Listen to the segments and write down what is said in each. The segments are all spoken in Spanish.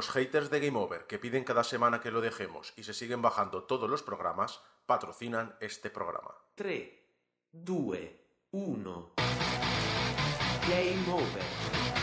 los haters de Game Over que piden cada semana que lo dejemos y se siguen bajando todos los programas, patrocinan este programa. 3, 2, 1. Game over.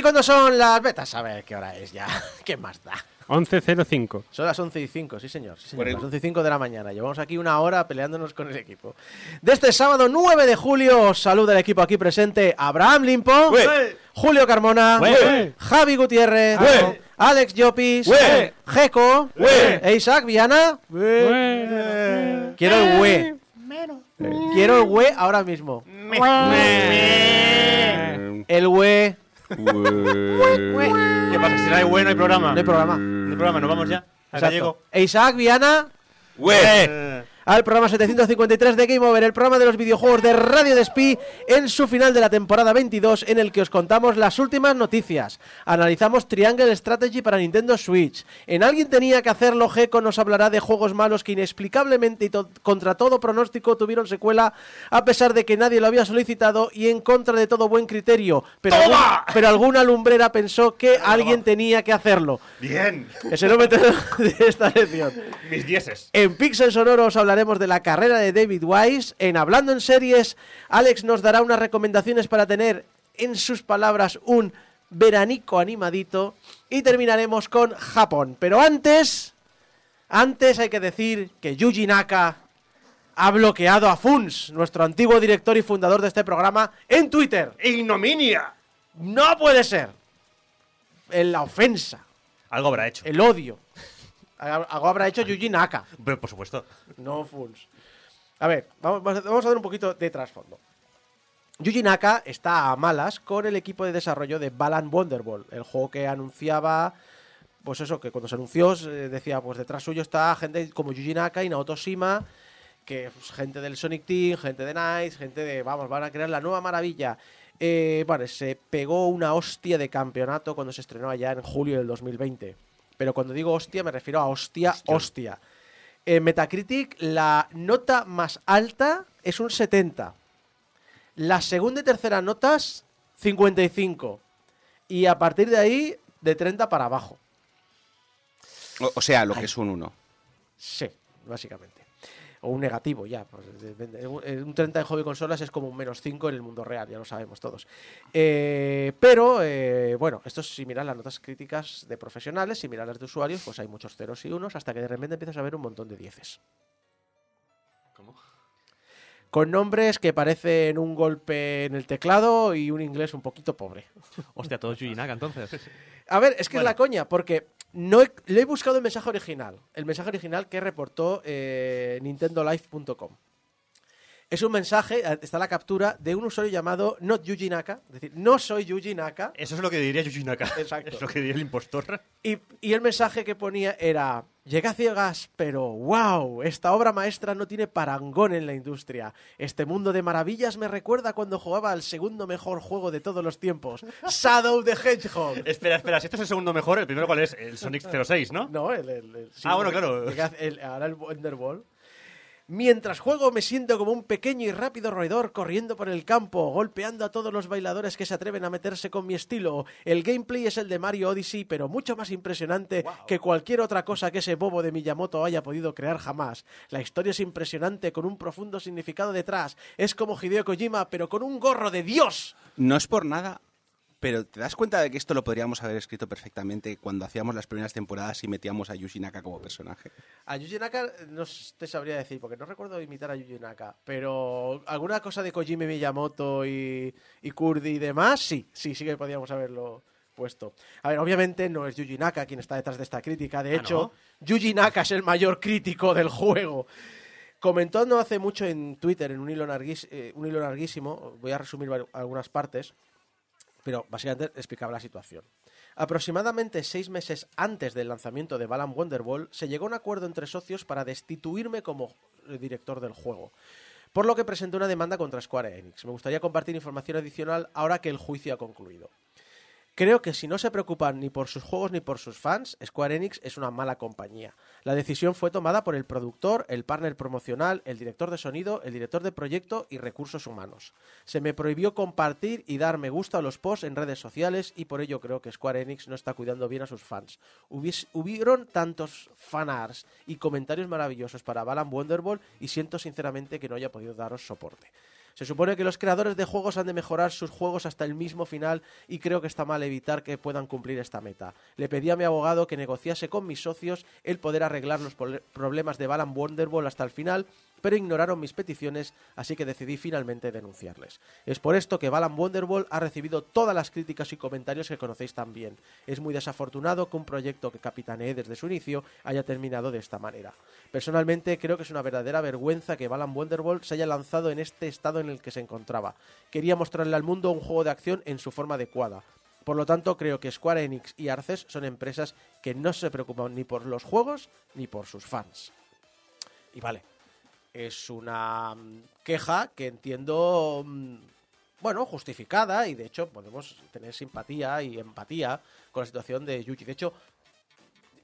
Y cuando son las betas, a ver qué hora es ya. ¿Qué más da? 11.05. Son las 11 y 5, sí señor. Sí, señor. Las 11 y 5 de la mañana. Llevamos aquí una hora peleándonos con el equipo. De este sábado 9 de julio, os saluda el equipo aquí presente. Abraham Limpo, Julio Carmona, Ué. Javi Gutiérrez, Ué. Alex Llopis, Ué. Geco, e Isaac Viana. Quiero el we. Quiero el we ahora mismo. El we. ¿Qué pasa? Si no hay bueno, hay programa. No hay programa. No hay programa, nos vamos ya. Exacto. E Isaac Viana. Eh, al programa 753 de Game Over, el programa de los videojuegos de Radio Despí en su final de la temporada 22 en el que os contamos las últimas noticias. Analizamos Triangle Strategy para Nintendo Switch. En Alguien tenía que hacerlo, Geco nos hablará de juegos malos que inexplicablemente y to- contra todo pronóstico tuvieron secuela a pesar de que nadie lo había solicitado y en contra de todo buen criterio. Pero, algún- pero alguna lumbrera pensó que alguien tenía que hacerlo. Bien. Es el nombre de esta lección. Mis dieces. En Pixel Sonoro os hablaremos de la carrera de David Wise. En Hablando en Series, Alex nos dará unas recomendaciones para tener, en sus palabras, un veranico animadito. Y terminaremos con Japón. Pero antes, antes hay que decir que Yuji Naka ha bloqueado a Funs, nuestro antiguo director y fundador de este programa, en Twitter. ¡Ignominia! No puede ser. En la ofensa, Algo habrá hecho. el odio. Algo habrá hecho Yuji Naka. Pero, por supuesto. No Funs. A ver, vamos, vamos a dar un poquito de trasfondo. Yuji Naka está a malas con el equipo de desarrollo de Balan Wonderball, el juego que anunciaba, pues eso, que cuando se anunció eh, decía, pues detrás suyo está gente como Yuji Naka y Naoto Shima, que pues, gente del Sonic Team, gente de Nice, gente de, vamos, van a crear la nueva maravilla. Eh, vale, se pegó una hostia de campeonato cuando se estrenó allá en julio del 2020. Pero cuando digo hostia me refiero a hostia, hostia. En Metacritic la nota más alta es un 70. La segunda y tercera notas 55. Y a partir de ahí de 30 para abajo. O, o sea, lo que es un 1. Sí, básicamente. O un negativo ya. pues. Un un 30 en hobby consolas es como un menos 5 en el mundo real, ya lo sabemos todos. Eh, pero, eh, bueno, esto es similar a las notas críticas de profesionales, similar a las de usuarios, pues hay muchos ceros y unos, hasta que de repente empiezas a ver un montón de dieces. Con nombres que parecen un golpe en el teclado y un inglés un poquito pobre. Hostia, todo Yuji Naka, entonces. A ver, es que Bueno. es la coña, porque no he, le he buscado el mensaje original. El mensaje original que reportó eh, nintendolife.com. Es un mensaje, eh, está la captura de un usuario llamado Not Yuji Naka, es decir, no soy Yuji Naka. Eso es lo que diría Yuji Naka. Exacto. Es lo que diría el impostor. Y, y el mensaje que ponía era, llegué a ciegas, pero wow, esta obra maestra no tiene parangón en la industria. Este mundo de maravillas me recuerda cuando jugaba al segundo mejor juego de todos los tiempos, Shadow the Hedgehog. Espera, espera, si este es el segundo mejor, el primero cuál es? El Sonic 06, ¿no? No, el, el- el- Ah, bueno, claro. el- ahora el Wonderball. Mientras juego me siento como un pequeño y rápido roedor corriendo por el campo, golpeando a todos los bailadores que se atreven a meterse con mi estilo. El gameplay es el de Mario Odyssey, pero mucho más impresionante que cualquier otra cosa que ese bobo de Miyamoto haya podido crear jamás. La historia es impresionante con un profundo significado detrás. Es como Hideo Kojima, pero con un gorro de Dios. No es por nada, pero ¿te das cuenta de que esto lo podríamos haber escrito perfectamente cuando hacíamos las primeras temporadas y metíamos a Yuji Naka como personaje? A Yuji Naka no te sabría decir, porque no recuerdo imitar a Yuji Naka, pero alguna cosa de Kojima Miyamoto y, y Kurdi y demás, sí, sí, sí que podíamos haberlo puesto. A ver, obviamente no es Yuji Naka quien está detrás de esta crítica, de Ah, hecho, Yuji Naka es el mayor crítico del juego. Comentó no hace mucho en Twitter, en un hilo, eh, un hilo larguísimo, voy a resumir algunas partes, pero básicamente explicaba la situación. Aproximadamente seis meses antes del lanzamiento de Balan Wonderball, se llegó a un acuerdo entre socios para destituirme como eh, director del juego. Por lo que presenté una demanda contra Square Enix. Me gustaría compartir información adicional ahora que el juicio ha concluido. Creo que si no se preocupan ni por sus juegos ni por sus fans, Square Enix es una mala compañía. La decisión fue tomada por el productor, el partner promocional, el director de sonido, el director de proyecto y recursos humanos. Se me prohibió compartir y dar me gusta a los posts en redes sociales y por ello creo que Square Enix no está cuidando bien a sus fans. Hubieron tantos fanarts y comentarios maravillosos para Balan Wonderball y siento sinceramente que no haya podido daros soporte. Se supone que los creadores de juegos han de mejorar sus juegos hasta el mismo final y creo que está mal evitar que puedan cumplir esta meta. Le pedí a mi abogado que negociase con mis socios el poder arreglar los problemas de Balan Wonderball hasta el final, pero ignoraron mis peticiones, así que decidí finalmente denunciarles. Es por esto que Balan Wonderball ha recibido todas las críticas y comentarios que conocéis tan bien. Es muy desafortunado que un proyecto que capitaneé desde su inicio haya terminado de esta manera. Personalmente creo que es una verdadera vergüenza que Balan Wonderball se haya lanzado en este estado en el que se encontraba. Quería mostrarle al mundo un juego de acción en su forma adecuada. Por lo tanto, creo que Square Enix y Arces son empresas que no se preocupan ni por los juegos ni por sus fans. Y vale, es una mm, queja que entiendo, mm, bueno, justificada y de hecho podemos tener simpatía y empatía con la situación de Yuji. De hecho,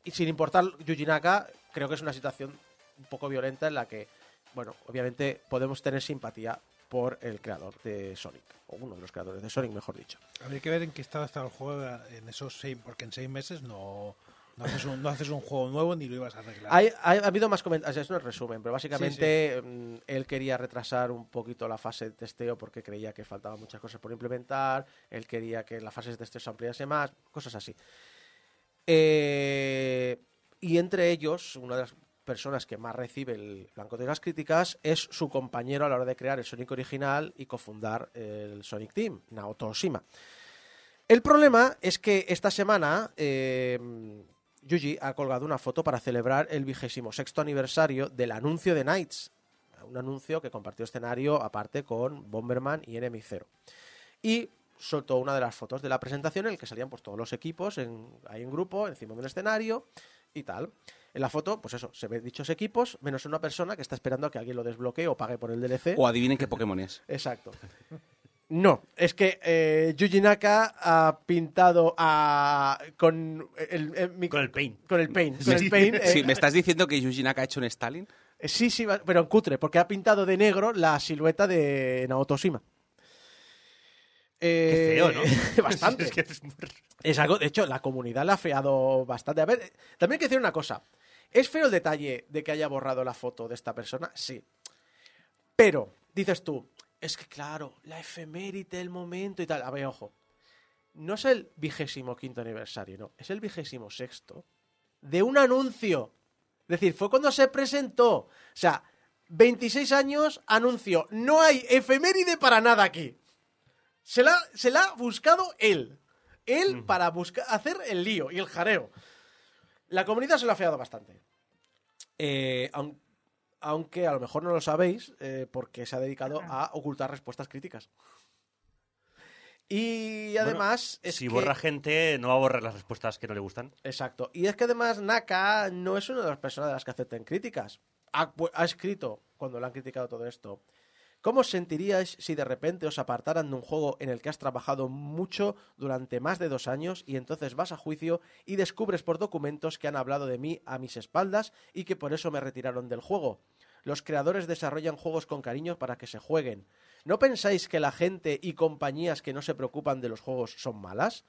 sin importar Yuji Naka, creo que es una situación un poco violenta en la que, bueno, obviamente podemos tener simpatía por el creador de Sonic, o uno de los creadores de Sonic, mejor dicho. Habría que ver en qué estado está el juego en esos seis, porque en seis meses no, no, haces, un, no haces un juego nuevo ni lo ibas a arreglar. Hay, hay- ha habido más comentarios, es un resumen, pero básicamente mm, él quería retrasar un poquito la fase de testeo porque creía que faltaban muchas cosas por implementar, él quería que la fase de testeo se ampliase más, cosas así. Eh, y entre ellos, una de las personas que más recibe el blanco de las críticas es su compañero a la hora de crear el Sonic original y cofundar el Sonic Team, Naoto Oshima. El problema es que esta semana eh, Yuji ha colgado una foto para celebrar el vigésimo sexto aniversario del anuncio de Knights. Un anuncio que compartió escenario aparte con Bomberman y Enemy Zero. Y soltó una de las fotos de la presentación en el que salían pues, todos los equipos en, ahí en grupo, encima de un escenario y tal. En la foto, pues eso, se ven dichos equipos, menos una persona que está esperando a que alguien lo desbloquee o pague por el DLC. O adivinen qué Pokémon es. Exacto. No, es que eh, Yuji Naka ha pintado a, con, el, el- mi- Con el paint. con el paint. Con el paint eh, Sí, ¿Me estás diciendo que Yuji Naka ha hecho un Stalin? eh, sí, sí, pero en cutre, porque ha pintado de negro la silueta de Naoto Oshima. Qué Eh, feo, ¿no? bastante. Es que es muy- Es algo, de hecho, la comunidad la ha feado bastante. A ver, también hay que decir una cosa. ¿Es feo el detalle de que haya borrado la foto de esta persona? Sí. Pero, dices tú, es que claro, la efeméride, el momento y tal. A ver, ojo. No es el vigésimo quinto aniversario, no. Es el vigésimo sexto de un anuncio. Es decir, fue cuando se presentó. O sea, 26 años, anuncio. No hay efeméride para nada aquí. Se la, se la ha buscado él. Él para buscar, hacer el lío y el jareo. La comunidad se lo ha feado bastante. Eh, aun- aunque a lo mejor no lo sabéis, eh, porque se ha dedicado a ocultar respuestas críticas. Y además. es si que- borra gente, no va a borrar las respuestas que no le gustan. Exacto. Y es que además Naka no es una de las personas de las que acepten críticas. Ha, ha escrito, cuando le han criticado todo esto, ¿cómo os sentiríais si de repente os apartaran de un juego en el que has trabajado mucho durante más de dos años y entonces vas a juicio y descubres por documentos que han hablado de mí a mis espaldas y que por eso me retiraron del juego? Los creadores desarrollan juegos con cariño para que se jueguen. ¿No pensáis que la gente y compañías que no se preocupan de los juegos son malas?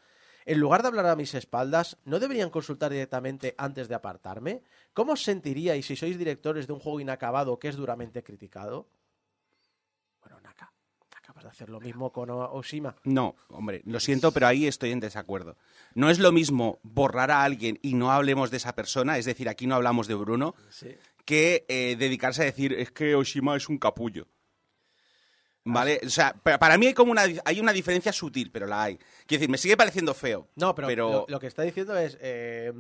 En lugar de hablar a mis espaldas, ¿no deberían consultar directamente antes de apartarme? ¿Cómo os sentiríais si sois directores de un juego inacabado que es duramente criticado? Bueno, Naka, acabas de hacer lo mismo con Oshima. No, hombre, lo siento, pero ahí estoy en desacuerdo. No es lo mismo borrar a alguien y no hablemos de esa persona, es decir, aquí no hablamos de Bruno, que eh, dedicarse a decir es que Oshima es un capullo. ¿Vale? O sea, pa- para mí hay como una, hay una diferencia sutil, pero la hay. Quiero decir, me sigue pareciendo feo. No, pero, pero Lo, lo que está diciendo es, eh,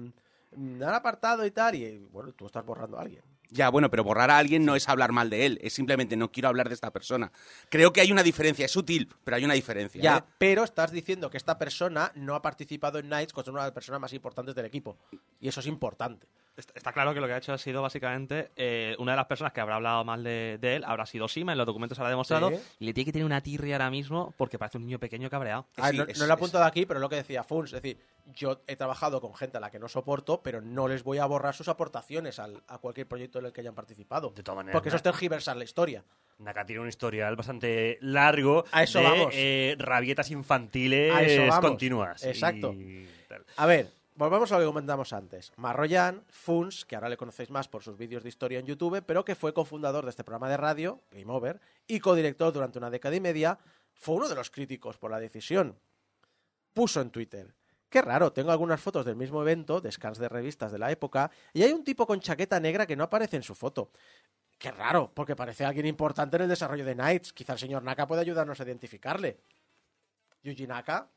me han apartado y tal, y bueno, tú estás borrando a alguien. Ya, bueno, pero borrar a alguien no es hablar mal de él, es simplemente no quiero hablar de esta persona. Creo que hay una diferencia, es sutil, pero hay una diferencia. Ya, ¿eh? pero estás diciendo que esta persona no ha participado en Knights, con una de las personas más importantes del equipo. Y eso es importante. Está, claro que lo que ha hecho ha sido básicamente eh, una de las personas que habrá hablado mal de, de él habrá sido Sima, en los documentos se lo ha demostrado, Sí. y le tiene que tener una tirria ahora mismo porque parece un niño pequeño cabreado. A ver, Sí, no, es- no lo he es- apuntado aquí, pero lo que decía Funs, es decir, yo he trabajado con gente a la que no soporto, pero no les voy a borrar sus aportaciones al- a cualquier proyecto en el que hayan participado. De todas maneras, Porque eso es tergiversar la historia. Naka tiene un historial bastante largo A eso de vamos. eh, rabietas infantiles A eso vamos. continuas. Exacto. y tal. A ver, volvemos a lo que comentamos antes. Marroyan, Funs, que ahora le conocéis más por sus vídeos de historia en YouTube, pero que fue cofundador de este programa de radio, Game Over, y codirector durante una década y media, fue uno de los críticos por la decisión. Puso en Twitter. Qué raro, tengo algunas fotos del mismo evento, de scans de revistas de la época, y hay un tipo con chaqueta negra que no aparece en su foto. Qué raro, porque parece alguien importante en el desarrollo de Knights. Quizá el señor Naka puede ayudarnos a identificarle. Yuji Naka,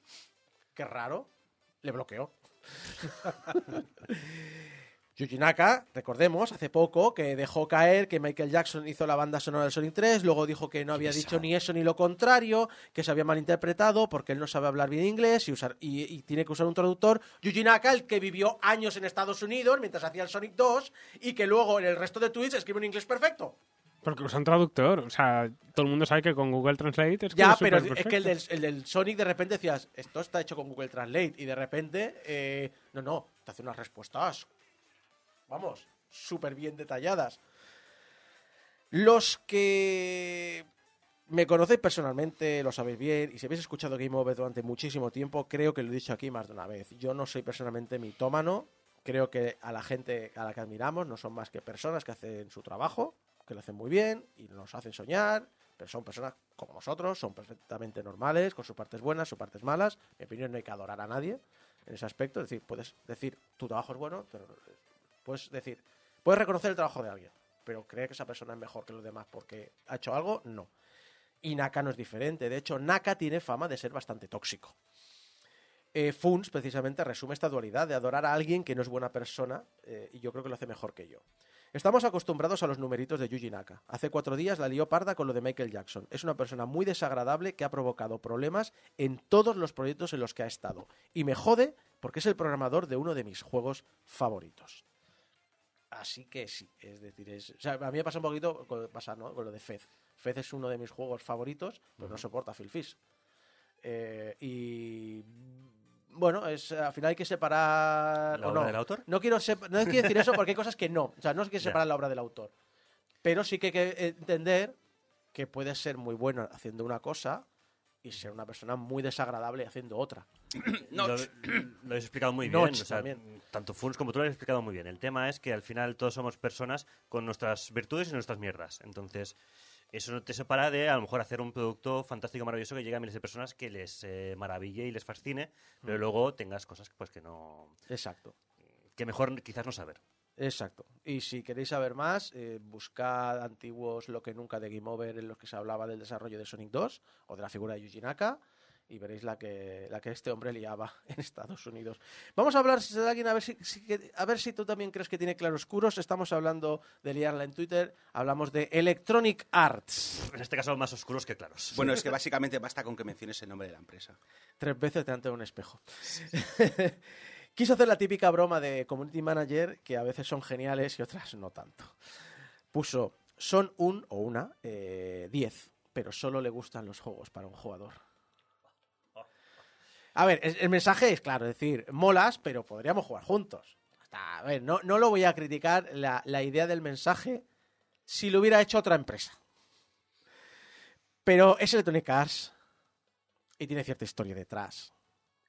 qué raro, le bloqueó. Yuji Naka, recordemos, hace poco que dejó caer que Michael Jackson hizo la banda sonora del Sonic 3, luego dijo que no había dicho ni eso ni lo contrario, que se había malinterpretado porque él no sabe hablar bien inglés y, usar, y, y tiene que usar un traductor. Yuji Naka, el que vivió años en Estados Unidos mientras hacía el Sonic 2 y que luego en el resto de tweets escribe un inglés perfecto. Porque usan traductor. O sea, todo el mundo sabe que con Google Translate es Ya, pero es que el del, el del Sonic de repente decías, esto está hecho con Google Translate y de repente, eh, no, no, te hace unas respuestas, vamos, súper bien detalladas. Los que me conocéis personalmente, lo sabéis bien, y si habéis escuchado Game Over durante muchísimo tiempo, creo que lo he dicho aquí más de una vez. Yo no soy personalmente mitómano, creo que a la gente a la que admiramos no son más que personas que hacen su trabajo, que lo hacen muy bien y nos hacen soñar, pero son personas como nosotros, son perfectamente normales, con sus partes buenas, sus partes malas. En mi opinión, no hay que adorar a nadie en ese aspecto. Es decir, puedes decir tu trabajo es bueno, pero puedes decir, puedes reconocer el trabajo de alguien, pero creer que esa persona es mejor que los demás porque ha hecho algo, no. Y Naka no es diferente. De hecho, Naka tiene fama de ser bastante tóxico. Eh, Funs precisamente resume esta dualidad de adorar a alguien que no es buena persona eh, y yo creo que lo hace mejor que yo. Estamos acostumbrados a los numeritos de Yuji Naka. Hace cuatro días la lió parda con lo de Michael Jackson. Es una persona muy desagradable que ha provocado problemas en todos los proyectos en los que ha estado. Y me jode porque es el programador de uno de mis juegos favoritos. Así que sí, es decir, es, o sea, a mí me pasa un poquito con, pasa, ¿no? con lo de Fez. Fez es uno de mis juegos favoritos, pero no soporta Phil Fish. Eh, y bueno, es, al final hay que separar. ¿La o obra no. del autor? No quiero, no quiero decir eso porque hay cosas que no. O sea, no hay que separar la obra del autor. Pero sí que hay que entender que puedes ser muy bueno haciendo una cosa y ser una persona muy desagradable haciendo otra. No, lo, lo habéis explicado muy bien. o sea, también. tanto Funs como tú lo habéis explicado muy bien. El tema es que al final todos somos personas con nuestras virtudes y nuestras mierdas. Entonces, eso no te separa de a lo mejor hacer un producto fantástico, maravilloso que llegue a miles de personas que les eh, maraville y les fascine, pero Mm. luego tengas cosas pues que no. Exacto. que mejor quizás no saber. Exacto. Y si queréis saber más, eh, buscad antiguos Lo que nunca de Game Over en los que se hablaba del desarrollo de Sonic 2 o de la figura de Yuji Naka y veréis la que, la que este hombre liaba en Estados Unidos. Vamos a hablar de alguien, a ver si, si que- a ver si tú también crees que tiene claroscuros. Estamos hablando de liarla en Twitter, hablamos de Electronic Arts. En este caso, más oscuros que claros. Bueno, es que básicamente basta con que menciones el nombre de la empresa. Tres veces delante de un espejo. Quiso hacer la típica broma de community manager que a veces son geniales y otras no tanto. Puso, son un o una, eh, 10, pero solo le gustan los juegos para un jugador. A ver, es- el mensaje es claro, es decir, molas, pero podríamos jugar juntos. Hasta- a ver, no, no lo voy a criticar la, la idea del mensaje, si lo hubiera hecho otra empresa. Pero es Electronic Arts y tiene cierta historia detrás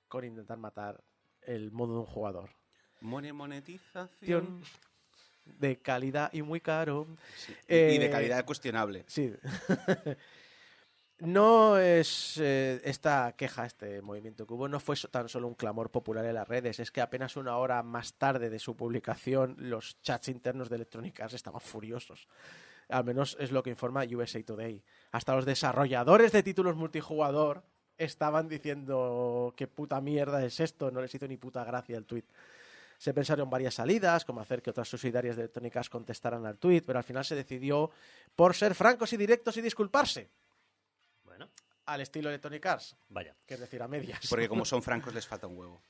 con intentar matar el modo de un jugador. Mone- monetización. De calidad y muy caro. Sí. Eh, y de calidad cuestionable. Sí. no es eh, esta queja, este movimiento que hubo, no fue tan solo un clamor popular en las redes, es que apenas una hora más tarde de su publicación, los chats internos de Electronic Arts estaban furiosos. Al menos es lo que informa USA Today. Hasta los desarrolladores de títulos multijugador estaban diciendo qué puta mierda es esto, no les hizo ni puta gracia el tweet. Se pensaron varias salidas, como hacer que otras subsidiarias de Electronic Arts contestaran al tweet, pero al final se decidió por ser francos y directos y disculparse, al estilo Electronic Arts, vaya. que es decir, a medias. Porque como son francos les falta un huevo.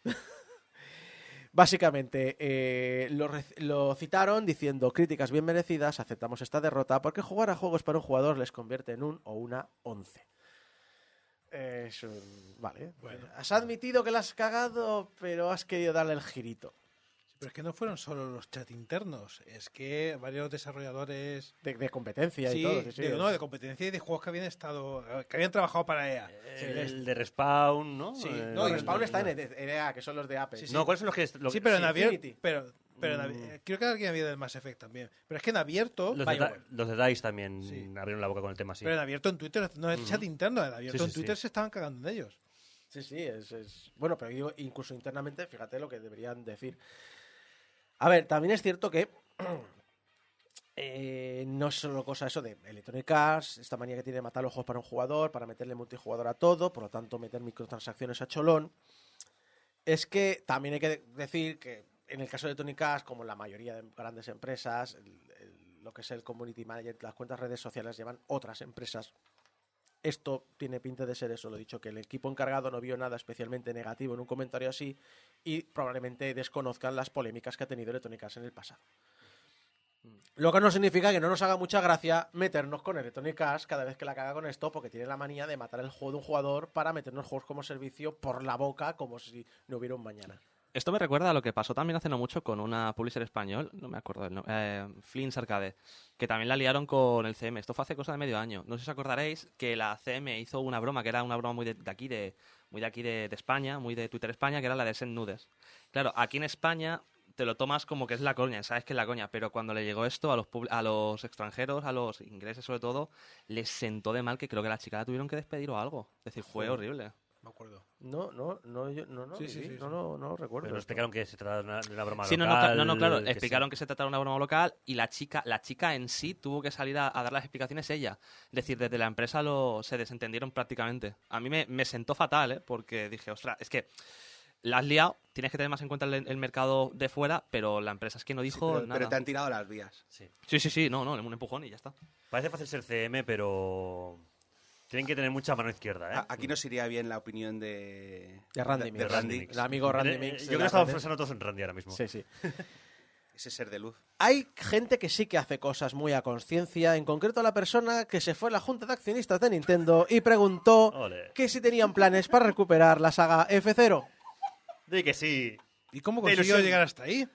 Básicamente, eh, lo, citaron diciendo críticas bien merecidas, aceptamos esta derrota porque jugar a juegos para un jugador les convierte en un o una once. Es un- Vale. Bueno. Has admitido que la has cagado, pero has querido darle el girito. Pero es que no fueron solo los chats internos, es que varios desarrolladores De, de competencia sí, y todo. sí, sí. de, no, de competencia y de juegos que habían estado que habían trabajado para EA. El de Respawn, ¿no? Sí, Eh, No, el- Respawn está en en EA, que son los de Apple. Sí, sí. No, ¿cuáles son los que.? lo- Sí, pero en Infinity. pero, pero en Mm. creo que alguien había del Mass Effect también. Pero es que en abierto, Los de, los de DICE también Sí. abrieron la boca con el tema, sí. pero en abierto en Twitter, no es chat Ujú. interno, en abierto Sí, sí, en Twitter sí. se estaban cagando en ellos. Sí, sí, es, es- Bueno, pero digo, incluso internamente, fíjate lo que deberían decir. A ver, también es cierto que eh, no es solo cosa eso de Electronic Arts, esta manía que tiene de matar los juegos para un jugador, para meterle multijugador a todo, por lo tanto meter microtransacciones a cholón. Es que también hay que decir que en el caso de Electronic Arts, como la mayoría de grandes empresas, lo que es el community manager, las cuentas redes sociales llevan otras empresas esto tiene pinta de ser eso, lo he dicho, que el equipo encargado no vio nada especialmente negativo en un comentario así y probablemente desconozcan las polémicas que ha tenido Electronic Arts en el pasado. Lo que no significa que no nos haga mucha gracia meternos con Electronic Arts cada vez que la caga con esto, porque tiene la manía de matar el juego de un jugador para meternos juegos como servicio por la boca como si no hubiera un mañana. Esto me recuerda a lo que pasó también hace no mucho con una publisher español, no me acuerdo del nombre, eh, Flins Arcade, que también la liaron con el CM. Esto fue hace cosa de medio año. No sé si os acordaréis que la CM hizo una broma, que era una broma muy de, de aquí, de, muy de aquí de, de España, muy de Twitter España, que era la de Send Nudes. Claro, aquí en España te lo tomas como que es la coña, sabes que es la coña, pero cuando le llegó esto a los, a los extranjeros, a los ingleses sobre todo, les sentó de mal que creo que la chica la tuvieron que despedir o algo. Es decir, fue horrible. Me acuerdo. No, no, no, yo, no, no, Sí, sí, sí, no, sí. no, no recuerdo. Pero explicaron que se trata de una, de una broma Sí, no, no, local, no, no, claro. que Explicaron sí. que se trataba de una broma local y la chica, la chica en sí tuvo que salir a, a dar las explicaciones ella. Es decir, desde la empresa lo, se desentendieron prácticamente. A mí me, me sentó fatal, ¿eh? Porque dije, ostras, es que la has liado, tienes que tener más en cuenta el, el mercado de fuera, pero la empresa es que no Sí, dijo pero, nada. pero te han tirado las vías. Sí. Sí, sí, sí, no, no, un empujón y ya está. Parece fácil ser CM, pero. Tienen que tener mucha mano izquierda, ¿eh? A- Aquí nos iría bien la opinión de, De Randy de, Mix. Randy. Mix. El amigo Randy Eh, Mix. Yo creo que estamos pensando todos en Randy ahora mismo. Sí, sí. Ese ser de luz. Hay gente que sí que hace cosas muy a conciencia, en concreto la persona que se fue a la junta de accionistas de Nintendo y preguntó Ole. que si tenían planes para recuperar la saga F0. Di que sí. ¿Y cómo De consiguió ilusión. llegar hasta ahí?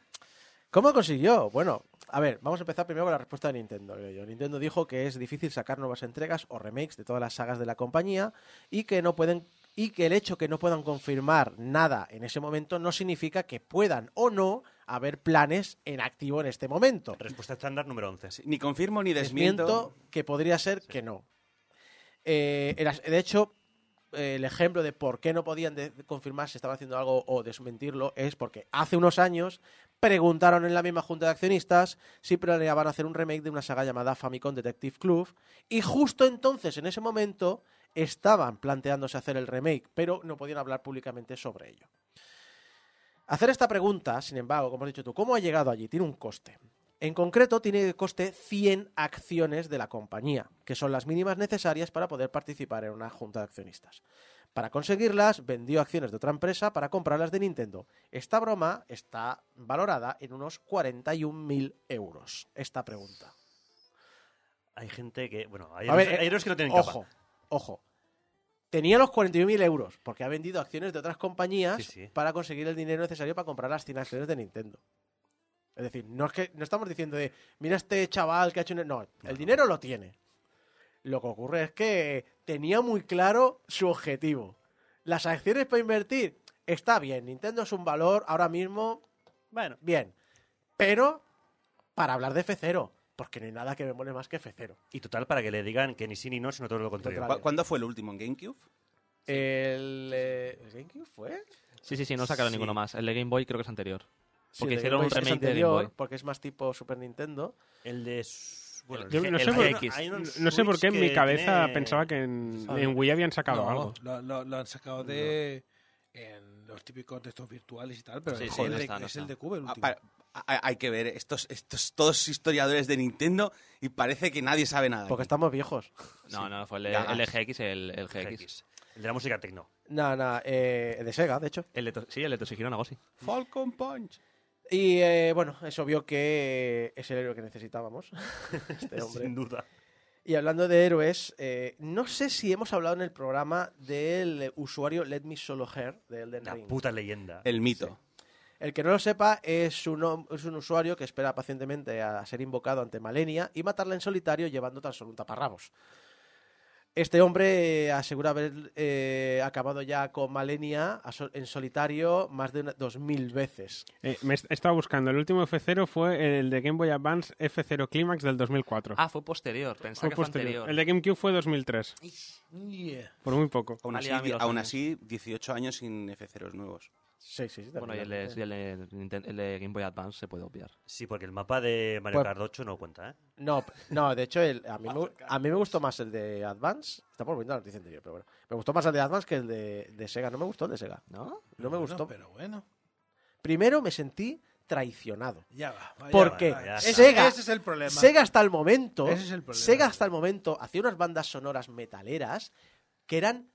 ¿Cómo consiguió? Bueno, a ver, vamos a empezar primero con la respuesta de Nintendo. creo yo. Nintendo dijo que es difícil sacar nuevas entregas o remakes de todas las sagas de la compañía y que no pueden y que el hecho que no puedan confirmar nada en ese momento no significa que puedan o no haber planes en activo en este momento. Respuesta estándar número 11. Sí, Ni confirmo ni desmiento. Desmiento que podría ser que no. Eh, de hecho, el ejemplo de por qué no podían confirmar si estaba haciendo algo o desmentirlo es porque hace unos años preguntaron en la misma junta de accionistas si planeaban hacer un remake de una saga llamada Famicom Detective Club y justo entonces, en ese momento, estaban planteándose hacer el remake, pero no podían hablar públicamente sobre ello. Hacer esta pregunta, sin embargo, como has dicho tú, ¿cómo ha llegado allí? Tiene un coste. En concreto, tiene de coste 100 acciones de la compañía, que son las mínimas necesarias para poder participar en una junta de accionistas. Para conseguirlas, vendió acciones de otra empresa para comprarlas de Nintendo. Esta broma está valorada en unos 41.000 euros. Esta pregunta. Hay gente que. Bueno, hay, héroes, ver, eh, hay héroes que no tienen Ojo, capa. ojo. Tenía los 41.000 euros porque ha vendido acciones de otras compañías Sí, sí. para conseguir el dinero necesario para comprar las 100 acciones de Nintendo. Es decir, no es que no estamos diciendo de, mira este chaval que ha hecho un... No, el dinero lo tiene. Lo que ocurre es que tenía muy claro su objetivo. Las acciones para invertir, está bien. Nintendo es un valor ahora mismo, Bueno, bien. Pero para hablar de F0, porque no hay nada que me mole más que F0. y total, para que le digan que ni sí ni no, sino todo lo contrario. Total. ¿Cu- ¿Cuándo fue el último? ¿En GameCube? El, eh, ¿el GameCube fue? Sí, sí, sí, no sacaron Sí. ninguno más. El de Game Boy creo que es anterior. Sí, Porque el de hicieron Game un Boy es remake de Game anterior, Boy. Porque es más tipo Super Nintendo. El de... Bueno, Yo el no sé el por- No sé por qué en mi cabeza tiene- pensaba que en, Wii habían sacado No, algo. Lo, lo- lo han sacado de en los típicos textos virtuales y tal, pero Sí, es, sí, el, no está, no es el de Cube el Ah, último. hay que ver, estos, estos todos historiadores de Nintendo y parece que nadie sabe nada. Porque aquí. estamos viejos. No, no, fue el el GX, el, el GX. GX. El de la música tecno. Nada, nada, eh, de Sega, de hecho. El de, sí, el de Toshihiro Nagoshi. Falcon Punch. Y eh, bueno, es obvio que es el héroe que necesitábamos. este hombre. Sin duda. Y hablando de héroes, eh, no sé si hemos hablado en el programa del usuario Let Me Solo Her de Elden La Ring. puta leyenda. El mito. El que no lo sepa es un, es un usuario que espera pacientemente a ser invocado ante Malenia y matarla en solitario llevando tan solo un taparrabos. Este hombre eh, asegura haber eh, acabado ya con Malenia en solitario más de una- dos mil veces. Eh, me est- estaba buscando. El último F0 fue el de Game Boy Advance F0 Climax del 2004. Ah, fue posterior. Pensaba que fue posterior. anterior. El de GameCube fue 2003. Yeah. Por muy poco. Aún, así, aún años. así, 18 años sin F0 nuevos. Sí, sí, sí. Bueno, y el de, y el de Ninten- el de Game Boy Advance se puede obviar. Sí, porque el mapa de Mario Pues- Kart 8 no cuenta, ¿eh? No, no, de hecho, el- a, mí me, a mí me gustó más el de Advance. Estamos volviendo a la noticia anterior, pero bueno. Me gustó más el de Advance que el de, de Sega. No me gustó el de Sega. ¿No? No me Bueno, gustó. Pero bueno, Primero me sentí traicionado. ya va. va, ya Porque va, ya Ese- Sega, ese es el problema. Sega hasta el momento, Ese es el problema. Sega hasta el momento hacía unas bandas sonoras metaleras que eran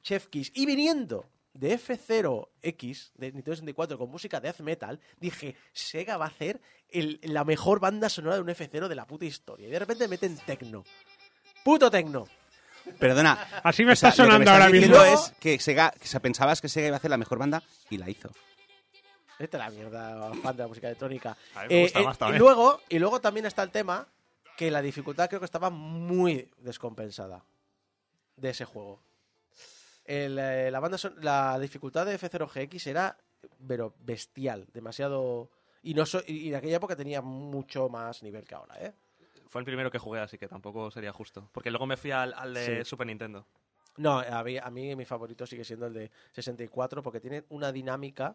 chef kiss. Y viniendo de F0X, de Nintendo 64, con música death metal, dije, Sega va a hacer el- la mejor banda sonora de un F0 de la puta historia. Y de repente meten tecno. Puto tecno. Perdona. Así me o sea, está lo que me sonando ahora mismo. es que Sega, que se pensabas que Sega iba a hacer la mejor banda y la hizo. Esta es la mierda, fan de la música electrónica. A mí me gusta más y, luego, y luego también está el tema que la dificultad creo que estaba muy descompensada de ese juego. El, eh, la, banda son- la dificultad de F0GX era pero bestial, demasiado... Y, no so- y en aquella época tenía mucho más nivel que ahora, ¿eh? Fue el primero que jugué, así que tampoco sería justo. Porque luego me fui al, al de Sí. Super Nintendo. No, a mí, a mí mi favorito sigue siendo el de 64 porque tiene una dinámica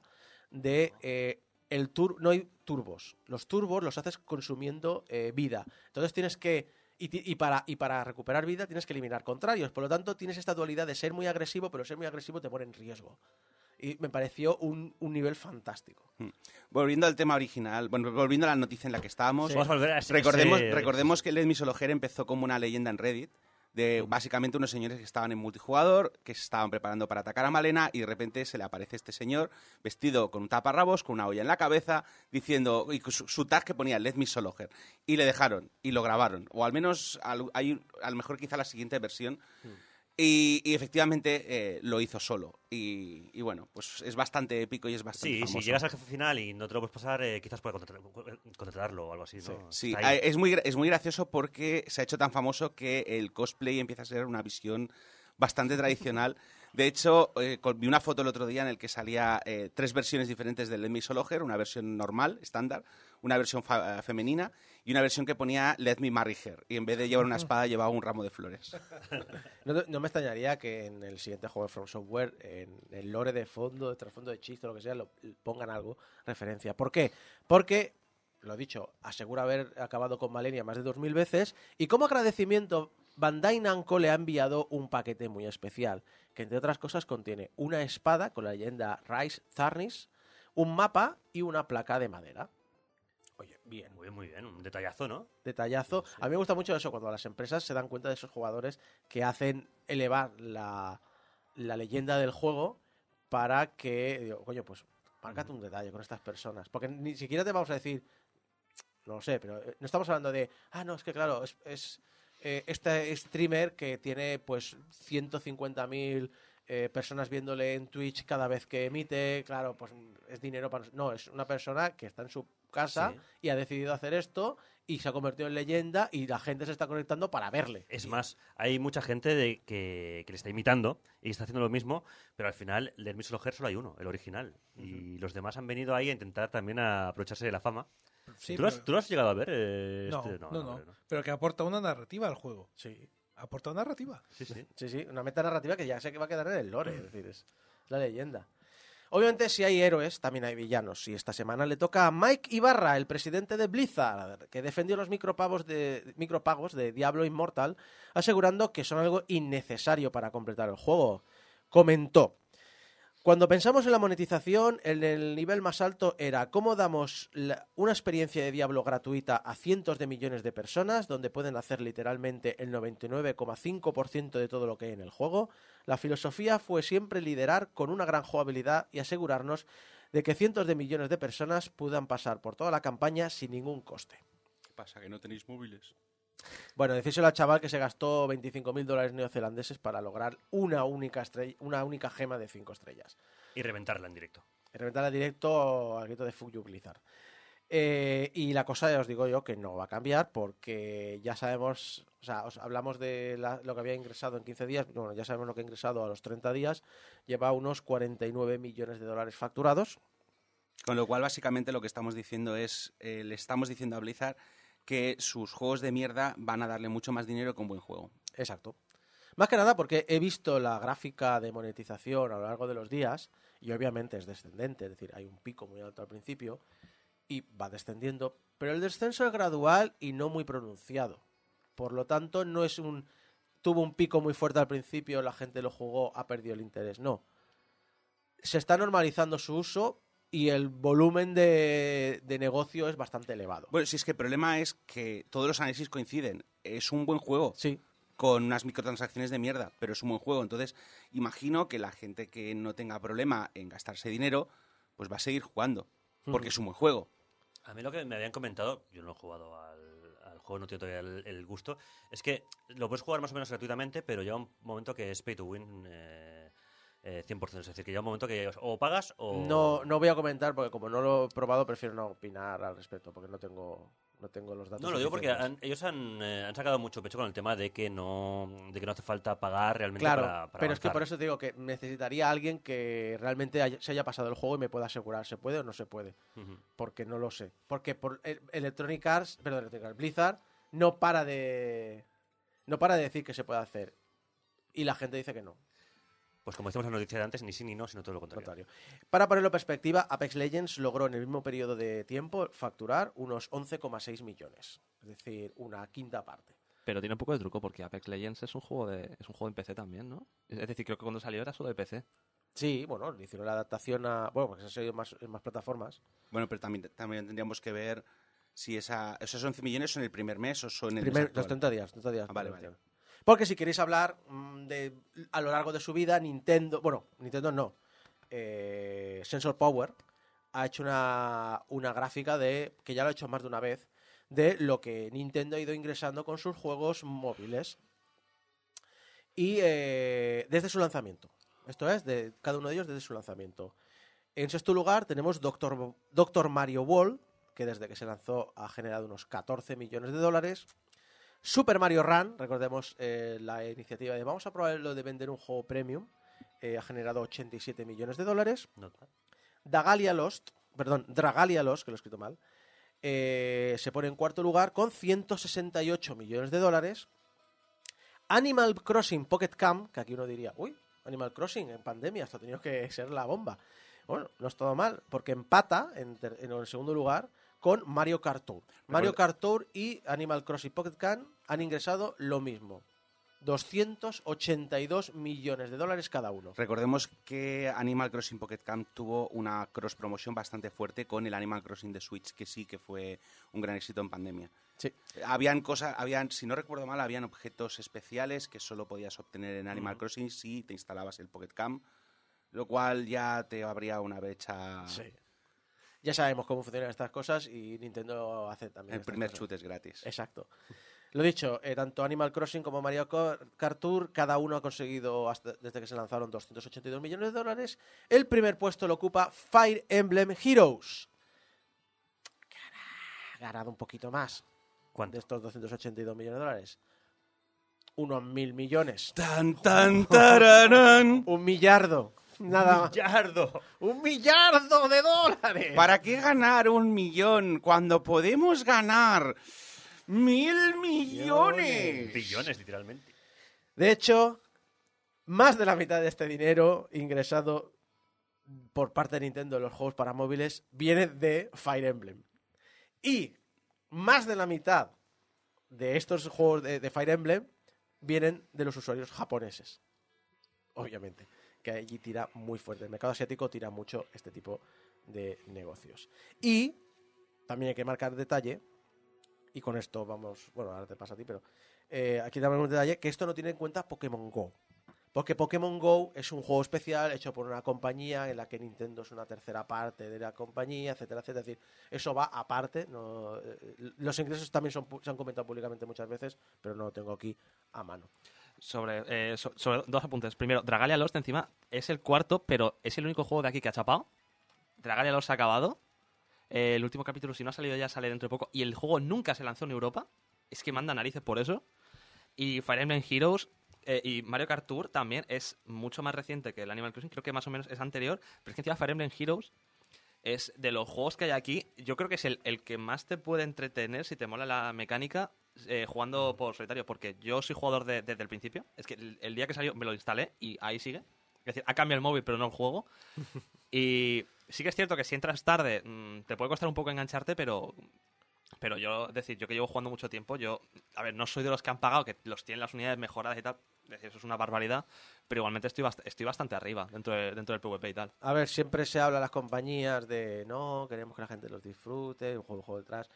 de eh, el tur no hay turbos. Los turbos los haces consumiendo eh, vida. Entonces tienes que y, para y para recuperar vida tienes que eliminar contrarios. Por lo tanto tienes esta dualidad de ser muy agresivo, pero ser muy agresivo te pone en riesgo. Y me pareció un, un nivel fantástico. Volviendo al tema original, bueno, volviendo a la noticia en la que estábamos, recordemos, recordemos que Solo Her empezó como una leyenda en Reddit de básicamente unos señores que estaban en multijugador, que se estaban preparando para atacar a Malena y de repente se le aparece este señor vestido con un taparrabos, con una olla en la cabeza, diciendo y su, tag que ponía Let Me Solo Her. Y le dejaron y lo grabaron, o al menos al- hay a lo mejor quizá la siguiente versión. Y, y efectivamente eh, lo hizo solo. Y, y bueno, pues es bastante épico y es bastante Sí, famoso. si llegas al jefe final y no te lo puedes pasar, eh, quizás puedas contratar- contratarlo o algo así, ¿no? Sí, eh, es muy, es muy gracioso porque se ha hecho tan famoso que el cosplay empieza a ser una visión bastante tradicional. De hecho, eh, vi una foto el otro día en el que salía eh, tres versiones diferentes del Let Me Solo Her, una versión normal, estándar, una versión femenina y una versión que ponía Let Me Marry Her. Y en vez de llevar una espada, llevaba un ramo de flores. No, no me extrañaría que en el siguiente juego de From Software, en el lore de fondo, de trasfondo de chiste, lo que sea, lo pongan algo referencia. ¿Por qué? Porque, lo dicho, asegura haber acabado con Malenia más de 2.000 veces y como agradecimiento, Bandai Namco le ha enviado un paquete muy especial, que entre otras cosas contiene una espada con la leyenda Rise Zarnis, un mapa y una placa de madera. Bien Muy bien, muy bien. Un detallazo, ¿no? detallazo. A mí me gusta mucho eso, cuando las empresas se dan cuenta de esos jugadores que hacen elevar la, la leyenda del juego para que, digo, coño, pues márcate un detalle con estas personas. Porque ni siquiera te vamos a decir, no lo sé, pero eh, no estamos hablando de, ah, no, es que claro, es, es, eh, este streamer que tiene pues 150.000 eh, personas viéndole en Twitch cada vez que emite, claro, pues es dinero para... No, es una persona que está en su casa Sí. y ha decidido hacer esto y se ha convertido en leyenda y la gente se está conectando para verle. Es más, hay mucha gente de que, que le está imitando y está haciendo lo mismo, pero al final del Miss Loher solo hay uno, el original. Y los demás han venido ahí a intentar también a aprovecharse de la fama. Sí, ¿Tú, lo has, pero- tú lo has llegado a ver? eh, no, este? no, no, hombre, Pero que aporta una narrativa al juego. Sí. Aporta una narrativa. Sí, sí. Sí, sí, una meta narrativa que ya sé que va a quedar en el lore, es decir, es la leyenda. Obviamente, si hay héroes, también hay villanos. Y esta semana le toca a Mike Ibarra, el presidente de Blizzard, que defendió los micropagos de, micropagos de Diablo Immortal, asegurando que son algo innecesario para completar el juego. Comentó. Cuando pensamos en la monetización, en el nivel más alto era cómo damos la- una experiencia de Diablo gratuita a cientos de millones de personas, donde pueden hacer literalmente el 99,5% de todo lo que hay en el juego. La filosofía fue siempre liderar con una gran jugabilidad y asegurarnos de que cientos de millones de personas puedan pasar por toda la campaña sin ningún coste. ¿Qué pasa? ¿Que no tenéis móviles? Bueno, decíselo al chaval que se gastó 25.000 dólares neozelandeses para lograr una única, estrella, una única gema de 5 estrellas. Y reventarla en directo. reventar a directo al grito de Fuck you, Blizzard. Eh, y la cosa, ya os digo yo, que no va a cambiar porque ya sabemos, o sea, os hablamos de la- lo que había ingresado en 15 días, bueno, ya sabemos lo que ha ingresado a los 30 días, lleva unos 49 millones de dólares facturados. Con lo cual, básicamente, lo que estamos diciendo es, eh, le estamos diciendo a Blizzard que sus juegos de mierda van a darle mucho más dinero que un buen juego. Exacto. Más que nada porque he visto la gráfica de monetización a lo largo de los días y obviamente es descendente, es decir, hay un pico muy alto al principio y va descendiendo, pero el descenso es gradual y no muy pronunciado. Por lo tanto, no es un tuvo un pico muy fuerte al principio, la gente lo jugó, ha perdido el interés, no. Se está normalizando su uso y el volumen de, de negocio es bastante elevado. Bueno, si es que el problema es que todos los análisis coinciden. Es un buen juego. Sí, con unas microtransacciones de mierda, pero es un buen juego. Entonces, imagino que la gente que no tenga problema en gastarse dinero, pues va a seguir jugando, porque es un buen juego. A mí lo que me habían comentado, yo no he jugado al, al juego, no tengo todavía el, el gusto, es que lo puedes jugar más o menos gratuitamente, pero llega un momento que es pay to win eh, eh, 100%. Es decir, que llega un momento que o pagas o... No, no voy a comentar porque como no lo he probado prefiero no opinar al respecto porque no tengo no tengo los datos. No, lo digo porque han- ellos han, eh, han sacado mucho pecho con el tema de que no, de que no hace falta pagar realmente Claro, para, para pero es que por eso te digo que necesitaría alguien que realmente haya- se haya pasado el juego y me pueda asegurar se puede o no se puede, porque no lo sé. Porque por el- Electronic Arts, perdón, Electronic Arts, Blizzard no para de no para de decir que se puede hacer y la gente dice que no. Pues como decíamos en la noticia de antes, ni sí ni no, sino todo lo contrario. contrario. Para ponerlo en perspectiva, Apex Legends logró en el mismo periodo de tiempo facturar unos 11,6 millones, es decir, una quinta parte. Pero tiene un poco de truco porque Apex Legends es un juego de es un juego en PC también, ¿no? Es decir, creo que cuando salió era solo de PC. Sí, bueno, le hicieron la adaptación a. Bueno, porque se ha en más, en más plataformas. Bueno, pero también, también tendríamos que ver si esa, esos 11 millones son el primer mes o son el Primer- los actual. 30 días, 30 días. Ah, vale, vale. Porque si queréis hablar mm, de a lo largo de su vida, Nintendo. Bueno, Nintendo no. eh, Sensor Power ha hecho una, una gráfica de. que ya lo ha hecho más de una vez. De lo que Nintendo ha ido ingresando con sus juegos móviles. Y eh, desde su lanzamiento. Esto es, de cada uno de ellos desde su lanzamiento. En sexto lugar tenemos Doctor, Doctor Mario World, que desde que se lanzó ha generado unos 14 millones de dólares. Super Mario Run, recordemos eh, la iniciativa de vamos a probar lo de vender un juego premium, eh, ha generado 87 millones de dólares. No, Dagalia Lost, perdón, Dragalia Lost, que lo he escrito mal, eh, se pone en cuarto lugar con 168 millones de dólares. Animal Crossing Pocket Camp, que aquí uno diría, uy, Animal Crossing en pandemia, esto ha tenido que ser la bomba. Bueno, no es todo mal, porque empata en el segundo lugar con Mario Kart Tour. Mario Kart Tour y Animal Crossing Pocket Camp han ingresado lo mismo. 282 millones de dólares cada uno. Recordemos que Animal Crossing Pocket Camp tuvo una cross promoción bastante fuerte con el Animal Crossing de Switch, que sí que fue un gran éxito en pandemia. Sí. Habían cosas, habían, si no recuerdo mal, habían objetos especiales que solo podías obtener en Animal Crossing si te instalabas el Pocket Camp, lo cual ya te abría una brecha. Sí. Ya sabemos cómo funcionan estas cosas y Nintendo hace también. El primer cosas. chute es gratis. Exacto. Lo dicho, eh, tanto Animal Crossing como Mario Kart Kart Tour, cada uno ha conseguido, hasta- desde que se lanzaron, 282 millones de dólares. El primer puesto lo ocupa Fire Emblem Heroes. Ha ganado un poquito más ¿Cuánto? de estos 282 millones de dólares. Unos mil millones. Tan, tan, tararán. Un millardo. Nada más. ¡Millardo! ¡Un millardo de dólares! ¿Para qué ganar un millón cuando podemos ganar mil millones? Billones, literalmente. De hecho, más de la mitad de este dinero ingresado por parte de Nintendo en los juegos para móviles viene de Fire Emblem. Y más de la mitad de estos juegos de, de Fire Emblem vienen de los usuarios japoneses. Obviamente, que allí tira muy fuerte. El mercado asiático tira mucho este tipo de negocios. Y también hay que marcar detalle, y con esto vamos, bueno, ahora te pasa a ti, pero eh, aquí damos un detalle, que esto no tiene en cuenta Pokémon Go. Porque Pokémon Go es un juego especial hecho por una compañía en la que Nintendo es una tercera parte de la compañía, etcétera, etcétera. Es decir, eso va aparte. eh, los ingresos también son, se han comentado públicamente muchas veces, pero no lo tengo aquí a mano. Sobre, eh, so- sobre dos apuntes. Primero, Dragalia Lost encima es el cuarto, pero es el único juego de aquí que ha chapado. Dragalia Lost ha acabado. Eh, el último capítulo, si no ha salido ya, sale dentro de poco. Y el juego nunca se lanzó en Europa. Es que manda narices por eso. Y Fire Emblem Heroes eh, y Mario Kart Tour también es mucho más reciente que el Animal Crossing. Creo que más o menos es anterior. Pero es que encima Fire Emblem Heroes es de los juegos que hay aquí. Yo creo que es el, el que más te puede entretener si te mola la mecánica eh, jugando por solitario. Porque yo soy jugador de- desde el principio. Es que el, el día que salió me lo instalé y ahí sigue. Es decir, ha cambiado el móvil, pero no el juego. Y sí que es cierto que si entras tarde, mm, te puede costar un poco engancharte, pero. Pero yo, es decir, yo que llevo jugando mucho tiempo, yo, a ver, no soy de los que han pagado, que los tienen las unidades mejoradas y tal, es decir, eso es una barbaridad, pero igualmente estoy, bast- estoy bastante arriba dentro, de- dentro del PvP y tal. A ver, siempre se habla a las compañías de no, queremos que la gente los disfrute, un juego, un juego detrás.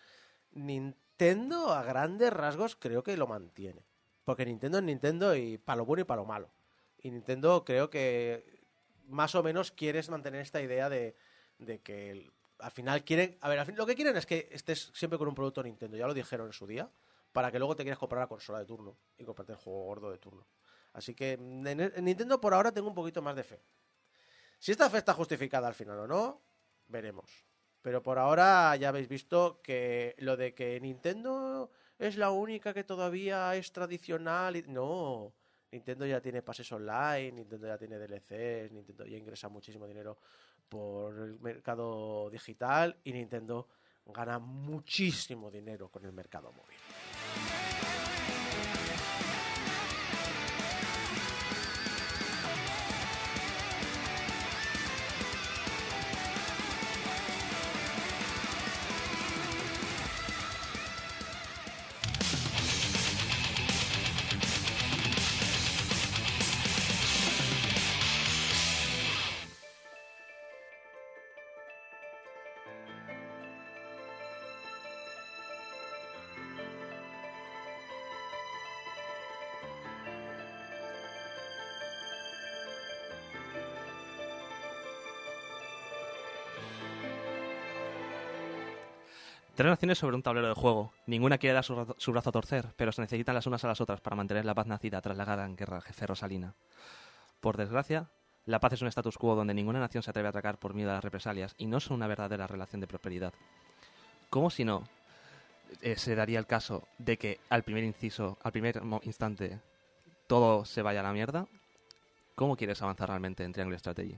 Nintendo, a grandes rasgos, creo que lo mantiene. Porque Nintendo es Nintendo y para lo bueno y para lo malo. Y Nintendo creo que más o menos quieres mantener esta idea de, de que al final quieren. A ver, al fin, lo que quieren es que estés siempre con un producto Nintendo, ya lo dijeron en su día, para que luego te quieras comprar la consola de turno y comprarte el juego gordo de turno. Así que en, en Nintendo por ahora tengo un poquito más de fe. Si esta fe está justificada al final o no, veremos. Pero por ahora ya habéis visto que lo de que Nintendo es la única que todavía es tradicional. y- No, Nintendo ya tiene pases online, Nintendo ya tiene DLCs, Nintendo ya ingresa muchísimo dinero por el mercado digital y Nintendo gana muchísimo dinero con el mercado móvil. Tres naciones sobre un tablero de juego. Ninguna quiere dar su, su brazo a torcer, pero se necesitan las unas a las otras para mantener la paz nacida tras la gran guerra ferrosalina. Por desgracia, la paz es un status quo donde ninguna nación se atreve a atacar por miedo a las represalias y no son una verdadera relación de prosperidad. ¿Cómo si no eh, se daría el caso de que al primer inciso, al primer instante, todo se vaya a la mierda? ¿Cómo quieres avanzar realmente en Triangle Strategy?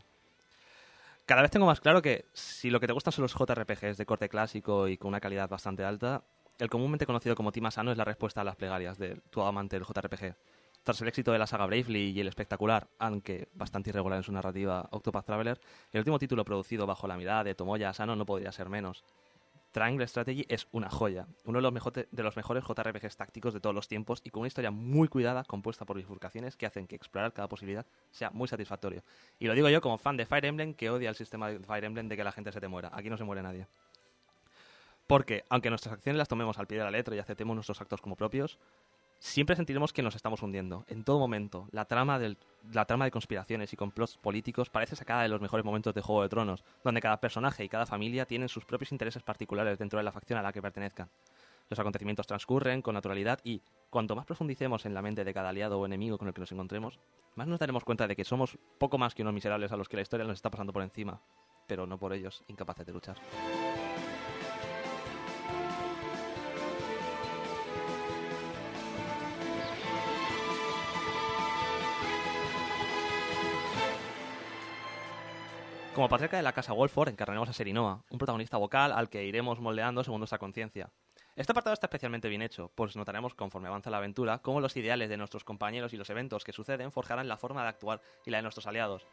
Cada vez tengo más claro que si lo que te gustan son los JRPGs de corte clásico y con una calidad bastante alta, el comúnmente conocido como Team Asano es la respuesta a las plegarias de tu amante del JRPG. Tras el éxito de la saga Bravely y el espectacular, aunque bastante irregular en su narrativa, Octopath Traveler, el último título producido bajo la mirada de Tomoya Asano no podría ser menos. Triangle Strategy es una joya, uno de los, mejote- de los mejores JRPGs tácticos de todos los tiempos y con una historia muy cuidada, compuesta por bifurcaciones que hacen que explorar cada posibilidad sea muy satisfactorio. Y lo digo yo como fan de Fire Emblem que odia el sistema de Fire Emblem de que la gente se te muera. Aquí no se muere nadie. Porque, aunque nuestras acciones las tomemos al pie de la letra y aceptemos nuestros actos como propios, siempre sentiremos que nos estamos hundiendo. En todo momento, la trama, de conspiraciones y complots políticos parece sacada de los mejores momentos de Juego de Tronos, donde cada personaje y cada familia tienen sus propios intereses particulares dentro de la facción a la que pertenezcan. Los acontecimientos transcurren con naturalidad y cuanto más profundicemos en la mente de cada aliado o enemigo con el que nos encontremos, más nos daremos cuenta de que somos poco más que unos miserables a los que la historia nos está pasando por encima, pero no por ellos incapaces de luchar. Como patriarca de la casa Wolford, encarnaremos a Serinoa, un protagonista vocal al que iremos moldeando según nuestra conciencia. Este apartado está especialmente bien hecho, pues notaremos conforme avanza la aventura cómo los ideales de nuestros compañeros y los eventos que suceden forjarán la forma de actuar y la de nuestros aliados.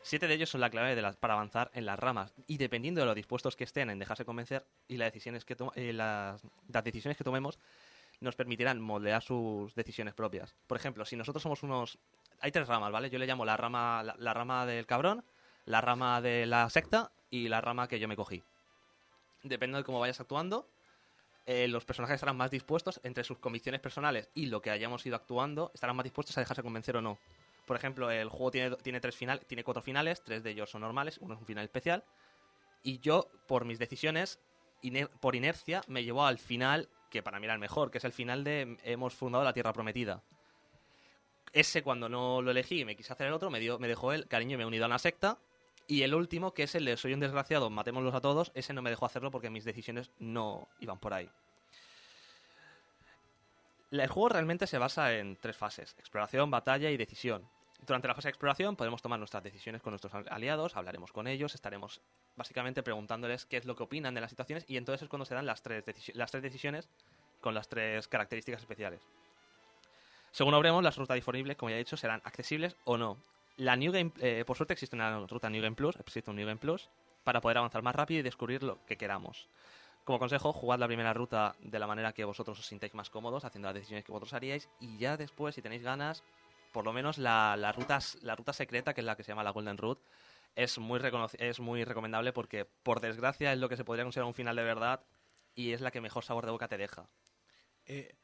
Siete de ellos son la clave para avanzar en las ramas, y dependiendo de lo dispuestos que estén en dejarse convencer y las decisiones que, to- eh, las decisiones que tomemos, nos permitirán moldear sus decisiones propias. Por ejemplo, si nosotros somos unos... Hay tres ramas, ¿vale? Yo le llamo la rama, la, la rama del cabrón, la rama de la secta y la rama que yo me cogí. Depende de cómo vayas actuando, eh, los personajes estarán más dispuestos, entre sus convicciones personales y lo que hayamos ido actuando, estarán más dispuestos a dejarse convencer o no. Por ejemplo, el juego tiene, tiene, tres final, tiene cuatro finales, tres de ellos son normales, uno es un final especial. Y yo, por mis decisiones, iner- por inercia, me llevó al final que para mí era el mejor, que es el final de Hemos fundado la Tierra Prometida. Ese, cuando no lo elegí y me quise hacer el otro, me, dio, me dejó el cariño y me he unido a una secta. Y el último, que es el de Soy un desgraciado, matémoslos a todos, ese no me dejó hacerlo porque mis decisiones no iban por ahí. El juego realmente se basa en tres fases, exploración, batalla y decisión. Durante la fase de exploración podemos tomar nuestras decisiones con nuestros aliados, hablaremos con ellos, estaremos básicamente preguntándoles qué es lo que opinan de las situaciones y entonces es cuando se dan las tres, las tres decisiones con las tres características especiales. Según obremos, las rutas disponibles, como ya he dicho, serán accesibles o no. La New Game, eh, por suerte existe una ruta New Game Plus, existe un New Game Plus, para poder avanzar más rápido y descubrir lo que queramos. Como consejo, jugad la primera ruta de la manera que vosotros os sintáis más cómodos, haciendo las decisiones que vosotros haríais, y ya después, si tenéis ganas, por lo menos la, la, ruta, la ruta secreta, que es la que se llama la Golden Route, es muy, es muy recomendable porque, por desgracia, es lo que se podría considerar un final de verdad y es la que mejor sabor de boca te deja. Eh,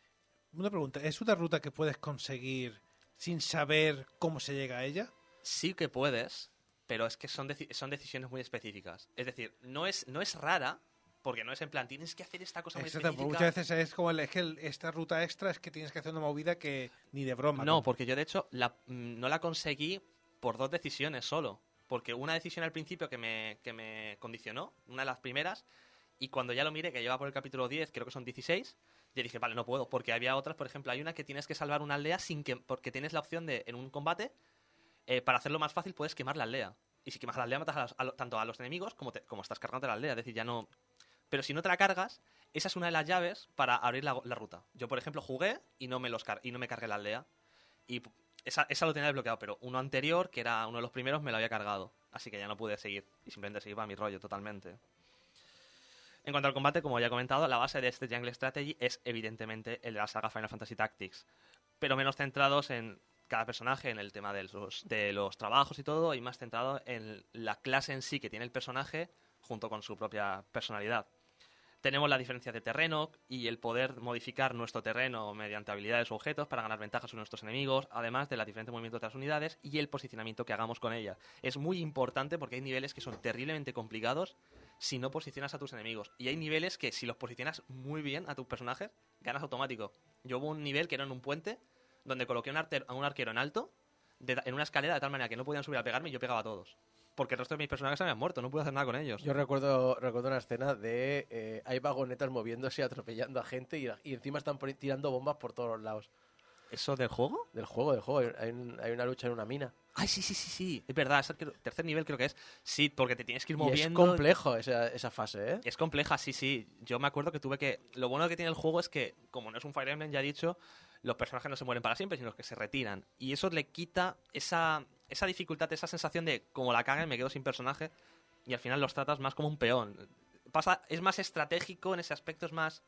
una pregunta, ¿es una ruta que puedes conseguir sin saber cómo se llega a ella? Sí que puedes, pero es que son, deci- son decisiones muy específicas. Es decir, no es, no es rara, porque no es en plan, tienes que hacer esta cosa muy Exacto, específica. muchas veces es como el, es que el- esta ruta extra es que tienes que hacer una movida que ni de broma. No, ¿no? porque yo de hecho la- mm, no la conseguí por dos decisiones solo. Porque una decisión al principio que me, que me condicionó, una de las primeras, y cuando ya lo miré, que lleva por el capítulo 10, creo que son 16, ya dije, vale, no puedo, porque había otras, por ejemplo, hay una que tienes que salvar una aldea sin que, porque tienes la opción de, en un combate, eh, para hacerlo más fácil puedes quemar la aldea. Y si quemas la aldea matas a a tanto a los enemigos como, te- como estás cargando la aldea, es decir, ya no... Pero si no te la cargas, esa es una de las llaves para abrir la, ruta. Yo, por ejemplo, jugué y no me, los y no me cargué la aldea. Y esa, esa lo tenía desbloqueado, pero uno anterior, que era uno de los primeros, me lo había cargado. Así que ya no pude seguir. Y simplemente seguí para mi rollo totalmente. En cuanto al combate, como ya he comentado, la base de este Jungle Strategy es evidentemente el de la saga Final Fantasy Tactics. Pero menos centrados en cada personaje, en el tema de los, trabajos y todo, y más centrado en la clase en sí que tiene el personaje junto con su propia personalidad. Tenemos la diferencia de terreno y el poder modificar nuestro terreno mediante habilidades o objetos para ganar ventajas sobre nuestros enemigos, además de los diferentes movimientos de las unidades y el posicionamiento que hagamos con ellas. Es muy importante porque hay niveles que son terriblemente complicados si no posicionas a tus enemigos. Y hay niveles que si los posicionas muy bien a tus personajes, ganas automático. Yo hubo un nivel que era en un puente donde coloqué un a un arquero en alto de- en una escalera de tal manera que no podían subir a pegarme y yo pegaba a todos. Porque el resto de mis personajes habían muerto, no pude hacer nada con ellos. Yo recuerdo, recuerdo una escena de eh, hay vagonetas moviéndose, atropellando a gente y, y encima están tirando bombas por todos los lados. ¿Eso del juego? Del juego, del juego. Hay, un- hay una lucha en una mina. Ay, sí, sí, sí, sí. Es verdad, es el creo- tercer nivel creo que es. Sí, porque te tienes que ir Y es moviendo. complejo esa, esa fase, ¿eh? Es compleja, sí, sí. Yo me acuerdo que tuve que. Lo bueno que tiene el juego es que, como no es un Fire Emblem, ya he dicho, los personajes no se mueren para siempre, sino que se retiran. Y eso le quita esa, esa dificultad, esa sensación de como la caguen, me quedo sin personaje. Y al final los tratas más como un peón. Pasa, es más estratégico en ese aspecto, es más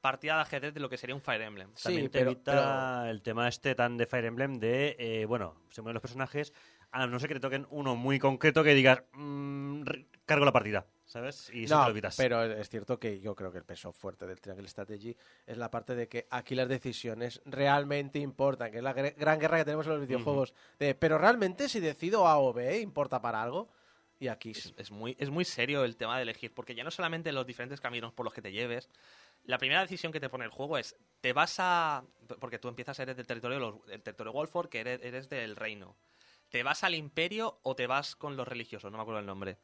partida de ajedrez de lo que sería un Fire Emblem. Sí, También te pero- evita el tema este tan de Fire Emblem de, eh, bueno, se mueven los personajes, a no ser que te toquen uno muy concreto que digas, mm, re- cargo la partida, ¿sabes? Y No, pero es cierto que yo creo que el peso fuerte del Triangle Strategy es la parte de que aquí las decisiones realmente importan, que es la gran guerra que tenemos en los videojuegos. de, pero realmente si decido A o B, ¿importa para algo? Y aquí sí. es, muy, es muy serio el tema de elegir, porque ya no solamente los diferentes caminos por los que te lleves, La primera decisión que te pone el juego es, te vas a... Porque tú empiezas, eres del territorio, los- del territorio Wolford, que eres, eres del reino. ¿Te vas al imperio o te vas con los religiosos? No me acuerdo el nombre.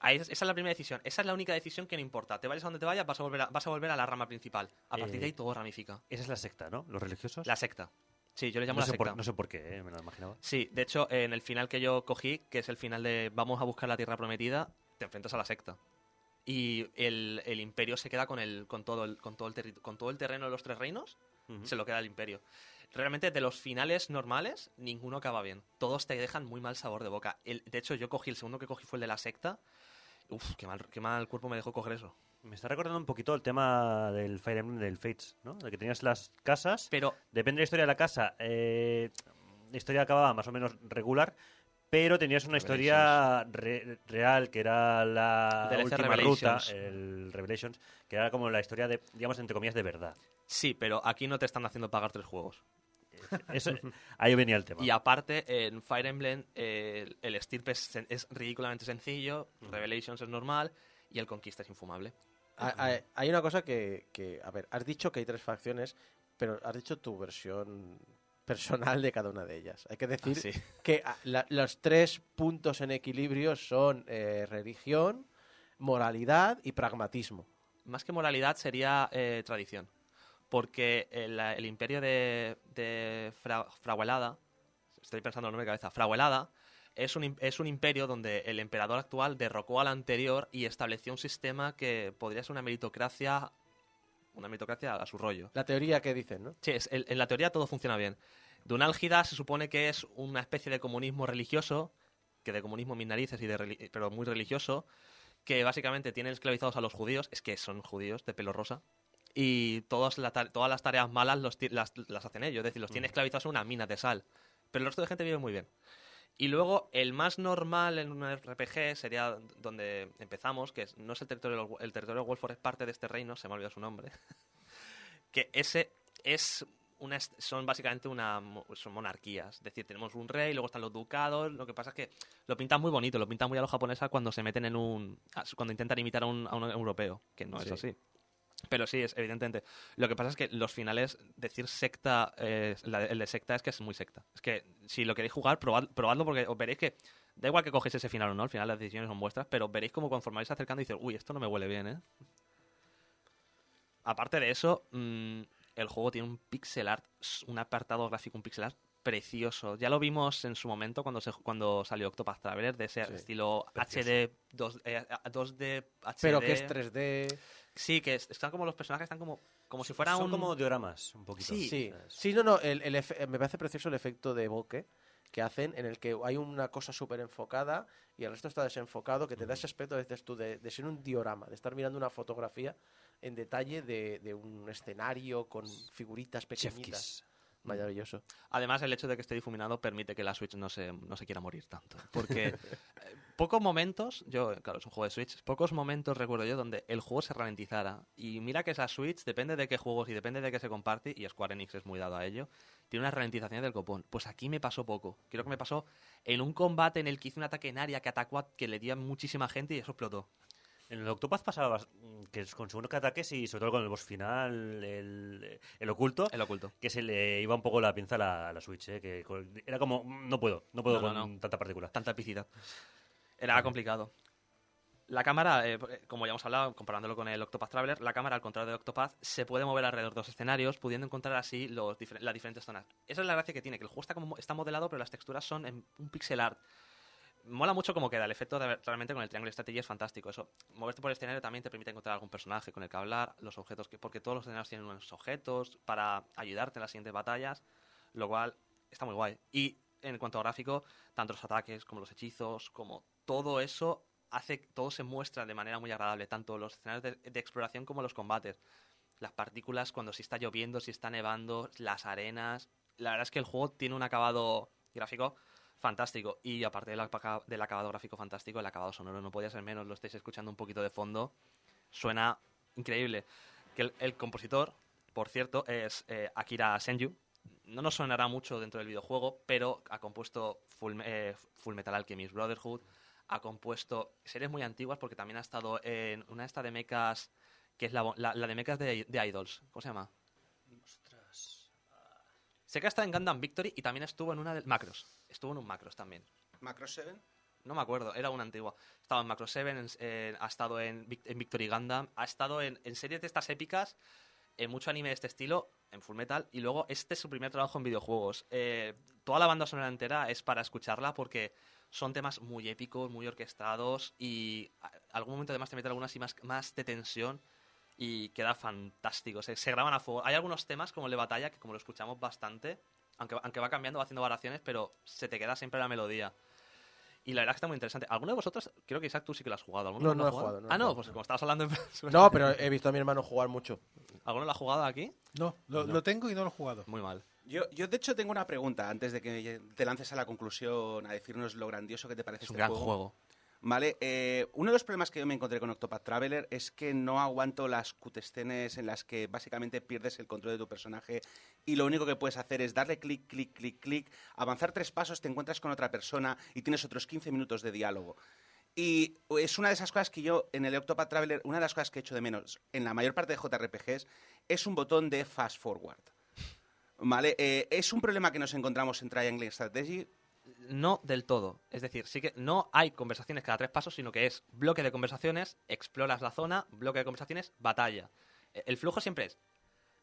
Ahí esa es la primera decisión. Esa es la única decisión que no importa. Te vayas a donde te vayas, vas a volver a, vas a, volver a la rama principal. A partir de Eh, ahí todo ramifica. Esa es la secta, ¿no? Los religiosos. La secta. Sí, yo le llamo no, la sé secta. por, no sé por qué, eh, me lo imaginaba. Sí, de hecho, en el final que yo cogí, que es el final de vamos a buscar la tierra prometida, te enfrentas a la secta. Y el, el imperio se queda con, el, con, todo el, con, todo el terri- con todo el terreno de los tres reinos, se lo queda el imperio. Realmente, de los finales normales, ninguno acaba bien. Todos te dejan muy mal sabor de boca. El- de hecho, yo cogí, el segundo que cogí fue el de la secta. Uf, qué mal, qué mal cuerpo me dejó coger eso. Me está recordando un poquito el tema del Fire Emblem del Fates, ¿no? De que tenías las casas. Pero Depende de la historia de la casa. eh, la historia acababa más o menos regular, pero tenías una historia re- real que era la DLC última Revelations. ruta, el Revelations, que era como la historia de, digamos, entre comillas, de verdad. sí, pero aquí no te están haciendo pagar tres juegos. Eso, ahí venía el tema. Y aparte, en Fire Emblem, eh, el, estirpe es, ridículamente sencillo, Revelations es normal y el Conquista es infumable. Hay, hay- hay una cosa que, que, a ver, has dicho que hay tres facciones, pero has dicho tu versión personal de cada una de ellas. Hay que decir Ah, sí. que ah, la- los tres puntos en equilibrio son eh, religión, moralidad y pragmatismo. Más que moralidad sería eh, tradición. Porque el, el imperio de, de Fra- estoy pensando en el nombre de cabeza, Frauelada es un, es un imperio donde el emperador actual derrocó al anterior y estableció un sistema que podría ser una meritocracia, una meritocracia a su rollo. La teoría que dicen, ¿no? Sí, es- en, en la teoría todo funciona bien. Dunálgida se supone que es una especie de comunismo religioso, que de comunismo mis narices, y de pero muy religioso, que básicamente tiene esclavizados a los judíos, es que son judíos de pelo rosa, y todas, la todas las tareas malas los las, las hacen ellos, es decir, los tiene esclavizados en una mina de sal. Pero el resto de gente vive muy bien. Y luego, el más normal en un RPG sería donde empezamos, que no es el territorio, el territorio de Wolford, es parte de este reino, se me ha olvidado su nombre. que ese es una, son básicamente una son monarquías. Es decir, tenemos un rey, luego están los ducados. Lo que pasa es que lo pintan muy bonito, lo pintan muy a lo japonesa cuando se meten en un. cuando intentan imitar a un, a un europeo, que no Sí. es así. Pero sí, es evidentemente. Lo que pasa es que los finales, decir secta, eh, la- el de secta es que es muy secta. Es que si lo queréis jugar, probad- probadlo porque os veréis que. Da igual que cogéis ese final o no, al final las decisiones son vuestras, pero veréis como conforme vais acercando y dices, uy, esto no me huele bien, ¿eh? Aparte de eso, mm, el juego tiene un pixel art, un apartado gráfico, un pixel art precioso. Ya lo vimos en su momento cuando se, cuando salió Octopath Traveler, de ese Sí. estilo Precioso. HD, 2, eh, 2D, HD. Pero que es 3D. Sí, que es- están como los personajes, están como, como si fuera Son un... como dioramas, un poquito. Sí. Sí, sí, no, no, el, el efe- me parece precioso el efecto de bokeh que hacen en el que hay una cosa súper enfocada y el resto está desenfocado, que te da ese aspecto, dices tú, de, de ser un diorama, de estar mirando una fotografía en detalle de, de un escenario con figuritas Chef pequeñitas. Maravilloso. Además, el hecho de que esté difuminado permite que la Switch no se, no se quiera morir tanto. Porque eh, pocos momentos, yo, claro, es un juego de Switch, pocos momentos recuerdo yo donde el juego se ralentizara. Y mira que esa Switch, depende de qué juegos y depende de qué se comparte, y Square Enix es muy dado a ello, tiene una ralentización del copón. Pues aquí me pasó poco. Creo que me pasó en un combate en el que hice un ataque en área que atacó a, que le di a muchísima gente y eso explotó. En el Octopath pasaba que con según qué ataques y sobre todo con el boss final, el, el oculto, El oculto. que se le iba un poco la pinza a la, a la Switch, ¿eh? que era como, no puedo, no puedo No, no, con tanta partícula. tanta epicidad. Era complicado. La cámara, eh, como ya hemos hablado, comparándolo con el Octopath Traveler, la cámara, al contrario de Octopath, se puede mover alrededor de los escenarios, pudiendo encontrar así los difer- las diferentes zonas. Esa es la gracia que tiene, que el juego está, como, está modelado, pero las texturas son en un pixel art. Mola mucho cómo queda, el efecto de- realmente con el triángulo strategy es fantástico. Eso, moverte por el escenario también te permite encontrar algún personaje con el que hablar, los objetos, que, porque todos los escenarios tienen unos objetos para ayudarte en las siguientes batallas, lo cual está muy guay. Y en cuanto a gráfico, tanto los ataques como los hechizos, como todo eso hace todo se muestra de manera muy agradable, tanto los escenarios de, de exploración como los combates. Las partículas cuando si está lloviendo, si está nevando, las arenas. La verdad es que el juego tiene un acabado gráfico fantástico. Y aparte del, del acabado gráfico fantástico, el acabado sonoro no podía ser menos. Lo estáis escuchando un poquito de fondo. Suena increíble. Que el, compositor, por cierto, es eh, Akira Senju. No nos sonará mucho dentro del videojuego, pero ha compuesto Full, eh, Full Metal Alchemist Brotherhood, ha compuesto series muy antiguas porque también ha estado en una esta de mechas que es la, la, de mechas de, de Idols. ¿Cómo se llama? Sé que está en Gundam Victory y también estuvo en una de Macros. Estuvo en un Macros también. Macro 7. No me acuerdo, era una antigua. Ha estado en Macro 7, en- en- ha estado en, en Victory Gundam, ha estado en, en series de estas épicas, en mucho anime de este estilo, en Full Metal, y luego este es su primer trabajo en videojuegos. Eh, toda la banda sonora entera es para escucharla porque son temas muy épicos, muy orquestados, y a- algún momento además te mete algunas y más, más de tensión y queda fantástico. Se, se graban a fuego. Hay algunos temas como el de batalla que como lo escuchamos bastante, aunque, aunque va cambiando, va haciendo variaciones, pero se te queda siempre la melodía. Y la verdad que está muy interesante. ¿Alguno de vosotros, creo que Isaac tú sí que lo has jugado? ¿Alguno No, lo no ha he jugado, no ah, no, pues como estabas hablando en No, pero he visto a mi hermano jugar mucho. ¿Alguno lo ha jugado aquí? No, lo, lo tengo y no lo he jugado. Muy mal. Yo, yo, de hecho, tengo una pregunta antes de que te lances a la conclusión a decirnos lo grandioso que te parece Es un este gran juego. Vale, eh, uno de los problemas que yo me encontré con Octopath Traveler es que no aguanto las cutescenes en las que básicamente pierdes el control de tu personaje y lo único que puedes hacer es darle clic, clic, clic, clic, avanzar tres pasos, te encuentras con otra persona y tienes otros 15 minutos de diálogo. Y es una de esas cosas que yo, en el Octopath Traveler, una de las cosas que echo de menos en la mayor parte de JRPGs es un botón de fast forward. ¿Vale? Eh, es un problema que nos encontramos en Triangle Strategy. No del todo. Es decir, sí que no hay conversaciones cada tres pasos, sino que es bloque de conversaciones, exploras la zona, bloque de conversaciones, batalla. E- El flujo siempre es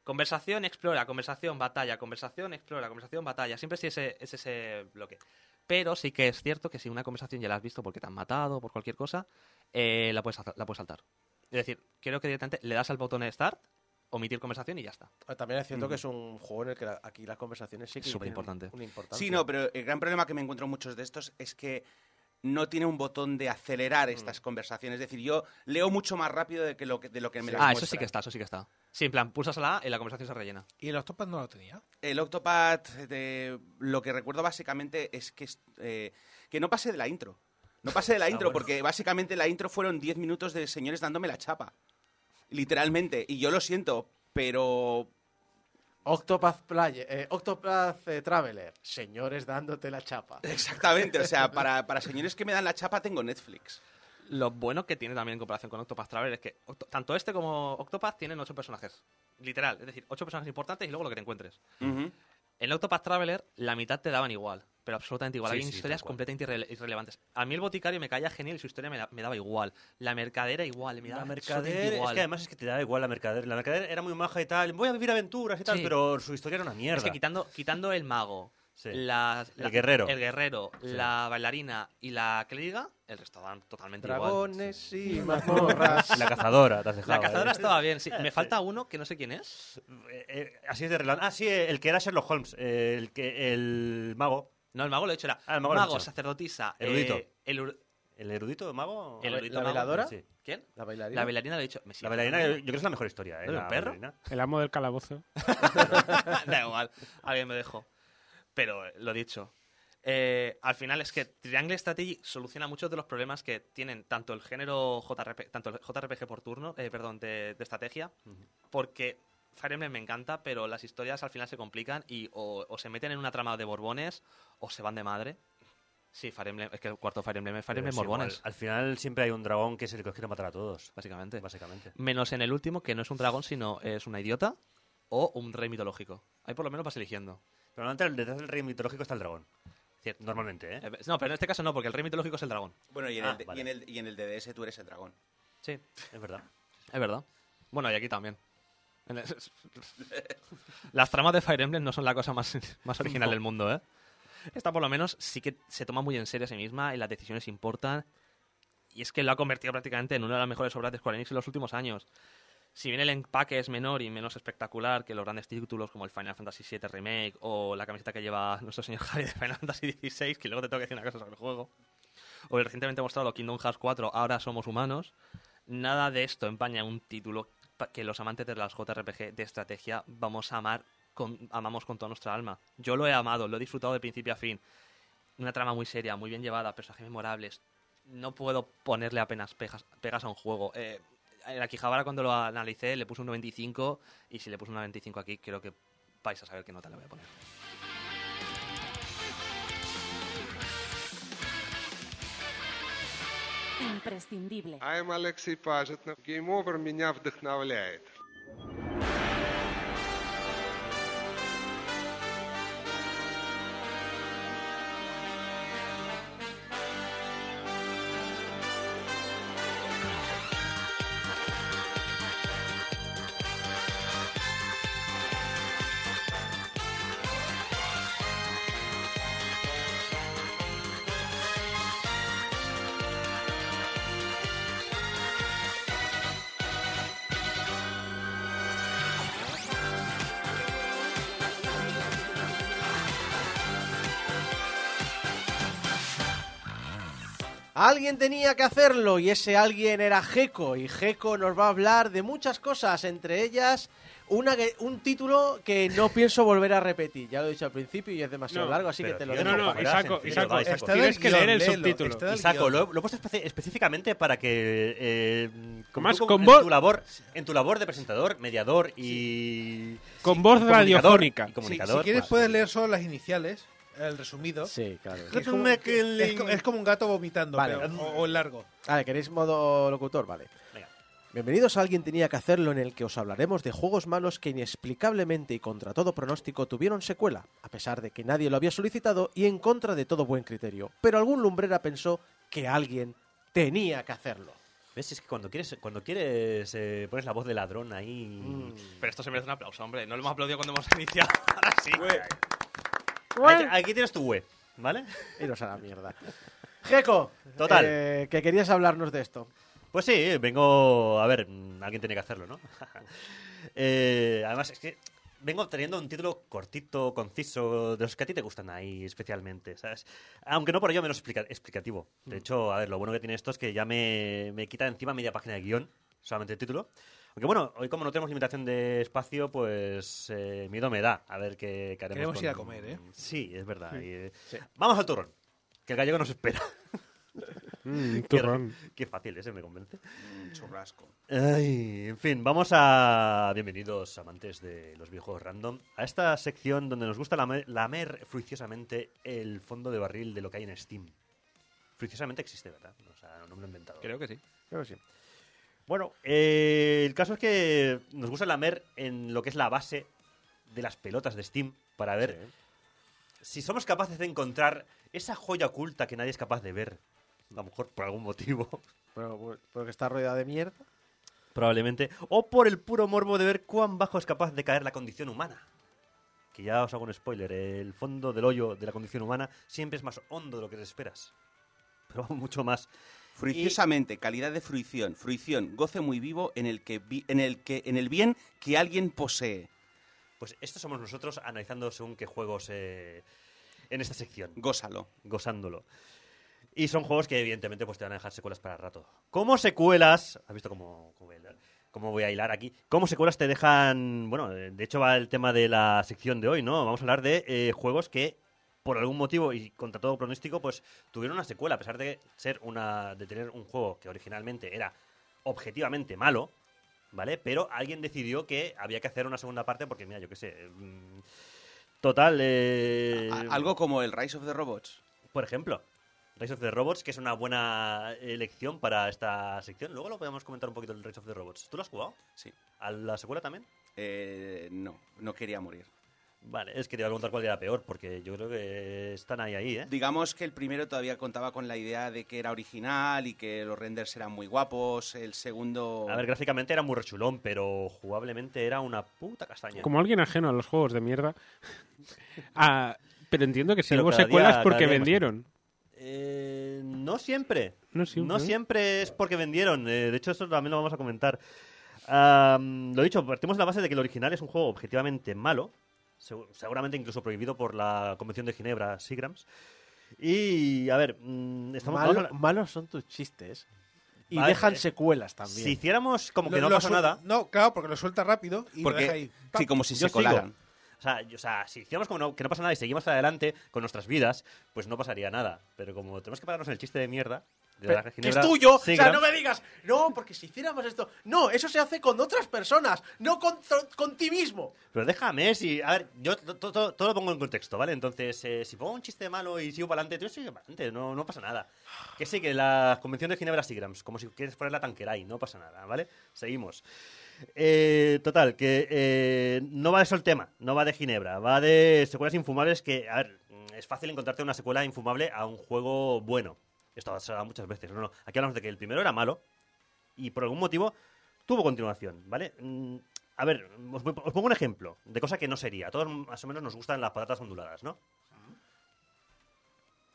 conversación, explora, conversación, batalla, conversación, explora, conversación, batalla. Siempre sí ese, es ese bloque. Pero sí que es cierto que si una conversación ya la has visto porque te han matado, por cualquier cosa, eh, la, puedes, la puedes saltar. Es decir, creo que directamente le das al botón de Start, omitir conversación y ya está. Ah, También es cierto que es un juego en el que la- aquí las conversaciones sí que. Una importancia. Sí, no, pero el gran problema que me encuentro en muchos de estos es que no tiene un botón de acelerar estas conversaciones. Es decir, yo leo mucho más rápido de, que lo, que, de lo que me las Ah, eso sí que está, eso sí que está. Sí, en plan, pulsas a la A y la conversación se rellena. Y el Octopath no lo tenía. El Octopath, de, lo que recuerdo básicamente es que, eh, que no pase de la intro. No pase de la Ah, intro, bueno. porque básicamente la intro fueron 10 minutos de señores dándome la chapa. Literalmente. Y yo lo siento, pero Octopath, Playa, eh, Octopath eh, Traveler. Señores dándote la chapa. exactamente, o sea, para, para señores que me dan la chapa tengo Netflix. Lo bueno que tiene también en comparación con Octopath Traveler es que tanto este como Octopath tienen ocho personajes. Literal, es decir, ocho personajes importantes y luego lo que te encuentres. En Octopath Traveler, la mitad te daban igual, pero absolutamente igual. Sí, Había sí, historias completamente irrele- irrelevantes. A mí el boticario me caía genial y su historia me, da- me daba igual. La mercadera igual, me daba La mercader, es igual. que además es que te da igual la mercader. La mercader era muy maja y tal. Voy a vivir aventuras y tal, Sí. pero su historia era una mierda. Es que quitando, quitando el mago, la- El guerrero. el guerrero, la bailarina y la clériga, el resto daban totalmente igual. Dragones y mazmorras. La cazadora, te has dejado. La cazadora ¿eh? estaba bien, sí. Me falta uno que no sé quién es. Eh, eh, así es de relance. Ah, sí, el que era Sherlock Holmes. eh, el, que, el mago. No, el mago lo he hecho era Ah, el mago hecho. sacerdotisa, Erudito. eh, el ¿El erudito mago? El ¿La erudito mago. veladora? Sí. ¿Quién? La bailarina. La bailarina lo he dicho. Me La bailarina, yo, creo que es la mejor historia. ¿eh? ¿Era un la perro? bailarina. El amo del calabozo. da igual, alguien me dejó. Pero eh, lo dicho. Eh, al final es que Triangle Strategy soluciona muchos de los problemas que tienen tanto el género JRPG, tanto el JRPG por turno, eh, perdón, de, de estrategia, porque Fire Emblem me encanta, pero las historias al final se complican y o, o se meten en una trama de borbones o se van de madre. Sí, Fire Emblem, es que el cuarto Fire Emblem es Fire Emblem borbones, Al final siempre hay un dragón que es el que os quiere matar a todos. básicamente. Básicamente. Menos en el último, que no es un dragón, sino es una idiota o un rey mitológico. Ahí por lo menos vas eligiendo. Pero antes, detrás del rey mitológico está el dragón. Cierto. Normalmente, ¿eh? Eh, No, pero en este caso no, porque el rey mitológico es el dragón. Bueno, y en, Ah, el, vale. y, en el, y en el DDS tú eres el dragón. Sí, Es verdad. es verdad. Bueno, y aquí también. Las tramas de Fire Emblem no son la cosa más, más original No. del mundo, ¿eh? Esta por lo menos sí que se toma muy en serio a sí misma y las decisiones importan. Y es que lo ha convertido prácticamente en una de las mejores obras de Square Enix en los últimos años. Si bien el empaque es menor y menos espectacular que los grandes títulos como el Final Fantasy VII Remake o la camiseta que lleva nuestro señor Harry de Final Fantasy XVI, que luego te tengo que decir una cosa sobre el juego, o el recientemente mostrado Kingdom Hearts 4, Ahora somos humanos, nada de esto empaña un título que los amantes de las JRPG de estrategia vamos a amar, con, amamos con toda nuestra alma. Yo lo he amado, lo he disfrutado de principio a fin. Una trama muy seria, muy bien llevada, personajes memorables. No puedo ponerle apenas pegas, a un juego. Eh, en la Quijabara cuando lo analicé le puse un 95 y si le puse un 95 aquí creo que vais a saber qué nota le voy a poner. Imprescindible. I'm Алексей Пажетнов. Game Over меня вдохновляет. Alguien tenía que hacerlo y ese alguien era Gecko y Gecko nos va a hablar de muchas cosas, entre ellas una que- un título que no pienso volver a repetir. Ya lo he dicho al principio y es demasiado No, largo, así que te lo dejo. No, no, Isaco, Isaco, tienes que leer el subtítulo. Isaco, lo, lo he puesto espe- específicamente para que eh, Más tú, con en voz- tu labor en tu labor de presentador, mediador y Con voz radiofónica. y Sí, si quieres pues, puedes leer solo las iniciales, el resumido. Sí, claro. Es como, es es como un gato vomitando, Vale. pero- o, o el largo. Vale, ¿queréis modo locutor? Vale. Venga. Bienvenidos a Alguien Tenía que Hacerlo, en el que os hablaremos de juegos malos que inexplicablemente y contra todo pronóstico tuvieron secuela, a pesar de que nadie lo había solicitado y en contra de todo buen criterio. Pero algún lumbrera pensó que alguien tenía que hacerlo. ¿Ves? Es que cuando quieres, cuando quieres eh, pones la voz de ladrón ahí. Mm. Pero esto se merece un aplauso, hombre. No lo hemos aplaudido cuando hemos iniciado. Ahora sí. Aquí, aquí tienes tu web, ¿vale? Iros a la mierda. Geco, Total. eh, que querías hablarnos de esto. Pues sí, vengo. A ver, mm, alguien tenía que hacerlo, ¿no? Eh, además, es que vengo teniendo un título cortito, conciso, de los que a ti te gustan ahí especialmente, ¿sabes? Aunque no por ello menos explica- explicativo. De hecho, a ver, lo bueno que tiene esto es que ya me, me quita encima media página de guion, solamente el título. Aunque bueno, hoy como no tenemos limitación de espacio, pues eh, miedo me da. A ver qué, qué haremos. Queremos con- ir a comer, ¿eh? Sí, es verdad. y, eh, Vamos al turrón, que el gallego nos espera. Mm, Qué- turrón. Qué fácil, ese me convence. Un churrasco. Ay, en fin, vamos a. Bienvenidos, amantes de los videojuegos random, a esta sección donde nos gusta lamer, lamer fruiciosamente el fondo de barril de lo que hay en Steam. Fruiciosamente existe, ¿verdad? O sea, no me lo he inventado. Creo que sí. Creo que sí. Bueno, eh, el caso es que nos gusta lamer en lo que es la base de las pelotas de Steam para ver si somos capaces de encontrar esa joya oculta que nadie es capaz de ver. A lo mejor por algún motivo. Pero, porque está rodeada de mierda. probablemente, o por el puro morbo de ver cuán bajo es capaz de caer la condición humana. Que ya os hago un spoiler, el fondo del hoyo de la condición humana siempre es más hondo de lo que te esperas. Pero vamos, mucho más. Fruiciosamente, calidad de fruición. Fruición, goce muy vivo en el que vi- en el que en el bien que alguien posee. Pues estos somos nosotros analizando según qué juegos eh, en esta sección, Gózalo. gozándolo. Y son juegos que evidentemente pues, te van a dejar secuelas para rato. ¿Cómo secuelas? ¿Has visto cómo, cómo voy a hilar? cómo voy a hilar aquí? ¿Cómo secuelas te dejan...? Bueno, de hecho va el tema de la sección de hoy, ¿no? Vamos a hablar de eh, juegos que por algún motivo y contra todo pronóstico, pues tuvieron una secuela, a pesar de ser una, de tener un juego que originalmente era objetivamente malo, ¿vale? Pero alguien decidió que había que hacer una segunda parte porque, mira, yo qué sé. mm, Total, eh, Algo como el Rise of the Robots. por ejemplo, Rise of the Robots, que es una buena elección para esta sección. Luego lo podemos comentar un poquito el Rise of the Robots. ¿Tú lo has jugado? Sí. ¿A la secuela también? Eh, no, no quería morir. Vale, es que te iba a preguntar cuál era peor, porque yo creo que están ahí, ahí, ¿eh? Digamos que el primero todavía contaba con la idea de que era original y que los renders eran muy guapos. El segundo. A ver, gráficamente era muy rechulón, pero jugablemente era una puta castaña. Como alguien ajeno a los juegos de mierda. Ah, pero entiendo que si Pero hubo secuelas día- porque vendieron. Eh, no siempre. No siempre. No siempre es porque vendieron. eh, de hecho, esto también lo vamos a comentar. Am, lo dicho, partimos de la base de que el original es un juego objetivamente malo. Segu- Seguramente incluso prohibido por la Convención de Ginebra, Sigrams. Y, a ver, mm, estamos... Malo- malos son tus chistes. Y Vale, dejan secuelas también. si hiciéramos como que Lo- no suel- nada... No, claro, porque lo suelta rápido y lo deja ahí. sí, como si Yo se colaran. sigo. O sea, yo- o sea, si hiciéramos como no- que no pasa nada y seguimos adelante con nuestras vidas, pues no pasaría nada. Pero como tenemos que pararnos en el chiste de mierda, de la Pero- que es tuyo. O sea, no me digas, no, porque si hiciéramos esto. No, eso se hace con otras personas, no con, con ti mismo. Pero déjame, si. A ver, yo to- to- to- todo lo pongo en contexto, ¿vale? Entonces, eh, si pongo un chiste malo y sigo para adelante, yo sigo para adelante, no, no pasa nada. Que sí, que la convención de Ginebra Seagrams, como si quieres poner la tanqueray, no pasa nada, ¿vale? Seguimos. Eh, total, que eh, no va de eso el tema, no va de Ginebra, va de secuelas infumables que, a ver, es fácil encontrarte una secuela infumable a un juego bueno. Esto ha pasado muchas veces, no, no. Aquí hablamos de que el primero era malo y por algún motivo tuvo continuación, ¿vale? Mm, A ver, os, os pongo un ejemplo de cosa que no sería. A todos más o menos nos gustan las patatas onduladas, ¿no?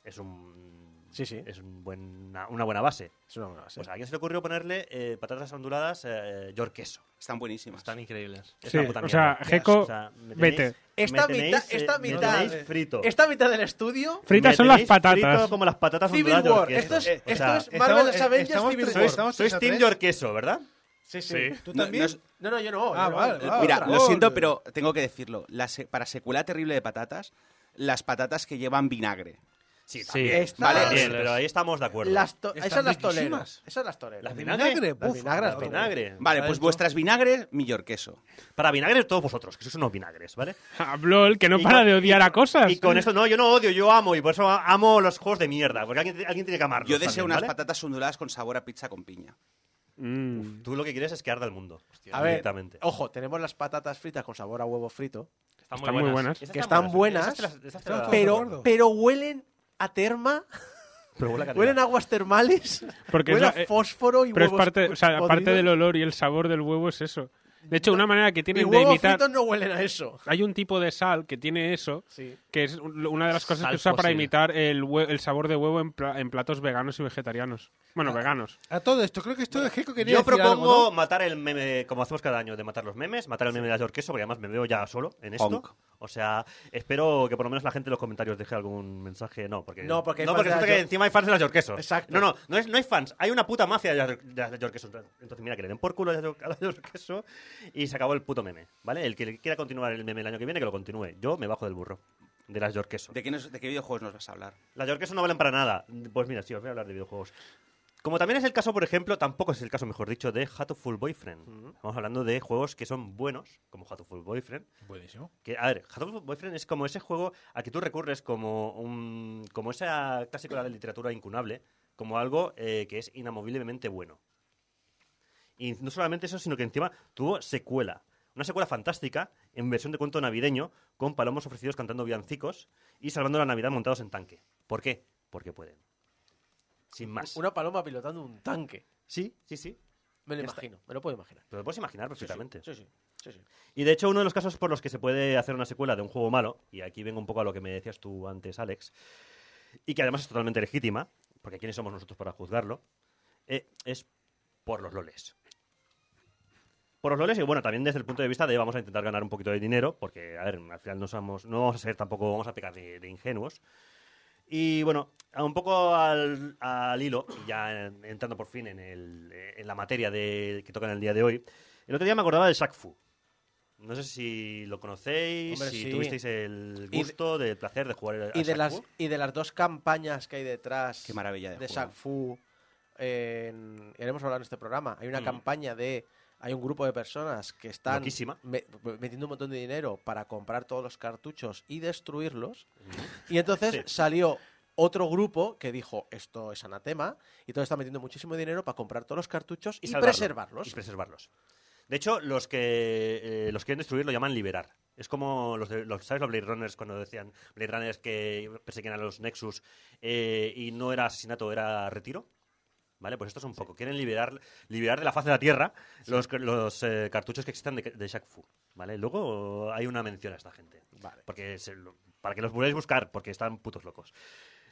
Es un. Sí, sí. Es un buen- una buena base. Es una buena base. Pues a alguien se le ocurrió ponerle eh, patatas onduladas eh, york queso. Están buenísimas. Están increíbles. Es Sí, una puta o sea. Geco, O sea, vete. Esta me tenéis, mitad, eh, esta me mitad, frito. esta mitad del estudio, Fritas son las patatas. frito como las patatas Civil onduladas War. Esto es, queso. O esto sea, es Marvel's estamos- Avengers estamos Civil War. sois a Team tres. york queso, ¿verdad? Sí, sí. Sí. ¿Tú también? no es- No, no, yo no. Ah, yo no. vale, Eh, vale. Mira, lo siento, pero tengo que decirlo. La se- para secuela terrible de patatas, las patatas que llevan vinagre. Sí, Sí. también. Está- Vale, Sí. bien, pero ahí estamos de acuerdo. Las esas las riquísimas. Esas las tolero. ¿Las ¿De vinagre? vinagre? Las Uf, vinagre, las madre. vinagre. Vale, pues vuestras vinagres, mi york queso. Para vinagre, todos vosotros, que sois unos vinagres, ¿vale? Ah, Blol, que no Y para con- de odiar a cosas. Y con esto, no, yo no odio, yo amo, y por eso amo los juegos de mierda, porque alguien, alguien tiene que amarlos. Yo deseo también, unas ¿vale? patatas onduladas con sabor a pizza con piña. Mm. Tú lo que quieres es que arda el mundo. A ver, directamente. ojo, tenemos las patatas fritas con sabor a huevo frito, Están muy buenas. que están buenas, Esas te las- esas te Están las- de pero, acuerdo. pero huelen a terma, pero huele a huelen a aguas termales, Porque es huelen la- a eh, fósforo y Pero es huevos parte, o sea, podridos. aparte del olor y el sabor del huevo es eso. De hecho, una manera que Mis tienen de huevos imitar... fritos no huelen a eso. Hay un tipo de sal que tiene eso, Sí. que es un- una de las cosas Sal que usa para fósil. imitar el, hue- el sabor de huevo en, pla- en platos veganos y vegetarianos. Bueno, veganos. A todo esto, creo que esto es Gecko quería Yo decir propongo algo, ¿no? matar el meme, como hacemos cada año, de matar los memes, matar el meme de York Queso, porque además me veo ya solo en esto. Honk. O sea, espero que por lo menos la gente en los comentarios deje algún mensaje. No, porque, No, porque no, porque resulta las que encima hay fans de las Queso. Exacto. No, no, no, es, no hay fans, hay una puta mafia de las de las. Entonces, mira, que le den por culo a las las Queso y se acabó el puto meme, ¿vale? El que quiera continuar el meme el año que viene, que lo continúe. Yo me bajo del burro de las York Queso. ¿De qué, nos- de qué videojuegos nos vas a hablar? Las York Queso no valen para nada. Pues mira, sí, os voy a hablar de videojuegos. Como también es el caso, por ejemplo, tampoco es el caso, mejor dicho, de Hatoful Boyfriend. Estamos hablando de juegos que son buenos, como Hatoful Boyfriend. Buenísimo. Que, a ver, Hatoful Boyfriend es como ese juego al que tú recurres como un, como esa clásico de la literatura incunable, como algo eh, que es inamoviblemente bueno. Y no solamente eso, sino que encima tuvo secuela. Una secuela fantástica en versión de cuento navideño con palomos ofrecidos cantando villancicos y salvando la Navidad montados en tanque. ¿Por qué? Porque pueden. Sin más. Una paloma pilotando un tanque. Sí, sí, sí. Me lo imagino, me lo puedo imaginar. Te lo puedes imaginar perfectamente. Sí, sí. sí, sí. Y de hecho, uno de los casos por los que se puede hacer una secuela de un juego malo, y aquí vengo un poco a lo que me decías tú antes, Alex, y que además es totalmente legítima, porque quiénes somos nosotros para juzgarlo, eh, es por los loles. Por los loles y bueno, también desde el punto de vista de vamos a intentar ganar un poquito de dinero, porque, a ver, al final no somos, no vamos a ser tampoco, vamos a pecar de, de ingenuos. Y bueno, a un poco al, al hilo, y ya en- entrando por fin en, el, en la materia de, que toca en el día de hoy, el otro día me acordaba del Shaq Fu. No sé si lo conocéis, Hombre, si sí. tuvisteis el Y de- gusto, del placer de jugar a Y de, Shaq las, Fu. y de las dos campañas que hay detrás Qué maravilla de de. Shaq Fu, en, hemos hablado en este programa, hay una Mm. campaña de... Hay un grupo de personas que están me- metiendo un montón de dinero para comprar todos los cartuchos y destruirlos. Y entonces Sí. salió otro grupo que dijo, esto es anatema, y todos están metiendo muchísimo dinero para comprar todos los cartuchos y, preservarlos. Y preservarlos. De hecho, los que eh, los quieren destruir lo llaman liberar. Es como los, de, los ¿sabes los Blade Runners cuando decían Blade Runners que perseguían a los Nexus eh, y no era asesinato, era retiro? ¿Vale? Pues esto es un poco. Quieren liberar, liberar de la faz de la Tierra los, los eh, cartuchos que existan de, de Shaq Fu. ¿Vale? Luego hay una mención a esta gente. Vale. Porque se para que los podáis buscar, porque están putos locos.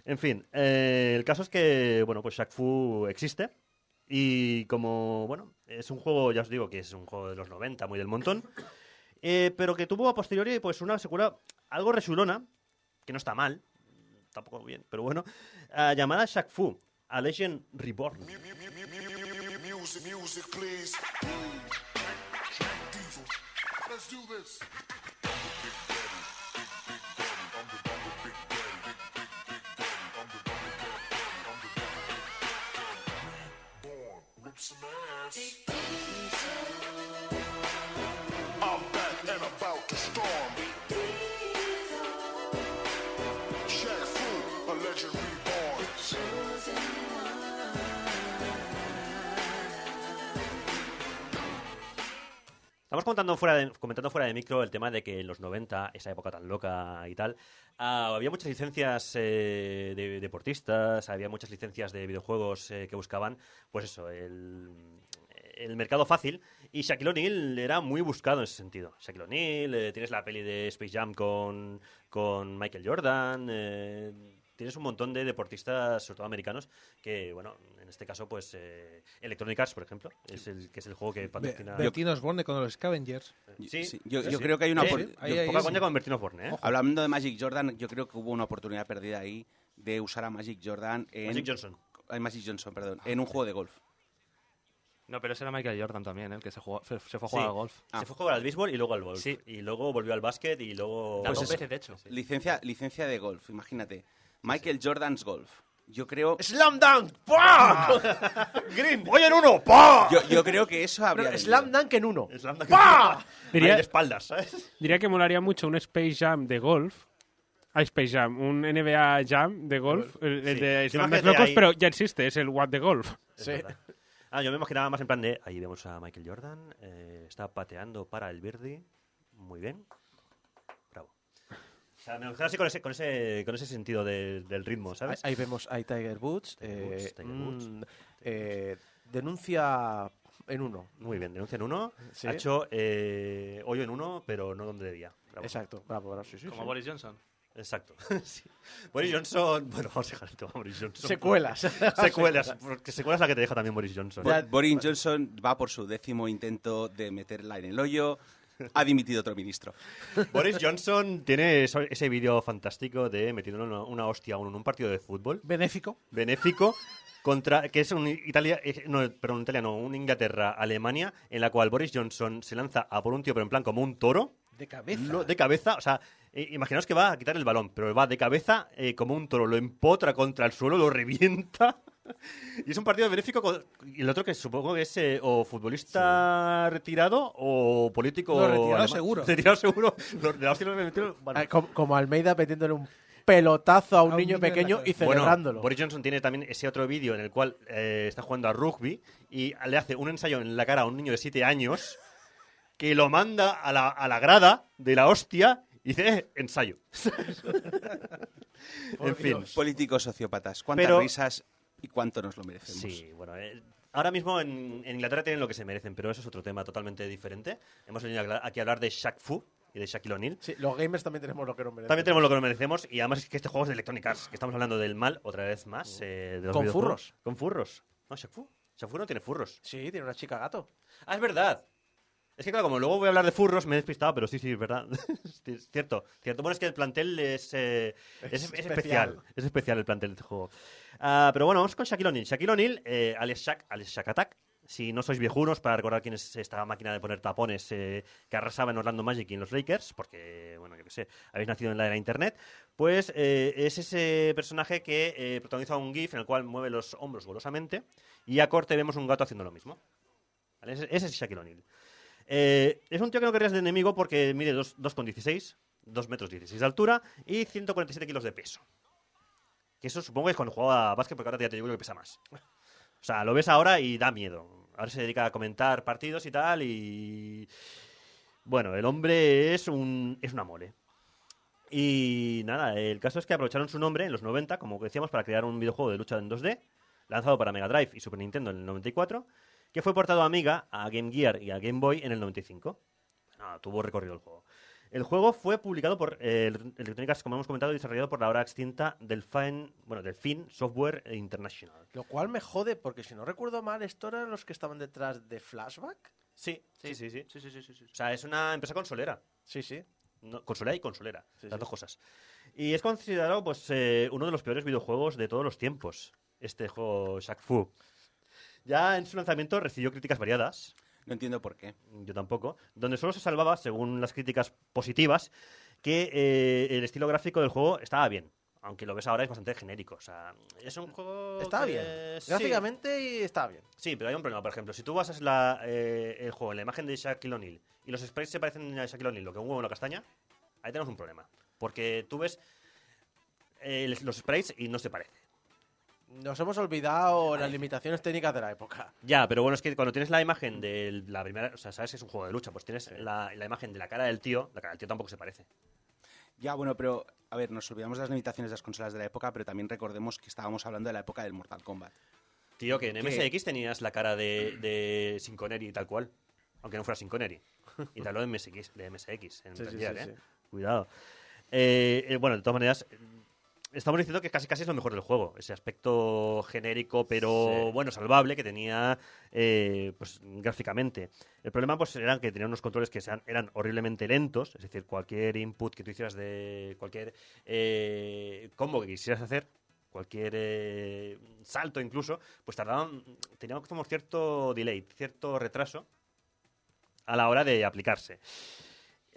En fin, eh, el caso es que, bueno, pues Shaq Fu existe. Y como, bueno, es un juego, ya os digo que es un juego de los 90, muy del montón. eh, pero que tuvo a posteriori, pues una secuela algo resulona, que no está mal, tampoco bien, pero bueno, ah, llamada Shaq Fu, A Legend Reborn. Music, music, please. Let's do this. Take estábamos comentando fuera, de, comentando fuera de micro el tema de que en los 90, esa época tan loca y tal, ah, había muchas licencias eh, de deportistas, había muchas licencias de videojuegos eh, que buscaban, pues eso, el, el mercado fácil. Y Shaquille O'Neal era muy buscado en ese sentido. Shaquille O'Neal, eh, tienes la peli de Space Jam con, con Michael Jordan, eh, tienes un montón de deportistas, sobre todo americanos, que, bueno, en este caso, pues eh, Electronic Arts, por ejemplo, es el, que es el juego que patrocina... Bertín Osborne con los Scavengers. Sí, Sí, yo, sí, yo sí. creo que hay una... Sí, opor- sí. Ahí, yo- ahí, Poca sí. coña con Bertino Osborne, ¿eh? Hablando de Magic Jordan, yo creo que hubo una oportunidad perdida ahí de usar a Magic Jordan en... Magic Johnson. Ay, Magic Johnson, perdón, en un juego de golf. No, pero ese era Michael Jordan también, ¿eh? el que se, jugó- se se fue a Sí. jugar al golf. Se fue a jugar al béisbol y luego al golf. Sí. Y luego volvió al básquet y luego... Pues veces, de hecho. Licencia, licencia de golf, imagínate. Michael Jordan's Golf. Yo creo, ¡Slam Dunk! ¡Pah! Green. ¡Oye, en uno! ¡Pa! yo, yo creo que eso habría... No, Slam Dunk en uno. Slam dunk. ¡Pah! Diría- Ahí de espaldas, ¿sabes? Diría que molaría mucho un Space Jam de golf. Ah, Space Jam, un NBA Jam de golf. El, el Sí. de Slam Dunk locos, ahí- pero ya existe, es el What de golf. Sí. Ah, yo me imaginaba más en plan de... Ahí vemos a Michael Jordan. eh, está pateando para el Verdi. Muy bien. Bravo. O sea, me con ese, con ese, con ese sentido de- del ritmo, ¿sabes? ahí vemos a Tiger Woods. Tiger eh, Woods, Tiger Woods. mm, eh, denuncia en uno. Muy bien, denuncia en uno. Sí. Ha hecho eh, hoyo en uno, pero no donde debía. Bravo. Exacto, bravo, bravo, sí, sí, Como sí. Boris Johnson. Exacto. Sí. Boris Johnson... Bueno, vamos a dejar el tema Boris Johnson. Secuelas. Secuelas. Porque secuelas es la que te deja también Boris Johnson. Bo- Boris Johnson va por su décimo intento de meterla en el hoyo. Ha dimitido otro ministro. Boris Johnson tiene eso- ese vídeo fantástico de metiéndole una, una hostia a uno en un partido de fútbol Benéfico. benéfico contra que es un Italia eh, no perdón Italia no un Inglaterra Alemania en la cual Boris Johnson se lanza a por un tío pero en plan como un toro De cabeza. lo- de cabeza o sea eh, imaginaos que va a quitar el balón pero va de cabeza eh, como un toro lo empotra contra el suelo lo revienta y es un partido benéfico con- y el otro que supongo que es eh, o futbolista retirado o político No, retirado alemán. seguro. retirado seguro Los de la hostia los metieron- bueno. Como, como Almeida metiéndole un pelotazo a un A un niño pequeño y celebrándolo. Bueno, Boris Johnson tiene también ese otro vídeo en el cual eh, está jugando a rugby y le hace un ensayo en la cara a un niño de 7 años que lo manda a la, a la grada de la hostia y dice, eh, ensayo. en fin. Políticos sociópatas. ¿Cuántas Pero- risas y cuánto nos lo merecemos? Sí, bueno, eh, ahora mismo en, en Inglaterra tienen lo que se merecen, pero eso es otro tema totalmente diferente. Hemos venido aquí a hablar de Shaq Fu y de Shaquille O'Neal. Sí, los gamers también tenemos lo que nos merecemos. También tenemos lo que nos merecemos y además es que este juego es de Electronic Arts, que estamos hablando del mal otra vez más. eh, de los Con furros. Con furros. No, Shaq Fu. Shaq Fu no tiene furros. Sí, tiene una chica gato. Ah, es verdad. Es que claro, como luego voy a hablar de furros, me he despistado, pero sí, sí, es verdad. es cierto, cierto. Bueno, es que el plantel es, eh, es, Es es especial. especial. Es especial el plantel de este juego. Ah, pero bueno, vamos con Shaquille O'Neal. Shaquille O'Neal, eh, alias Shaq, alias Shaq Attack. Si no sois viejunos, para recordar quién es esta máquina de poner tapones eh, que arrasaba en Orlando Magic y en los Lakers, porque, bueno, yo qué sé, habéis nacido en la era Internet, pues eh, es ese personaje que protagoniza un GIF en el cual mueve los hombros golosamente y a corte vemos un gato haciendo lo mismo. Ese es Shaquille O'Neal. Eh, es un tío que no querrías de enemigo porque mide 2 2,16, 2 metros 16 de altura y 147 kilos de peso. Que eso supongo que es cuando jugaba a básquet, porque ahora ya te digo que pesa más. O sea, lo ves ahora y da miedo. Ahora se dedica a comentar partidos y tal y... Bueno, el hombre es un es una mole. Y nada, el caso es que aprovecharon su nombre en los 90, como decíamos, para crear un videojuego de lucha en 2D, lanzado para Mega Drive y Super Nintendo en el 94, que fue portado a Amiga, a Game Gear y a Game Boy en el 95. Nada, tuvo recorrido el juego. El juego fue publicado por eh, Electronic Arts, como hemos comentado, y desarrollado por la ahora extinta Delfin, bueno, Delfin Software International. Lo cual me jode porque si no recuerdo mal, ¿esto eran los que estaban detrás de Flashback? Sí, sí, sí, sí. Sí, sí, sí, sí, sí. O sea, es una empresa consolera. Sí, sí. No, consolera y consolera, Sí, las sí. dos cosas. Y es considerado pues eh, uno de los peores videojuegos de todos los tiempos, este juego Shaq Fu. Ya en su lanzamiento recibió críticas variadas, No entiendo por qué. yo tampoco, donde solo se salvaba, según las críticas positivas, que eh, el estilo gráfico del juego estaba bien. Aunque lo ves ahora es bastante genérico. O sea, es un juego. Está que- bien. Gráficamente y está bien. Sí, pero hay un problema. Por ejemplo, si tú basas la, eh, el juego en la imagen de Shaquille O'Neal y los sprites se parecen a Shaquille O'Neal, lo que un huevo en la castaña, ahí tenemos un problema. Porque tú ves eh, los sprites y no se parece. Nos hemos olvidado las limitaciones técnicas de la época. Ya, pero bueno, es que cuando tienes la imagen de la primera. O sea, sabes que es un juego de lucha, pues tienes la, la imagen de la cara del tío. La cara del tío tampoco se parece. Ya, bueno, pero a ver, nos olvidamos de las limitaciones de las consolas de la época, pero también recordemos que estábamos hablando de la época del Mortal Kombat. Tío, que en ¿Qué? MSX tenías la cara de, de Sin Connery tal cual. Aunque no fuera Sin Connery. Y te hablo de MSX, de MSX en Sí, sí, ¿eh? sí. Cuidado. Eh, eh, bueno, de todas maneras, estamos diciendo que casi casi es lo mejor del juego. Ese aspecto genérico, pero Sí. bueno, salvable que tenía eh, pues, gráficamente. El problema pues era que tenía unos controles que sean- eran horriblemente lentos, es decir, cualquier input que tú hicieras de cualquier eh, combo que quisieras hacer, cualquier eh, salto incluso, pues tardaban, teníamos como cierto delay, cierto retraso a la hora de aplicarse.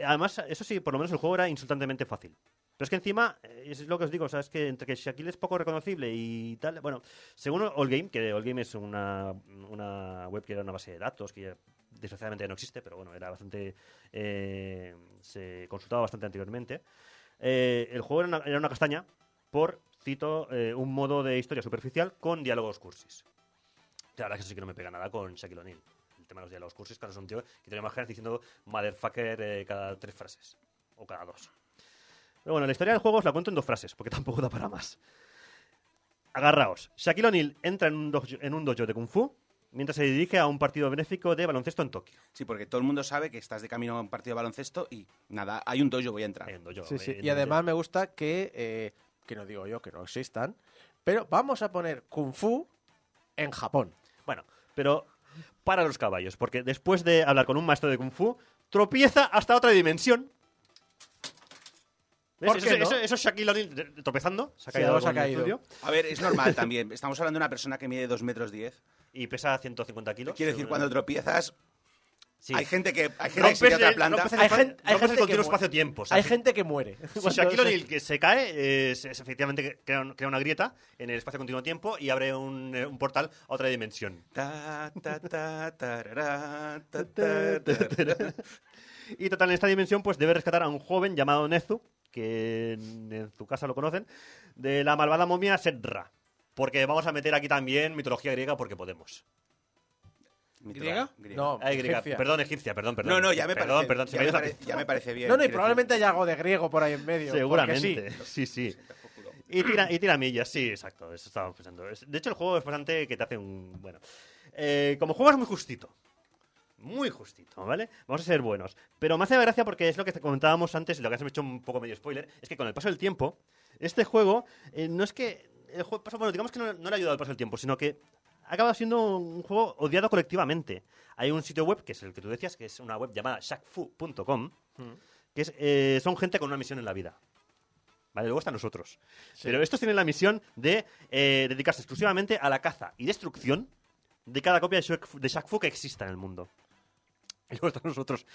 Además, eso sí, por lo menos el juego era insultantemente fácil. Pero es que encima, eh, es lo que os digo, o sea, es que entre que Shaquille es poco reconocible y tal, bueno, según Allgame, que Allgame es una, una web que era una base de datos, que desgraciadamente no existe, pero bueno, era bastante, eh, se consultaba bastante anteriormente, eh, el juego era una, castaña por, cito, eh, un modo de historia superficial con diálogos cursis. La verdad es que eso sí que no me pega nada con Shaquille O'Neal. El tema de los diálogos cursis, cuando es un tío que tiene imágenes diciendo motherfucker cada tres frases. O cada dos. Pero bueno, la historia del juego os la cuento en dos frases, porque tampoco da para más. Agarraos. Shaquille O'Neal entra en un, dojo, en un dojo de Kung Fu mientras se dirige a un partido benéfico de baloncesto en Tokio. Sí, porque todo el mundo sabe que estás de camino a un partido de baloncesto y nada, hay un dojo, voy a entrar. Hay un dojo, Sí, sí. Y además me gusta que, eh, que no digo yo que no existan, pero vamos a poner Kung Fu en Japón. Bueno, pero para los caballos, porque después de hablar con un maestro de Kung Fu, tropieza hasta otra dimensión. ¿Por Eso, qué no? eso- eso es Shaquille O'Neal tropezando. Se ha caído algo se ha en el caído. estudio A ver, es normal también. Estamos hablando de una persona que mide 2 metros 10. y pesa 150 kilos. Quiere decir, cuando tropiezas, Sí. hay gente que, hay gente que Rompes, se iría a otra el- planta. rompes el, Hay gente- hay rompes gente el que continuo espacio-tiempo. o sea, Hay gente que muere. Si Cuando Shaquille se- O'Neal que se cae, es, es efectivamente crea, un- crea una grieta en el espacio continuo tiempo y abre un, eh, un portal a otra dimensión. Ta, ta, ta, tarará, ta, ta, tarará. Y total, en esta dimensión, pues debe rescatar a un joven llamado Nezu, que en, en su casa lo conocen, de la malvada momia Sedra. Porque vamos a meter aquí también mitología griega porque podemos. ¿Griega? No, Ay, griega. egipcia. Perdón, egipcia, perdón, perdón. No, no, ya me perdón, parece, Perdón, ya, me pare- ya me parece bien. No, no, y decir- probablemente haya algo de griego por ahí en medio. Seguramente. sí. Sí, sí. Y, tira, y tiramillas, sí, exacto. Eso estábamos pensando. De hecho, el juego es bastante que te hace un. Bueno. Eh, como juego es muy justito. Muy justito, ¿vale? Vamos a ser buenos. Pero me hace gracia porque es lo que te comentábamos antes y lo que has hecho un poco medio spoiler. Es que con el paso del tiempo, este juego eh, no es que. El juego, bueno, digamos que no, no le ha ayudado el paso del tiempo, sino que ha acabado siendo un juego odiado colectivamente. Hay un sitio web, que es el que tú decías, que es una web llamada shackfu.com, que es, eh, son gente con una misión en la vida. Vale, luego están nosotros. Pero estos tienen la misión de eh, dedicarse exclusivamente a la caza y destrucción de cada copia de Shaq, Fu- de Shaq Fu que exista en el mundo. Y luego están nosotros,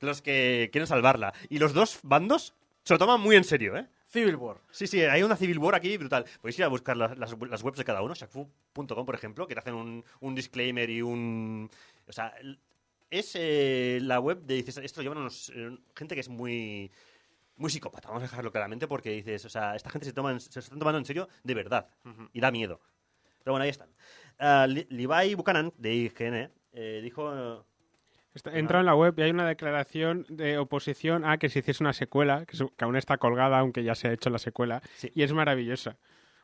los que quieren salvarla. Y los dos bandos se lo toman muy en serio, ¿eh? Civil War. Sí, sí, hay una Civil War aquí brutal. Podéis ir a buscar las, las- las webs de cada uno, shakfu.com, por ejemplo, que te hacen un, un disclaimer y un... O sea, es eh, la web de... Dices, esto lo llevan unos, eh, gente que es muy... Muy psicópata, vamos a dejarlo claramente, porque dices, o sea, esta gente se, toman, se están tomando en serio de verdad. Y da miedo. Pero bueno, ahí están. Li- Levi Buchanan, de IGN, eh, dijo... Está- He entrado en la web y hay una declaración de oposición a que se hiciese una secuela, que, aún está colgada, aunque ya se ha hecho la secuela, Sí. y es maravillosa.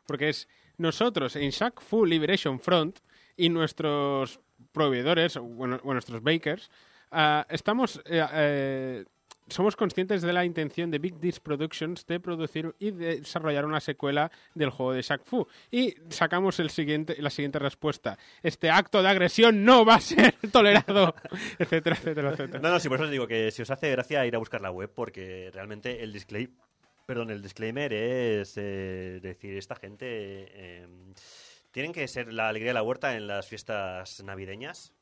Porque es nosotros en Shaq Fu Liberation Front y nuestros proveedores, o nuestros bakers, ah, estamos... eh, eh, somos conscientes de la intención de Big Dish Productions de producir y de desarrollar una secuela del juego de Shaq Fu. Y sacamos el siguiente, la siguiente respuesta. Este acto de agresión no va a ser tolerado, etcétera, etcétera, etcétera. No, no, sí, por eso os digo que si os hace gracia ir a buscar la web, porque realmente el disclaimer, perdón, el disclaimer es eh, decir, esta gente eh, tienen que ser la alegría de la huerta en las fiestas navideñas.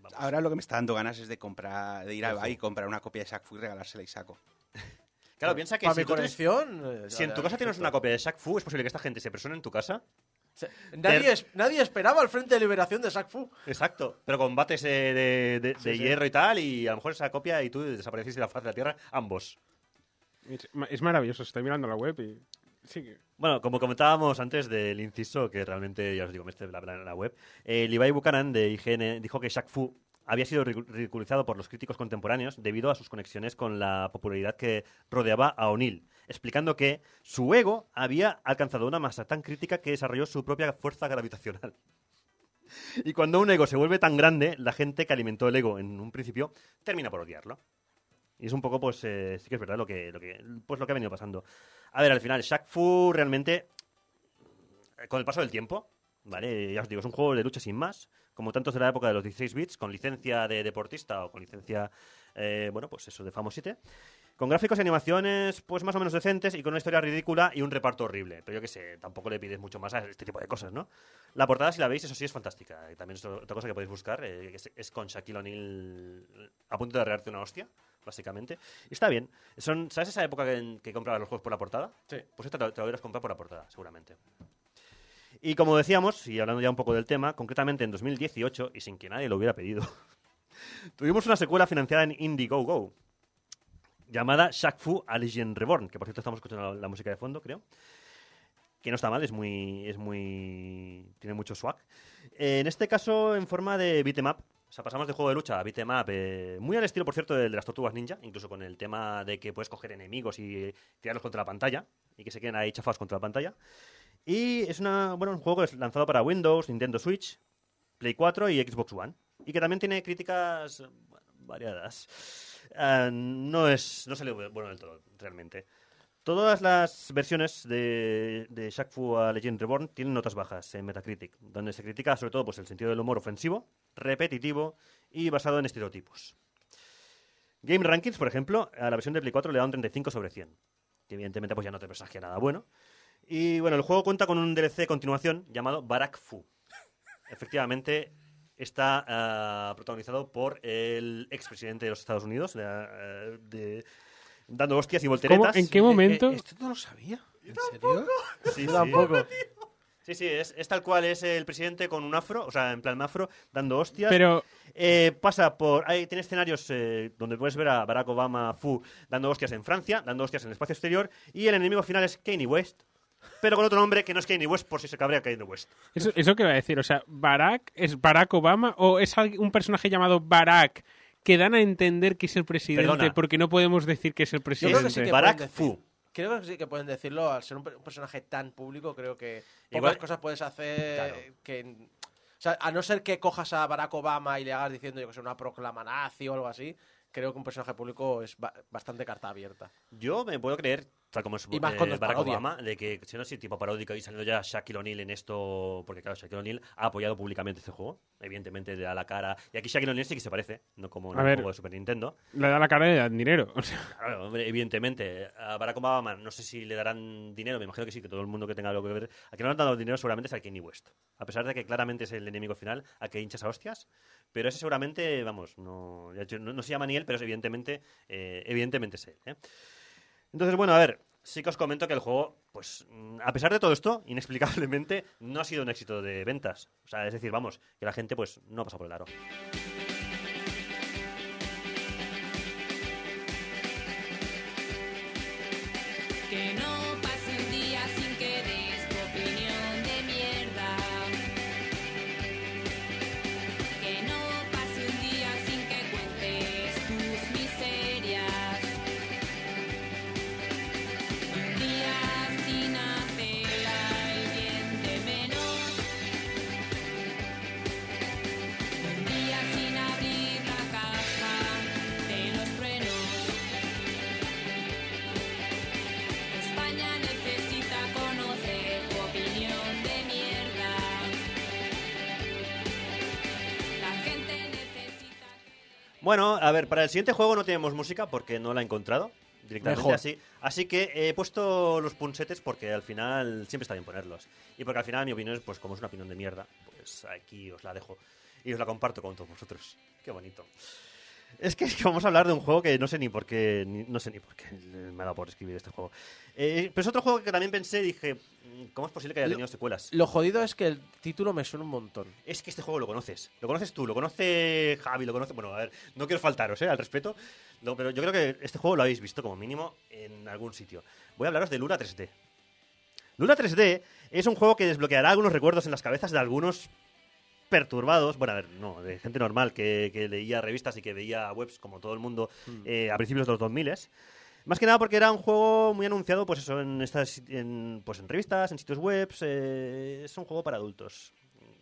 Vamos. Ahora lo que me está dando ganas es de comprar, de ir a Ojo. ahí y comprar una copia de Shaq Fu y regalársela y saco. Claro, piensa que Para si, mi tú tienes- colección. eh, si en tu casa tienes una copia de Shaq Fu, es posible que esta gente se persone en tu casa. Se- Nadie, es- nadie esperaba el Frente de Liberación de Shaq Fu. Exacto, pero combates eh, de, de- de Sí, sí. hierro y tal, y a lo mejor esa copia y tú desapareciste de la faz de la tierra, ambos. Es, ma- es maravilloso, estoy mirando la web y Sí, que- Bueno, como comentábamos antes del inciso, que realmente, ya os digo, me estoy bla, bla en la web, eh, Levi Buchanan de IGN dijo que Shaq Fu había sido ridicu- ridiculizado por los críticos contemporáneos debido a sus conexiones con la popularidad que rodeaba a O'Neill, explicando que su ego había alcanzado una masa tan crítica que desarrolló su propia fuerza gravitacional. Y cuando un ego se vuelve tan grande, la gente que alimentó el ego en un principio termina por odiarlo. Y es un poco, pues, eh, sí que es verdad lo que, lo que, pues, lo que ha venido pasando. A ver, al final, Shaq Fu realmente, eh, con el paso del tiempo, ¿vale? Ya os digo, es un juego de lucha sin más, como tantos de la época de los 16 bits, con licencia de deportista o con licencia, eh, bueno, pues eso, de Famo 7. Con gráficos y animaciones, pues más o menos decentes y con una historia ridícula y un reparto horrible. Pero yo qué sé, tampoco le pides mucho más a este tipo de cosas, ¿no? La portada, si la veis, eso sí es fantástica. Y también es otra cosa que podéis buscar, eh, que es, con Shaquille O'Neal a punto de arrearte una hostia, básicamente. Y está bien. Son, ¿Sabes esa época que, que comprabas los juegos por la portada? Sí. Pues esta te, lo hubieras comprado por la portada, seguramente. Y como decíamos, y hablando ya un poco del tema, concretamente en 2018, y sin que nadie lo hubiera pedido, tuvimos una secuela financiada en Indiegogo, llamada Shaq Fu Legend Reborn, que por cierto estamos escuchando la, la música de fondo, creo. Que no está mal, es muy. es muy. tiene mucho swag. En este caso, en forma de beat'em up. O sea, pasamos de juego de lucha a beat'em up, eh, muy al estilo, por cierto, del de las tortugas ninja, incluso con el tema de que puedes coger enemigos y tirarlos contra la pantalla, y que se queden ahí chafados contra la pantalla. Y es una, bueno, un juego que es lanzado para Windows, Nintendo Switch, Play 4 y Xbox One. Y que también tiene críticas bueno, variadas. Ah, no es no sale bueno del todo, realmente. Todas las versiones de, de Shaq Fu a Legend Reborn tienen notas bajas en Metacritic, donde se critica sobre todo pues, el sentido del humor ofensivo, repetitivo y basado en estereotipos. Game Rankings, por ejemplo, a la versión de Play 4 le da un 35 sobre 100, que evidentemente pues ya no te presagia nada bueno. Y bueno, el juego cuenta con un DLC de continuación llamado Barak Fu. Efectivamente, está ah, protagonizado por el expresidente de los Estados Unidos, de, de- dando hostias y volteretas. ¿Cómo? ¿En qué momento? Eh, esto no lo sabía. ¿En serio? Sí, sí. tampoco. Sí, sí, es, es tal cual, es el presidente con un afro, o sea, en plan afro, dando hostias. Pero, Eh, pasa por. Hay, tiene escenarios eh, donde puedes ver a Barack Obama Fu dando hostias en Francia, dando hostias en el espacio exterior, y el enemigo final es Kanye West, pero con otro nombre que no es Kanye West por si se cabrea Kanye West. eso, eso que va a decir, o sea, Barack es Barack Obama o es alguien- un personaje llamado Barack que dan a entender que es el presidente Perdona. porque no podemos decir que es el Yo presidente. creo que sí que Barack. Fu. Creo que sí que pueden decirlo al ser un, per- un personaje tan público. Creo que pocas Igual- cosas puedes hacer Claro. que. O sea, a no ser que cojas a Barack Obama y le hagas diciendo, yo que sé, una proclama nazi o algo así, creo que un personaje público es ba- bastante carta abierta. Yo me puedo creer, tal como es Y más eh, es Barack parodia. Obama, de que siendo así tipo paródico y saliendo ya Shaquille O'Neal en esto, porque claro, Shaquille O'Neal ha apoyado públicamente este juego, evidentemente le da la cara. Y aquí Shaquille O'Neal sí que se parece, no como en A el ver. juego de Super Nintendo. Le da la cara y le dan dinero. O sea, Claro, hombre, evidentemente. A Barack Obama no sé si le darán dinero, me imagino que sí, que todo el mundo que tenga algo que ver. A que no le han dado dinero seguramente es a Kanye West. A pesar de que claramente es el enemigo final, a que hinchas a hostias. Pero ese seguramente, vamos, no, no, no se llama ni él, pero es evidentemente, eh, evidentemente es él. ¿eh? Entonces, bueno, a ver, sí que os comento que el juego, pues, mm, a pesar de todo esto, inexplicablemente, no ha sido un éxito de ventas. O sea, es decir, vamos, que la gente, pues, no pasa por el aro. Que no Bueno, a ver, para el siguiente juego no tenemos música porque no la he encontrado directamente Mejor. así. Así que he puesto los punsetes porque al final siempre está bien ponerlos. Y porque al final mi opinión es, pues como es una opinión de mierda, pues aquí os la dejo y os la comparto con todos vosotros. Qué bonito. Es que, es que vamos a hablar de un juego que no sé ni por qué, ni- no sé ni por qué me ha dado por escribir este juego. Eh, pero es otro juego que también pensé, dije, mm, ¿cómo es posible que haya Lo- tenido secuelas? Lo jodido es que el título me suena un montón. Es que este juego lo conoces. Lo conoces tú, lo conoce Javi, lo conoce. Bueno, a ver, no quiero faltaros, ¿eh? Al respeto. Lo- pero yo creo que este juego lo habéis visto como mínimo en algún sitio. Voy a hablaros de Lura 3D. Lula 3D es un juego que desbloqueará algunos recuerdos en las cabezas de algunos perturbados, bueno, a ver, no, de gente normal que, que leía revistas y que veía webs como todo el mundo eh, a principios de los 2000 más que nada porque era un juego muy anunciado, pues eso, en estas, en, pues en revistas, en sitios web, es un juego para adultos.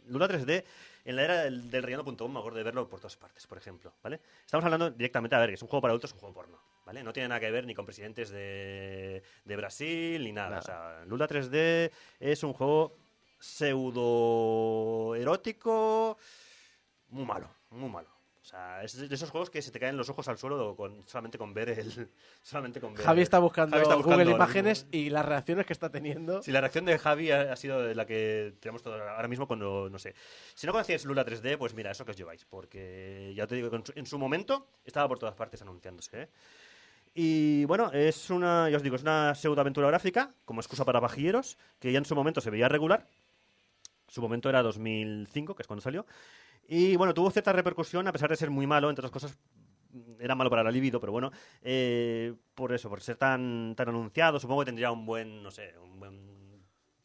Lula 3D, en la era del, del relleno.com me acuerdo de verlo por todas partes, por ejemplo, ¿vale? Estamos hablando directamente, a ver, que es un juego para adultos, es un juego porno, ¿vale? No tiene nada que ver ni con presidentes de, de Brasil, ni nada. Nada. O sea, Lula 3D es un juego pseudo erótico, muy malo, muy malo. O sea, es de esos juegos que se te caen los ojos al suelo con, solamente con ver el. Solamente con ver Javi está buscando, Javi está buscando Google Imágenes y las reacciones que está teniendo. Sí, la reacción de Javi ha, ha sido la que tenemos todo ahora mismo cuando, no sé. Si no conocíais Lula 3D, pues mira, eso que os lleváis, porque ya te digo que en su, en su momento estaba por todas partes anunciándose. ¿eh? Y bueno, es una, ya os digo, es una pseudoaventura gráfica, como excusa para pajilleros, que ya en su momento se veía regular. Su momento era 2005, que es cuando salió. Y bueno, tuvo cierta repercusión, a pesar de ser muy malo, entre otras cosas, era malo para la libido, pero bueno, eh, por eso, por ser tan, tan anunciado, supongo que tendría un buen, no sé, un buen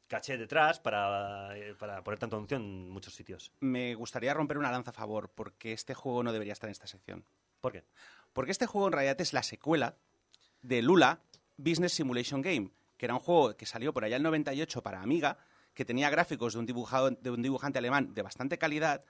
caché detrás para, eh, para poner tanto anuncio en muchos sitios. Me gustaría romper una lanza a favor, porque este juego no debería estar en esta sección. ¿Por qué? Porque este juego en realidad es la secuela de Lula Business Simulation Game, que era un juego que salió por allá el 98 para Amiga, que tenía gráficos de un, dibujado, de un dibujante alemán de bastante calidad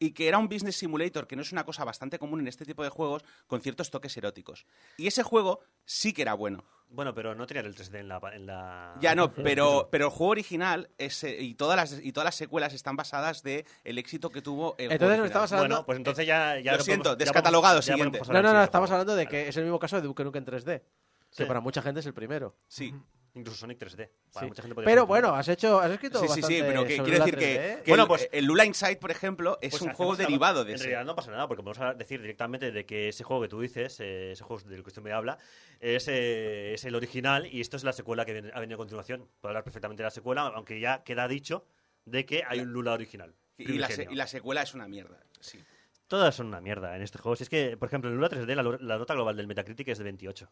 y que era un business simulator, que no es una cosa bastante común en este tipo de juegos, con ciertos toques eróticos. Y ese juego sí que era bueno. Bueno, pero no tenía el 3D en la... En la... Ya no, pero, pero el juego original es, eh, y, todas las, y todas las secuelas están basadas de el éxito que tuvo el Entonces juego estabas hablando- Bueno, pues entonces ya... ya Lo siento, podemos- ya descatalogado, podemos- ya siguiente. No, no, no, estamos juego. hablando de Vale. que es el mismo caso de Duke Nukem en 3D. Sí. Que para mucha gente es el primero. Sí. Incluso Sonic 3D. Para Sí. mucha gente podría Pero bueno, has hecho, has escrito Sí, sí, sí, pero que, quiero decir que, 3D. que Bueno, el, pues- el Lula Inside, por ejemplo, es Pues un juego algo- derivado de En ese. realidad no pasa nada, porque vamos a decir directamente de que ese juego que tú dices, eh, ese juego del que usted me habla, es, eh, es el original y esto es la secuela que viene- ha venido a continuación. Puedo hablar perfectamente de la secuela, aunque ya queda dicho de que hay un Lula original. Y la, y la secuela es una mierda. Sí. Todas son una mierda en este juego. Si es que, por ejemplo, en Lula 3D la, la nota global del Metacritic es de 28.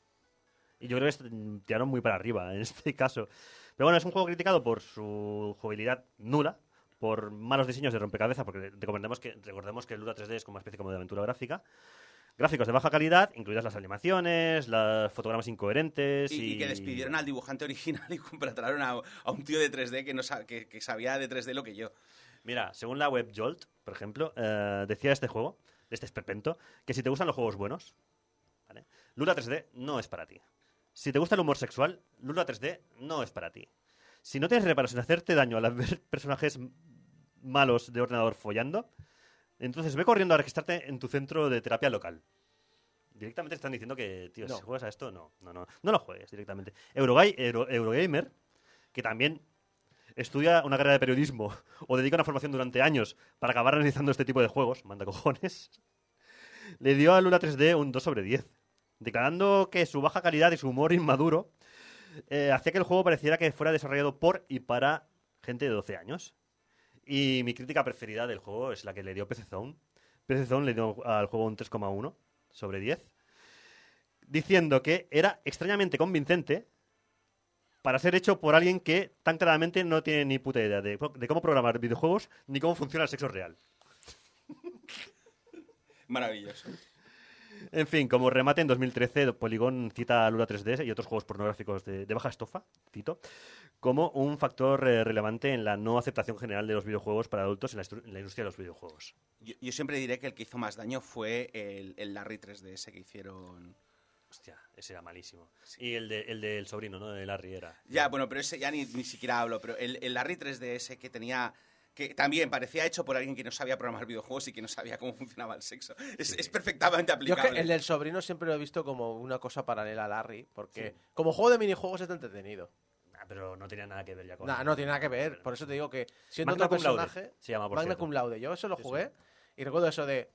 Y yo creo que tiraron muy para arriba en este caso. Pero bueno, es un juego criticado por su jugabilidad nula, por malos diseños de rompecabezas, porque recordemos que, recordemos que el Lula 3D es como una especie como de aventura gráfica. Gráficos de baja calidad, incluidas las animaciones, los fotogramas incoherentes Y, y... y que despidieron al dibujante original y contrataron a, a un tío de 3D que, no sa- que, que sabía de 3D lo que yo. Mira, según la web Jolt, por ejemplo, eh, decía este juego, este esperpento, que si te gustan los juegos buenos, ¿vale? Lula 3D no es para ti. Si te gusta el humor sexual, Lula 3D no es para ti. Si no tienes reparos en hacerte daño al ver personajes malos de ordenador follando, entonces ve corriendo a registrarte en tu centro de terapia local. Directamente están diciendo que, tío, No. si juegas a esto, no, no, no, no lo juegues directamente. Eurogay- Euro- Eurogamer, que también estudia una carrera de periodismo o dedica una formación durante años para acabar analizando este tipo de juegos, manda cojones, le dio a Lula 3D un 2 sobre 10, declarando que su baja calidad y su humor inmaduro eh, hacía que el juego pareciera que fuera desarrollado por y para gente de 12 años. Y mi crítica preferida del juego es la que le dio PC Zone. PC Zone le dio al juego un 3,1 sobre 10, diciendo que era extrañamente convincente para ser hecho por alguien que tan claramente no tiene ni puta idea de, de cómo programar videojuegos ni cómo funciona el sexo real. Maravilloso. En fin, como remate en 2013, Polygon cita a Lula 3D y otros juegos pornográficos de, de baja estofa, cito, como un factor eh, relevante en la no aceptación general de los videojuegos para adultos en la, estru- en la industria de los videojuegos. Yo, yo siempre diré que el que hizo más daño fue el, el Larry 3DS que hicieron. Hostia, ese era malísimo. Y el, de- el del sobrino, ¿no? De Larry era. Ya, bueno, pero ese ya ni, ni siquiera hablo. Pero el, el Larry 3DS que tenía. Que también parecía hecho por alguien que no sabía programar videojuegos y que no sabía cómo funcionaba el sexo. Es, es perfectamente Yo es aplicable. que el del sobrino siempre lo he visto como una cosa paralela a Larry, porque como juego de minijuegos está entretenido. Ah, pero no tenía nada que ver ya con. Nah, no tiene nada que ver, por eso te digo que siendo Magna otro cum laude personaje, se llama, por Magna cierto. cum laude, yo eso lo Sí, jugué y recuerdo eso de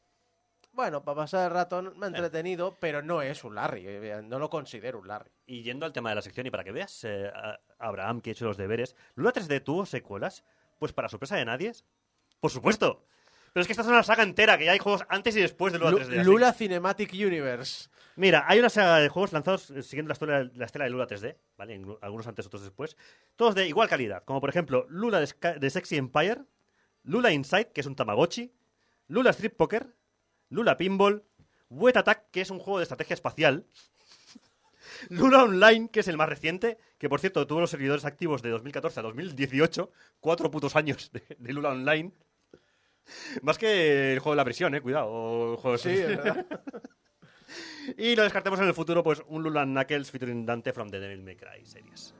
bueno, para pasar el rato Eh. me ha entretenido, pero no es un Larry, eh, no lo considero un Larry. Y yendo al tema de la sección, y para que veas, eh, Abraham, que ha hecho los deberes, ¿Lula 3D tuvo secuelas? Pues para sorpresa de nadie, por supuesto. Pero es que esta es una saga entera, que ya hay juegos antes y después de Lula Lu- 3D. así Lula Cinematic Universe. Mira, hay una saga de juegos lanzados eh, siguiendo la, estela- la estela de Lula 3D, ¿vale? Algunos antes, otros después. Todos de igual calidad, como por ejemplo Lula de, Sexy Empire, Lula Inside, que es un Tamagotchi, Lula Street Poker, Lula Pinball, Wet Attack, que es un juego de estrategia espacial, Lula Online, que es el más reciente, que por cierto tuvo los servidores activos de 2014 a 2018, cuatro putos años de, de Lula Online. Más que el juego de la prisión, eh, cuidado. el juego Sí, verdad. y lo descartemos en el futuro, pues un Lula Knuckles featuring Dante from the Devil May Cry series.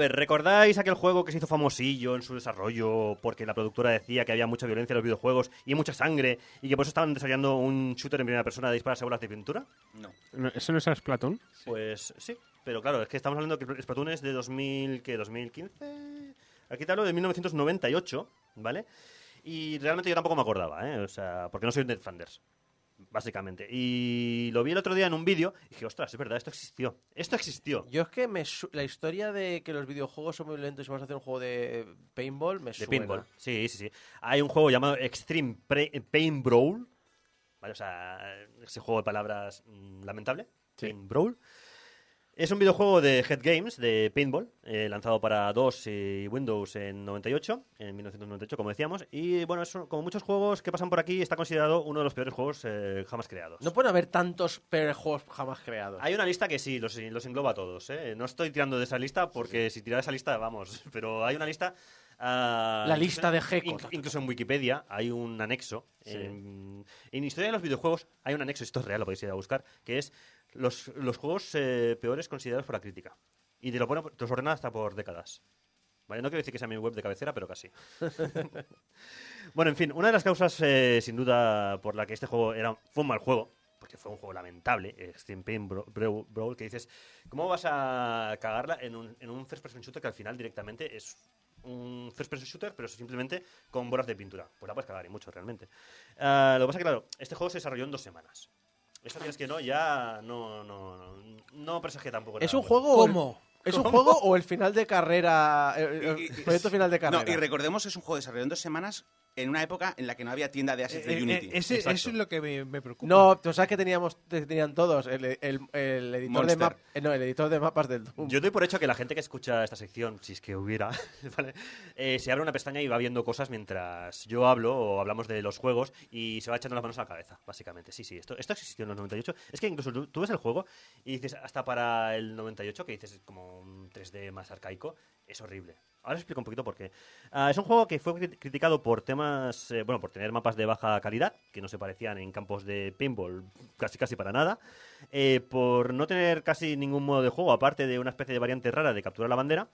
Ver, ¿recordáis aquel juego que se hizo famosillo en su desarrollo porque la productora decía que había mucha violencia en los videojuegos y mucha sangre y que por eso estaban desarrollando un shooter en primera persona de disparar bolas de pintura? No. No, ¿Eso no es Splatoon? Pues sí, pero claro, es que estamos hablando que Splatoon es de 2000, ¿qué? 2015. Aquí te hablo de 1998, ¿vale? Y realmente yo tampoco me acordaba, ¿eh? O sea, porque no soy Ned Flanders, básicamente. Y lo vi el otro día en un vídeo y dije, ostras, es verdad, esto existió. Esto existió. Yo es que me su- la historia de que los videojuegos son muy lentos y vamos a hacer un juego de paintball me De suena. pinball. Sí, sí, sí. Hay un juego llamado Extreme Pre- Pain Brawl. ¿Vale? O sea, ese juego de palabras mm, lamentable. Pain Brawl. Es un videojuego de Head Games, de paintball, eh, lanzado para DOS y Windows en 98, en 1998, como decíamos. Y bueno, es como muchos juegos que pasan por aquí, está considerado uno de los peores juegos eh, jamás creados. No pueden haber tantos peores juegos jamás creados. Hay una lista que sí, los, los engloba a todos. ¿eh? No estoy tirando de esa lista porque si tirara esa lista, vamos. Pero hay una lista. ah, La lista de inc- incluso en Wikipedia hay un anexo. Sí. En, en Historia de los videojuegos hay un anexo, esto es real, lo podéis ir a buscar, que es los, los juegos eh, peores considerados por la crítica. Y te lo pone, te los ordena hasta por décadas. Vale, no quiero decir que sea mi web de cabecera, pero casi. bueno, en fin, una de las causas, eh, sin duda, por la que este juego era, fue un mal juego, porque fue un juego lamentable, Extreme Pain Brawl, Brawl, que dices, ¿cómo vas a cagarla en un, en un first person shooter que al final directamente es un first person shooter, pero simplemente con bolas de pintura? Pues la puedes cagar y mucho realmente. Ah, lo que pasa es que, claro, este juego se desarrolló en dos semanas. Eso tienes que no, ya no, no, no, no presagia tampoco ¿Es nada un juego ¿Cómo? ¿Es un juego o el final de carrera? El, el Y- y- proyecto final de carrera. No, y recordemos, es un juego desarrollado en dos semanas en una época en la que no había tienda de assets de Eh, Unity. eh, ese- Exacto. eso es lo que me, me preocupa. No, tú sabes que teníamos, te- tenían todos el, el- el editor de map, eh, no, el editor de mapas del Doom. Yo doy por hecho que la gente que escucha esta sección, si es que hubiera, ¿vale? Eh, se abre una pestaña y va viendo cosas mientras yo hablo o hablamos de los juegos y se va echando las manos a la cabeza, básicamente. Sí, sí, esto, esto existió en los 98. Es que incluso tú, tú ves el juego y dices, hasta para el 98, que dices como un 3D más arcaico, es horrible. Ahora os explico un poquito por qué. Ah, es un juego que fue cri- criticado por temas, eh, bueno, por tener mapas de baja calidad, que no se parecían en campos de pinball casi casi para nada, eh, por no tener casi ningún modo de juego, aparte de una especie de variante rara de capturar la bandera.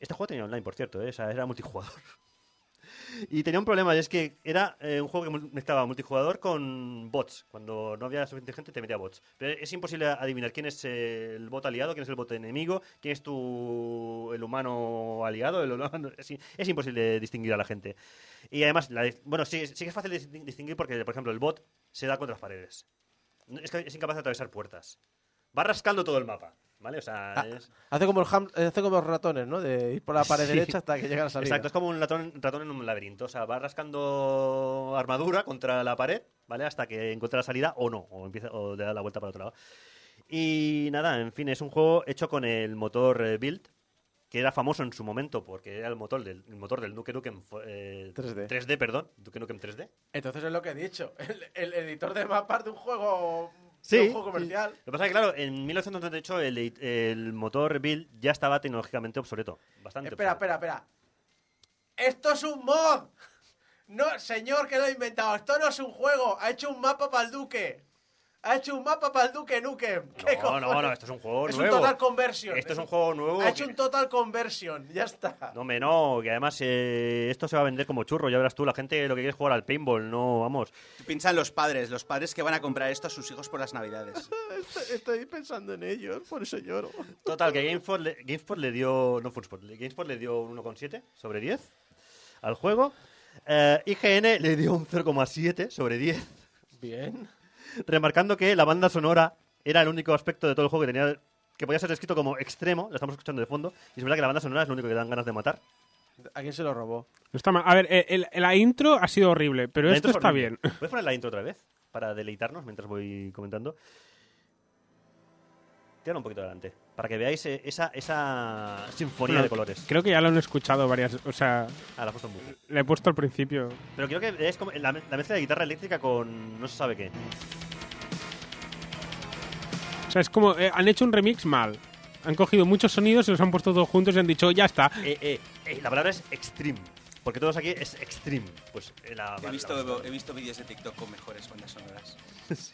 Este juego tenía online, por cierto, eh, o sea, era multijugador. Y tenía un problema, y es que era eh, un juego que mezclaba multijugador con bots. Cuando no había suficiente gente, te metía bots. Pero es imposible adivinar quién es el bot aliado, quién es el bot enemigo, quién es tu, el humano aliado. El humano- es, imposible distinguir a la gente. Y además, bueno, sí, sí que es fácil distinguir porque, por ejemplo, el bot se da contra las paredes. Es incapaz de atravesar puertas. Va rascando todo el mapa, ¿vale? O sea, Ah, es... Hace como, el ham- hace como los ratones, ¿no? De ir por la pared Sí. derecha hasta que llega a la salida. Exacto, es como un ratón, ratón en un laberinto. O sea, va rascando armadura contra la pared, ¿vale? Hasta que encuentra la salida o no, o, empieza, o le da la vuelta para otro lado. Y nada, en fin, es un juego hecho con el motor eh, Build, que era famoso en su momento porque era el motor del, el motor del Duke Nukem eh, 3D. 3D, perdón, Duke Nukem 3D. Entonces es lo que he dicho. El, el editor de mapas de un juego, Sí, de un juego comercial. Lo que pasa es que, claro, en 1998 el, motor Build ya estaba tecnológicamente obsoleto. Bastante Espera, obsoleto. espera, espera. ¡Esto es un mod! No, señor, que lo ha inventado. Esto no es un juego. Ha hecho un mapa para el Duque. Ha hecho un mapa para el Duque Nukem. ¿Qué No, no, cojones? no, esto es un juego Es nuevo. un total conversion. Esto es un juego nuevo. Ha hecho un total conversion. Ya está. No, hombre, no, que además eh, esto se va a vender como churro, ya verás tú, la gente lo que quiere es jugar al paintball, no, vamos. Piensan los padres, los padres que van a comprar esto a sus hijos por las navidades. Estoy pensando en ellos, por eso lloro. Total, que GameSpot le, GameSpot le dio, no FoodSpot, le- GameSpot le dio un 1,7 sobre 10 al juego. Eh, IGN le dio un 0,7 sobre 10, Bien. Remarcando que la banda sonora era el único aspecto de todo el juego que tenía que podía ser descrito como extremo, la estamos escuchando de fondo, y es verdad que la banda sonora es lo único que dan ganas de matar. ¿A quién se lo robó? No está mal. A ver, eh, el- la intro ha sido horrible, pero La esto está horrible. bien. ¿Puedes poner la intro otra vez? Para deleitarnos mientras voy comentando. Tíralo un poquito adelante. Para que veáis eh, esa, esa sinfonía de colores. Creo que ya lo han escuchado varias. O sea, Ah, la he puesto en bucle. le he puesto al principio. Pero creo que es como la, la mezcla de guitarra eléctrica con no se sabe qué. O sea, es como. eh, han hecho un remix mal. Han cogido muchos sonidos, se los han puesto todos juntos y han dicho, ya está. Eh, eh, eh, la palabra es extreme. Porque todos aquí es extreme. Pues eh, la, He la- visto, he visto vídeos de TikTok con mejores bandas sonoras.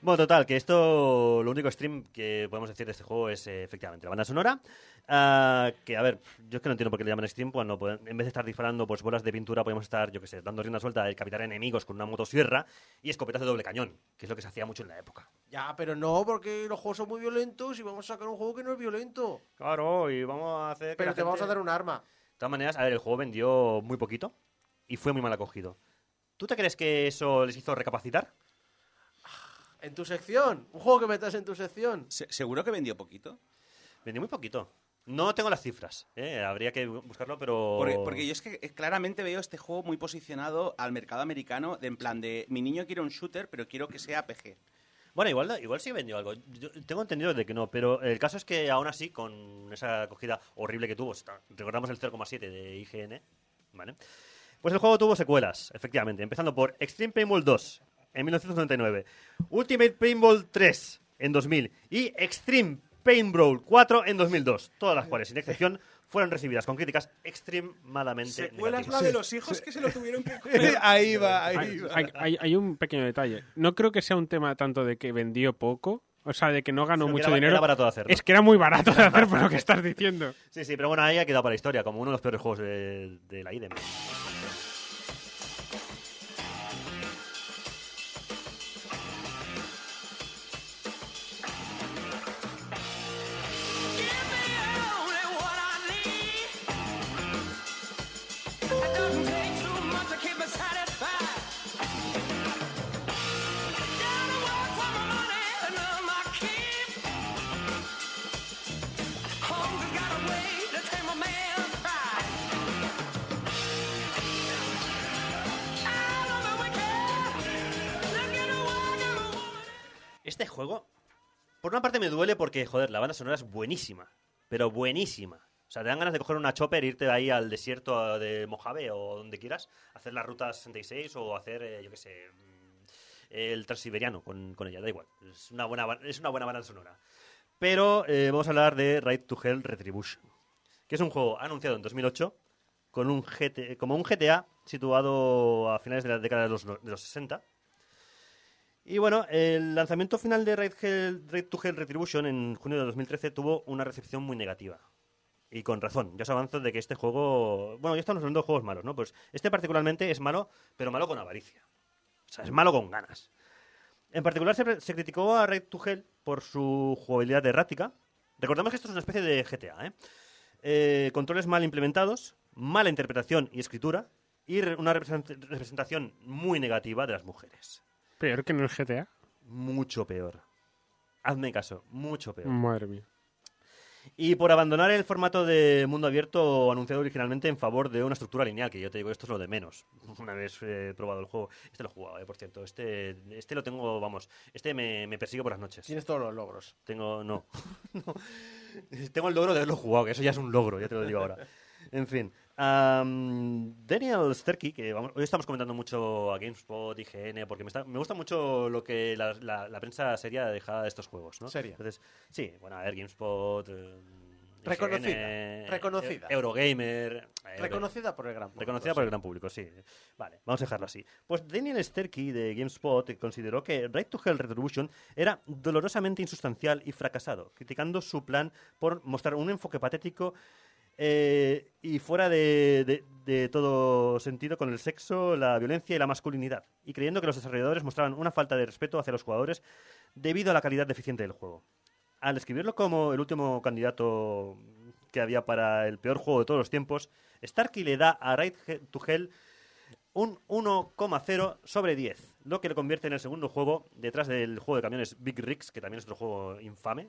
Bueno, total, que esto, lo único stream que podemos decir de este juego es eh, efectivamente la banda sonora. ah, que, a ver, yo es que no entiendo por qué le llaman stream cuando pueden- en vez de estar disparando pues, bolas de pintura, podemos estar, yo qué sé, dando rienda suelta a capitar enemigos con una motosierra y escopetas de doble cañón, que es lo que se hacía mucho en la época. Ya, pero no, porque los juegos son muy violentos y vamos a sacar un juego que no es violento. Claro, y vamos a hacer. que Pero te vamos a gente- dar un arma. De todas maneras, a ver, el juego vendió muy poquito y fue muy mal acogido. ¿Tú te crees que eso les hizo recapacitar? En tu sección. Un juego que metas en tu sección. Se- ¿Seguro que vendió poquito? Vendió muy poquito. No tengo las cifras, ¿eh? habría que buscarlo, pero... Porque, porque yo es que eh, claramente veo este juego muy posicionado al mercado americano, de en plan de mi niño quiere un shooter, pero quiero que sea PG. Bueno, igual, igual sí vendió algo. Yo tengo entendido de que no, pero el caso es que aún así, con esa acogida horrible que tuvo, está- recordamos el 0,7 de IGN, ¿vale? Pues el juego tuvo secuelas, efectivamente, empezando por Extreme Paintball 2 en 1999, Ultimate Paintball 3 en 2000 y Extreme Paintball 4 en 2002, todas las cuales, sin excepción, fueron recibidas con críticas extremadamente negativas. los hijos que se lo tuvieron que ahí va, ahí Hay, va. hay- hay- hay un pequeño detalle. No creo que sea un tema tanto de que vendió poco, o sea, de que no ganó mucho era- dinero. era barato de hacer, ¿no? Es que era muy barato de hacer por lo que estás diciendo. Sí, sí, pero bueno, ahí ha quedado para la historia, como uno de los peores juegos de, de la IDEM. Este juego, por una parte me duele porque, joder, la banda sonora es buenísima, pero buenísima. O sea, te dan ganas de coger una chopper, irte de ahí al desierto de Mojave o donde quieras, hacer la ruta 66 o hacer, eh, yo qué sé, mm, el transiberiano con, ella, da igual. Es una buena, es una buena banda sonora. Pero eh, vamos a hablar de Right to Hell Retribution, que es un juego anunciado en 2008 con un GT, como un GTA situado a finales de la década de los, de los 60. Y bueno, el lanzamiento final de Raid to Hell Retribution en junio de 2013 tuvo una recepción muy negativa. Y con razón. Ya os avanzo de que este juego... Bueno, ya estamos hablando de juegos malos, ¿no? Pues este particularmente es malo, pero malo con avaricia. O sea, es malo con ganas. En particular se, criticó a Raid to Hell por su jugabilidad errática. Recordemos que esto es una especie de GTA, ¿eh? Eh, controles mal implementados, mala interpretación y escritura, y una represent- representación muy negativa de las mujeres. Peor que en el GTA. Mucho peor. Hazme caso, mucho peor. Madre mía. Y por abandonar el formato de mundo abierto anunciado originalmente en favor de una estructura lineal, que yo te digo, esto es lo de menos. Una vez eh, probado el juego. Este lo he jugado, eh, por cierto. Este, este lo tengo, vamos, este me, me persigue por las noches. Tienes todos los logros. Tengo, no. No. Tengo el logro de haberlo jugado, que eso ya es un logro, ya te lo digo ahora. En fin. Am, Daniel Sterky, que vamos- hoy estamos comentando mucho a GameSpot, IGN, porque me, está- me gusta mucho lo que la, la- la prensa seria deja de estos juegos, ¿no? Seria. Entonces, sí, bueno, a ver, GameSpot, eh, Reconocida, IGN, reconocida. Eurogamer. eh, Reconocida por el gran público, Reconocida por el gran público, sí. Vale, vamos a dejarlo así. Pues Daniel Sterky de GameSpot consideró que Right to Hell Retribution era dolorosamente insustancial y fracasado, criticando su plan por mostrar un enfoque patético eh, y fuera de, de- todo sentido con el sexo, la violencia y la masculinidad, y creyendo que los desarrolladores mostraban una falta de respeto hacia los jugadores debido a la calidad deficiente del juego. Al escribirlo como el último candidato que había para el peor juego de todos los tiempos, Starkey le da a Right to Hell un 1,0 sobre 10, lo que le convierte en el segundo juego, detrás del juego de camiones Big Rigs, que también es otro juego infame,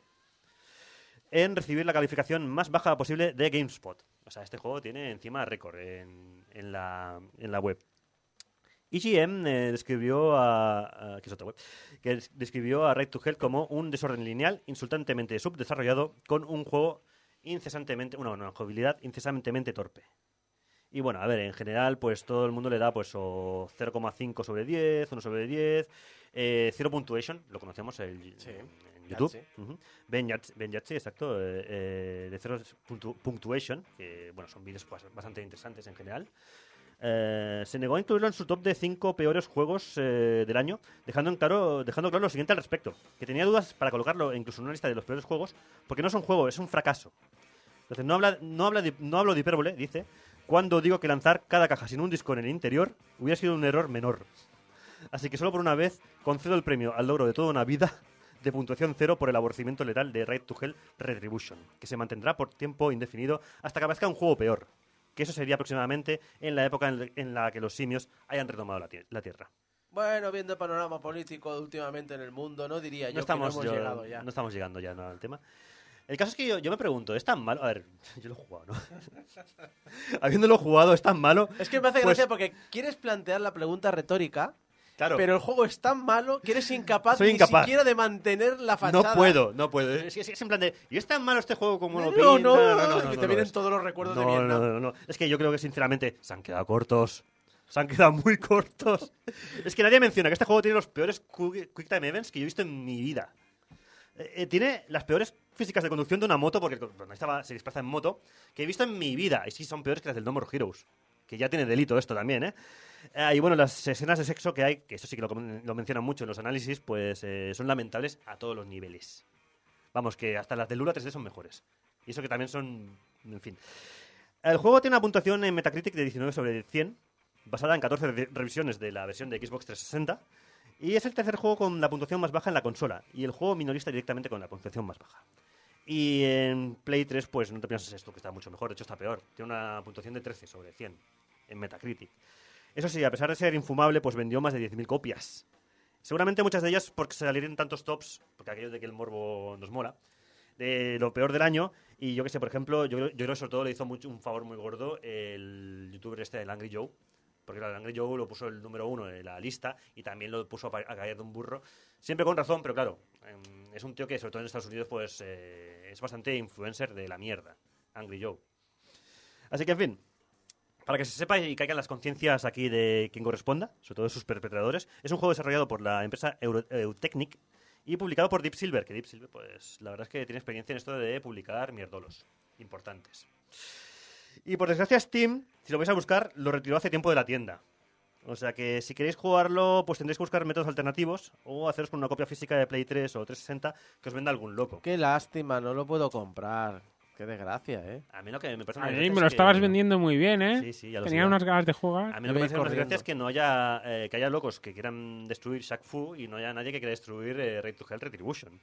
en recibir la calificación más baja posible de GameSpot. O sea, este juego tiene encima récord en, en la, en la web. IGM eh, describió a, a- que es otra web, que des- describió a Right to Hell como un desorden lineal insultantemente subdesarrollado con un juego incesantemente, una, una jugabilidad incesantemente torpe. Y bueno, a ver, en general, pues todo el mundo le da pues o 0,5 sobre 10, 1 sobre 10, eh, Zero Puntuation, lo conocemos el, en YouTube. Yahtzee. Ujú. Ben Yahtzee, Ben Yahtzee, exacto, eh, eh, de Zero Punctuation, que bueno, son vídeos pues, bastante interesantes en general. Eh, se negó a incluirlo en su top de 5 peores juegos eh, del año, dejando, en claro, dejando claro lo siguiente al respecto, que tenía dudas para colocarlo incluso en una lista de los peores juegos, porque no es un juego, es un fracaso. Entonces, no, habla, no, habla de- no hablo de hipérbole, dice, cuando digo que lanzar cada caja sin un disco en el interior hubiera sido un error menor. Así que solo por una vez concedo el premio al logro de toda una vida de puntuación cero por el aborrecimiento letal de Right to Hell Retribution, que se mantendrá por tiempo indefinido hasta que aparezca un juego peor, que eso sería aproximadamente en la época en la que los simios hayan retomado la, la Tierra. Bueno, viendo el panorama político últimamente en el mundo, no diría yo No estamos, que no hemos yo- llegado ya. no estamos llegando ya ¿no? al tema. El caso es que yo, yo me pregunto, ¿es tan malo? A ver, yo lo he jugado, ¿no? Habiéndolo jugado, ¿es tan malo? Es que me hace Pues- gracia porque quieres plantear la pregunta retórica, Claro. pero el juego es tan malo que eres incapaz Soy ni siquiera de mantener la fachada. No puedo, no puedo. Es, es- es en plan de, ¿y es tan malo este juego como lo No, pintan? no, que te vienen es. todos los recuerdos de No, Vietnam. no, no, no. Es que yo creo que sinceramente se han quedado cortos. Se han quedado muy cortos. es que nadie menciona que este juego tiene los peores Quick Time Events que yo he visto en mi vida. Eh, eh, tiene las peores físicas de conducción de una moto, porque el protagonista se desplaza en moto, que he visto en mi vida. Y sí, son peores que las del No More Heroes. Que ya tiene delito esto también, ¿eh? Eh, y bueno, las escenas de sexo que hay, que eso sí que lo, mencionan mucho en los análisis, pues eh, son lamentables a todos los niveles. Vamos, que hasta las del Lula 3D son mejores. Y eso que también son. En fin. El juego tiene una puntuación en Metacritic de 19 sobre 100, basada en 14 re- revisiones de la versión de Xbox 360. Y es el tercer juego con la puntuación más baja en la consola. Y el juego minorista directamente con la puntuación más baja. Y en Play 3, pues no te piensas esto, que está mucho mejor. De hecho, está peor. Tiene una puntuación de 13 sobre 100 en Metacritic. Eso sí, a pesar de ser infumable, pues vendió más de 10.000 copias. Seguramente muchas de ellas porque salir en tantos tops, porque aquello de que el morbo nos mola, de lo peor del año. Y yo que sé, por ejemplo, yo, yo creo que sobre todo le hizo un favor muy gordo el youtuber este, el Angry Joe. Porque el Angry Joe lo puso el número uno en la lista y también lo puso a caer de un burro. Siempre con razón, pero claro, em, es un tío que sobre todo en Estados Unidos pues eh, es bastante influencer de la mierda. Angry Joe. Así que en fin, para que se sepa y caigan las conciencias aquí de quien corresponda, sobre todo de sus perpetradores, es un juego desarrollado por la empresa Euro- Eutechnic y publicado por Deep Silver, que Deep Silver, pues la verdad es que tiene experiencia en esto de publicar mierdolos importantes. Y por desgracia Steam, si lo vais a buscar, lo retiró hace tiempo de la tienda. O sea que si queréis jugarlo, pues tendréis que buscar métodos alternativos o haceros con una copia física de Play 3 o 360 que os venda algún loco. Qué lástima, no lo puedo comprar. Qué desgracia, ¿eh. A mí lo que me parece una A mí desgracia me lo es que- estabas vendiendo muy bien, ¿eh? Sí, sí, ya lo Tenía unas ganas de jugar. A mí lo que me parece una desgracia es que no haya, eh, que haya locos que quieran destruir Shaq Fu y no haya nadie que quiera destruir eh, Raid to Hell Retribution.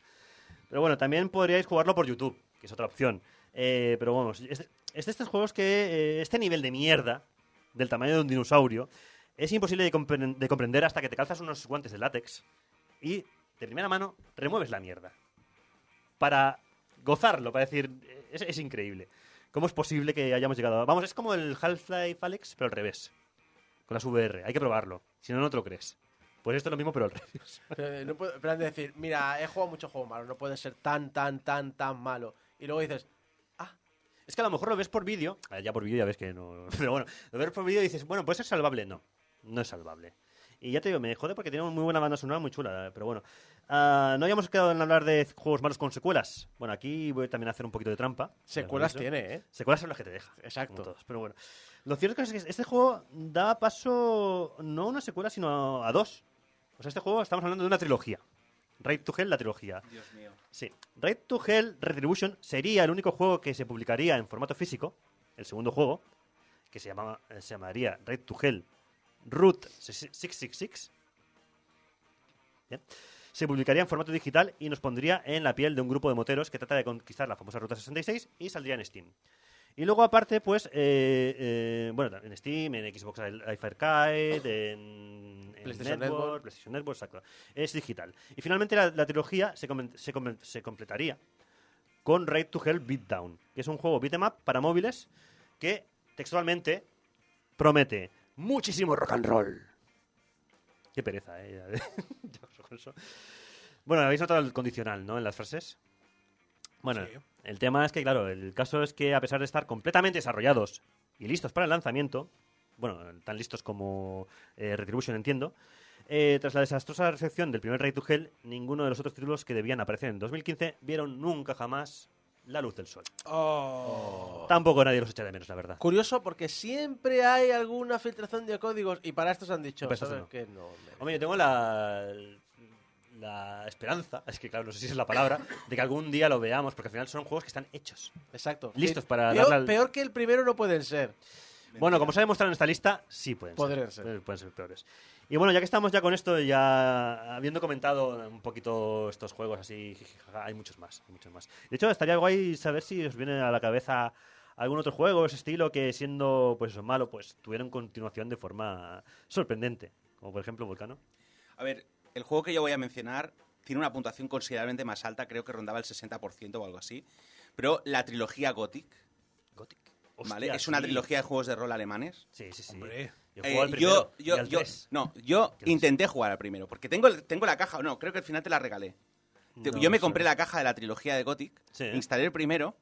Pero bueno, también podríais jugarlo por YouTube, que es otra opción. Eh, pero bueno, es, es de estos juegos que eh, este nivel de mierda, del tamaño de un dinosaurio, es imposible de, compren- de comprender hasta que te calzas unos guantes de látex y de primera mano remueves la mierda. Para gozarlo, para decir, es, es increíble. ¿Cómo es posible que hayamos llegado a... Vamos, es como el Half-Life Alex, pero al revés. Con las VR. Hay que probarlo. Si no, no te lo crees. Pues esto es lo mismo, pero al revés. Eh, no puedo, de decir, mira, he jugado mucho juego malo, no puede ser tan, tan, tan, tan malo. Y luego dices, Es que a lo mejor lo ves por vídeo. eh, Ya por vídeo ya ves que no. Pero bueno, lo ves por vídeo y dices, bueno, puede ser salvable. No, no es salvable. Y ya te digo, me jode porque tiene una muy buena banda sonora, muy chula, pero bueno. Ah, no habíamos quedado en hablar de juegos malos con secuelas. Bueno, aquí voy también a hacer un poquito de trampa. Secuelas tiene, ¿eh? Secuelas son las que te deja. Exacto. todos, pero bueno. Lo cierto es que este juego da paso no a una secuela, sino a dos. O sea, este juego estamos hablando de una trilogía. Raid to Hell, la trilogía. Dios mío. Sí. Raid to Hell Retribution sería el único juego que se publicaría en formato físico, el segundo juego, que se, llamaba, eh, se llamaría Raid to Hell Root 666. Bien. Se publicaría en formato digital y nos pondría en la piel de un grupo de moteros que trata de conquistar la famosa Ruta 66 y saldría en Steam. Y luego, aparte, pues, eh, eh, bueno, en Steam, en Xbox Live Arcade, en, en PlayStation Network, Network. PlayStation Network, exacto. Es digital. Y finalmente la, la trilogía se, se completaría con Raid to Hell Beatdown, que es un juego beat'em up para móviles que textualmente promete muchísimo rock and roll. Qué pereza, ¿eh? Bueno, habéis notado el condicional, ¿no? En las frases. Bueno, Sí. el tema es que, claro, el caso es que a pesar de estar completamente desarrollados y listos para el lanzamiento, bueno, tan listos como eh, Retribution, entiendo, eh, tras la desastrosa recepción del primer Raid to Hell, ninguno de los otros títulos que debían aparecer en 2015 vieron nunca jamás la luz del sol. Oh. Tampoco nadie los echa de menos, la verdad. Curioso porque siempre hay alguna filtración de códigos y para estos han dicho, estos ¿sabes no. merece. Hombre, yo tengo la, la esperanza, es que claro, no sé si es la palabra, de que algún día lo veamos, porque al final son juegos que están hechos. Exacto. Listos para peor, al- peor que el primero no pueden ser. Bueno, como se ha demostrado en esta lista, sí pueden Podrían ser. ser. Pueden ser peores. Y bueno, ya que estamos ya con esto, ya habiendo comentado un poquito estos juegos así, hay muchos más, hay muchos más. De hecho, estaría guay saber si os viene a la cabeza algún otro juego de ese estilo que siendo pues eso, malo, pues tuvieron continuación de forma sorprendente. Como por ejemplo Volcano. A ver, el juego que yo voy a mencionar tiene una puntuación considerablemente más alta, creo que rondaba el 60% o algo así. Pero la trilogía Gothic, Gothic. ¿vale? Hostia, Es una sí. trilogía de juegos de rol alemanes. Sí, sí, sí. Hombre. Yo Eh, al primero yo, al yo, no, yo intenté jugar al primero, porque tengo, tengo la caja, no, creo que al final te la regalé. No yo me compré la caja de la trilogía de Gothic, Sí. instalé el primero,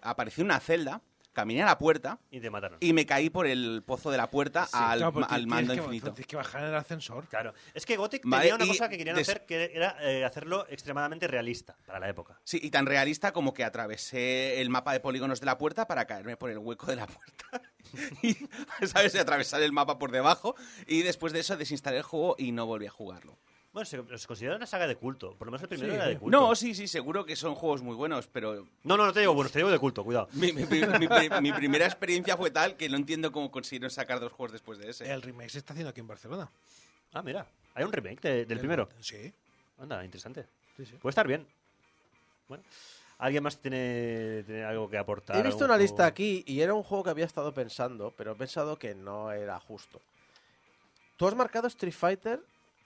apareció una celda, caminé a la puerta Y te mataron. y me caí por el pozo de la puerta Sí, al, Claro, al tienes mando que- infinito. Tienes que bajar en el ascensor. Claro. Es que Gothic Vale, tenía una cosa que querían des- hacer que era eh, hacerlo extremadamente realista para la época. Sí, y tan realista como que atravesé el mapa de polígonos de la puerta para caerme por el hueco de la puerta. y, ¿sabes? Y atravesar el mapa por debajo. Y después de eso desinstalé el juego y no volví a jugarlo. Bueno, se, se considera una saga de culto. Por lo menos el primero Sí. era de culto. No, sí, sí, seguro que son juegos muy buenos, pero no, no, no te digo bueno, te digo de culto, cuidado. mi, mi- mi- mi pri- mi primera experiencia fue tal que no entiendo cómo consiguieron sacar dos juegos después de ese. El remake se está haciendo aquí en Barcelona. Ah, mira, hay un remake de- del El- primero. Sí. Anda, interesante. Sí, sí. Puede estar bien. Bueno, ¿alguien más tiene, tiene algo que aportar? He visto ¿Algún una lista aquí y era un juego que había estado pensando, pero he pensado que no era justo. Tú has marcado Street Fighter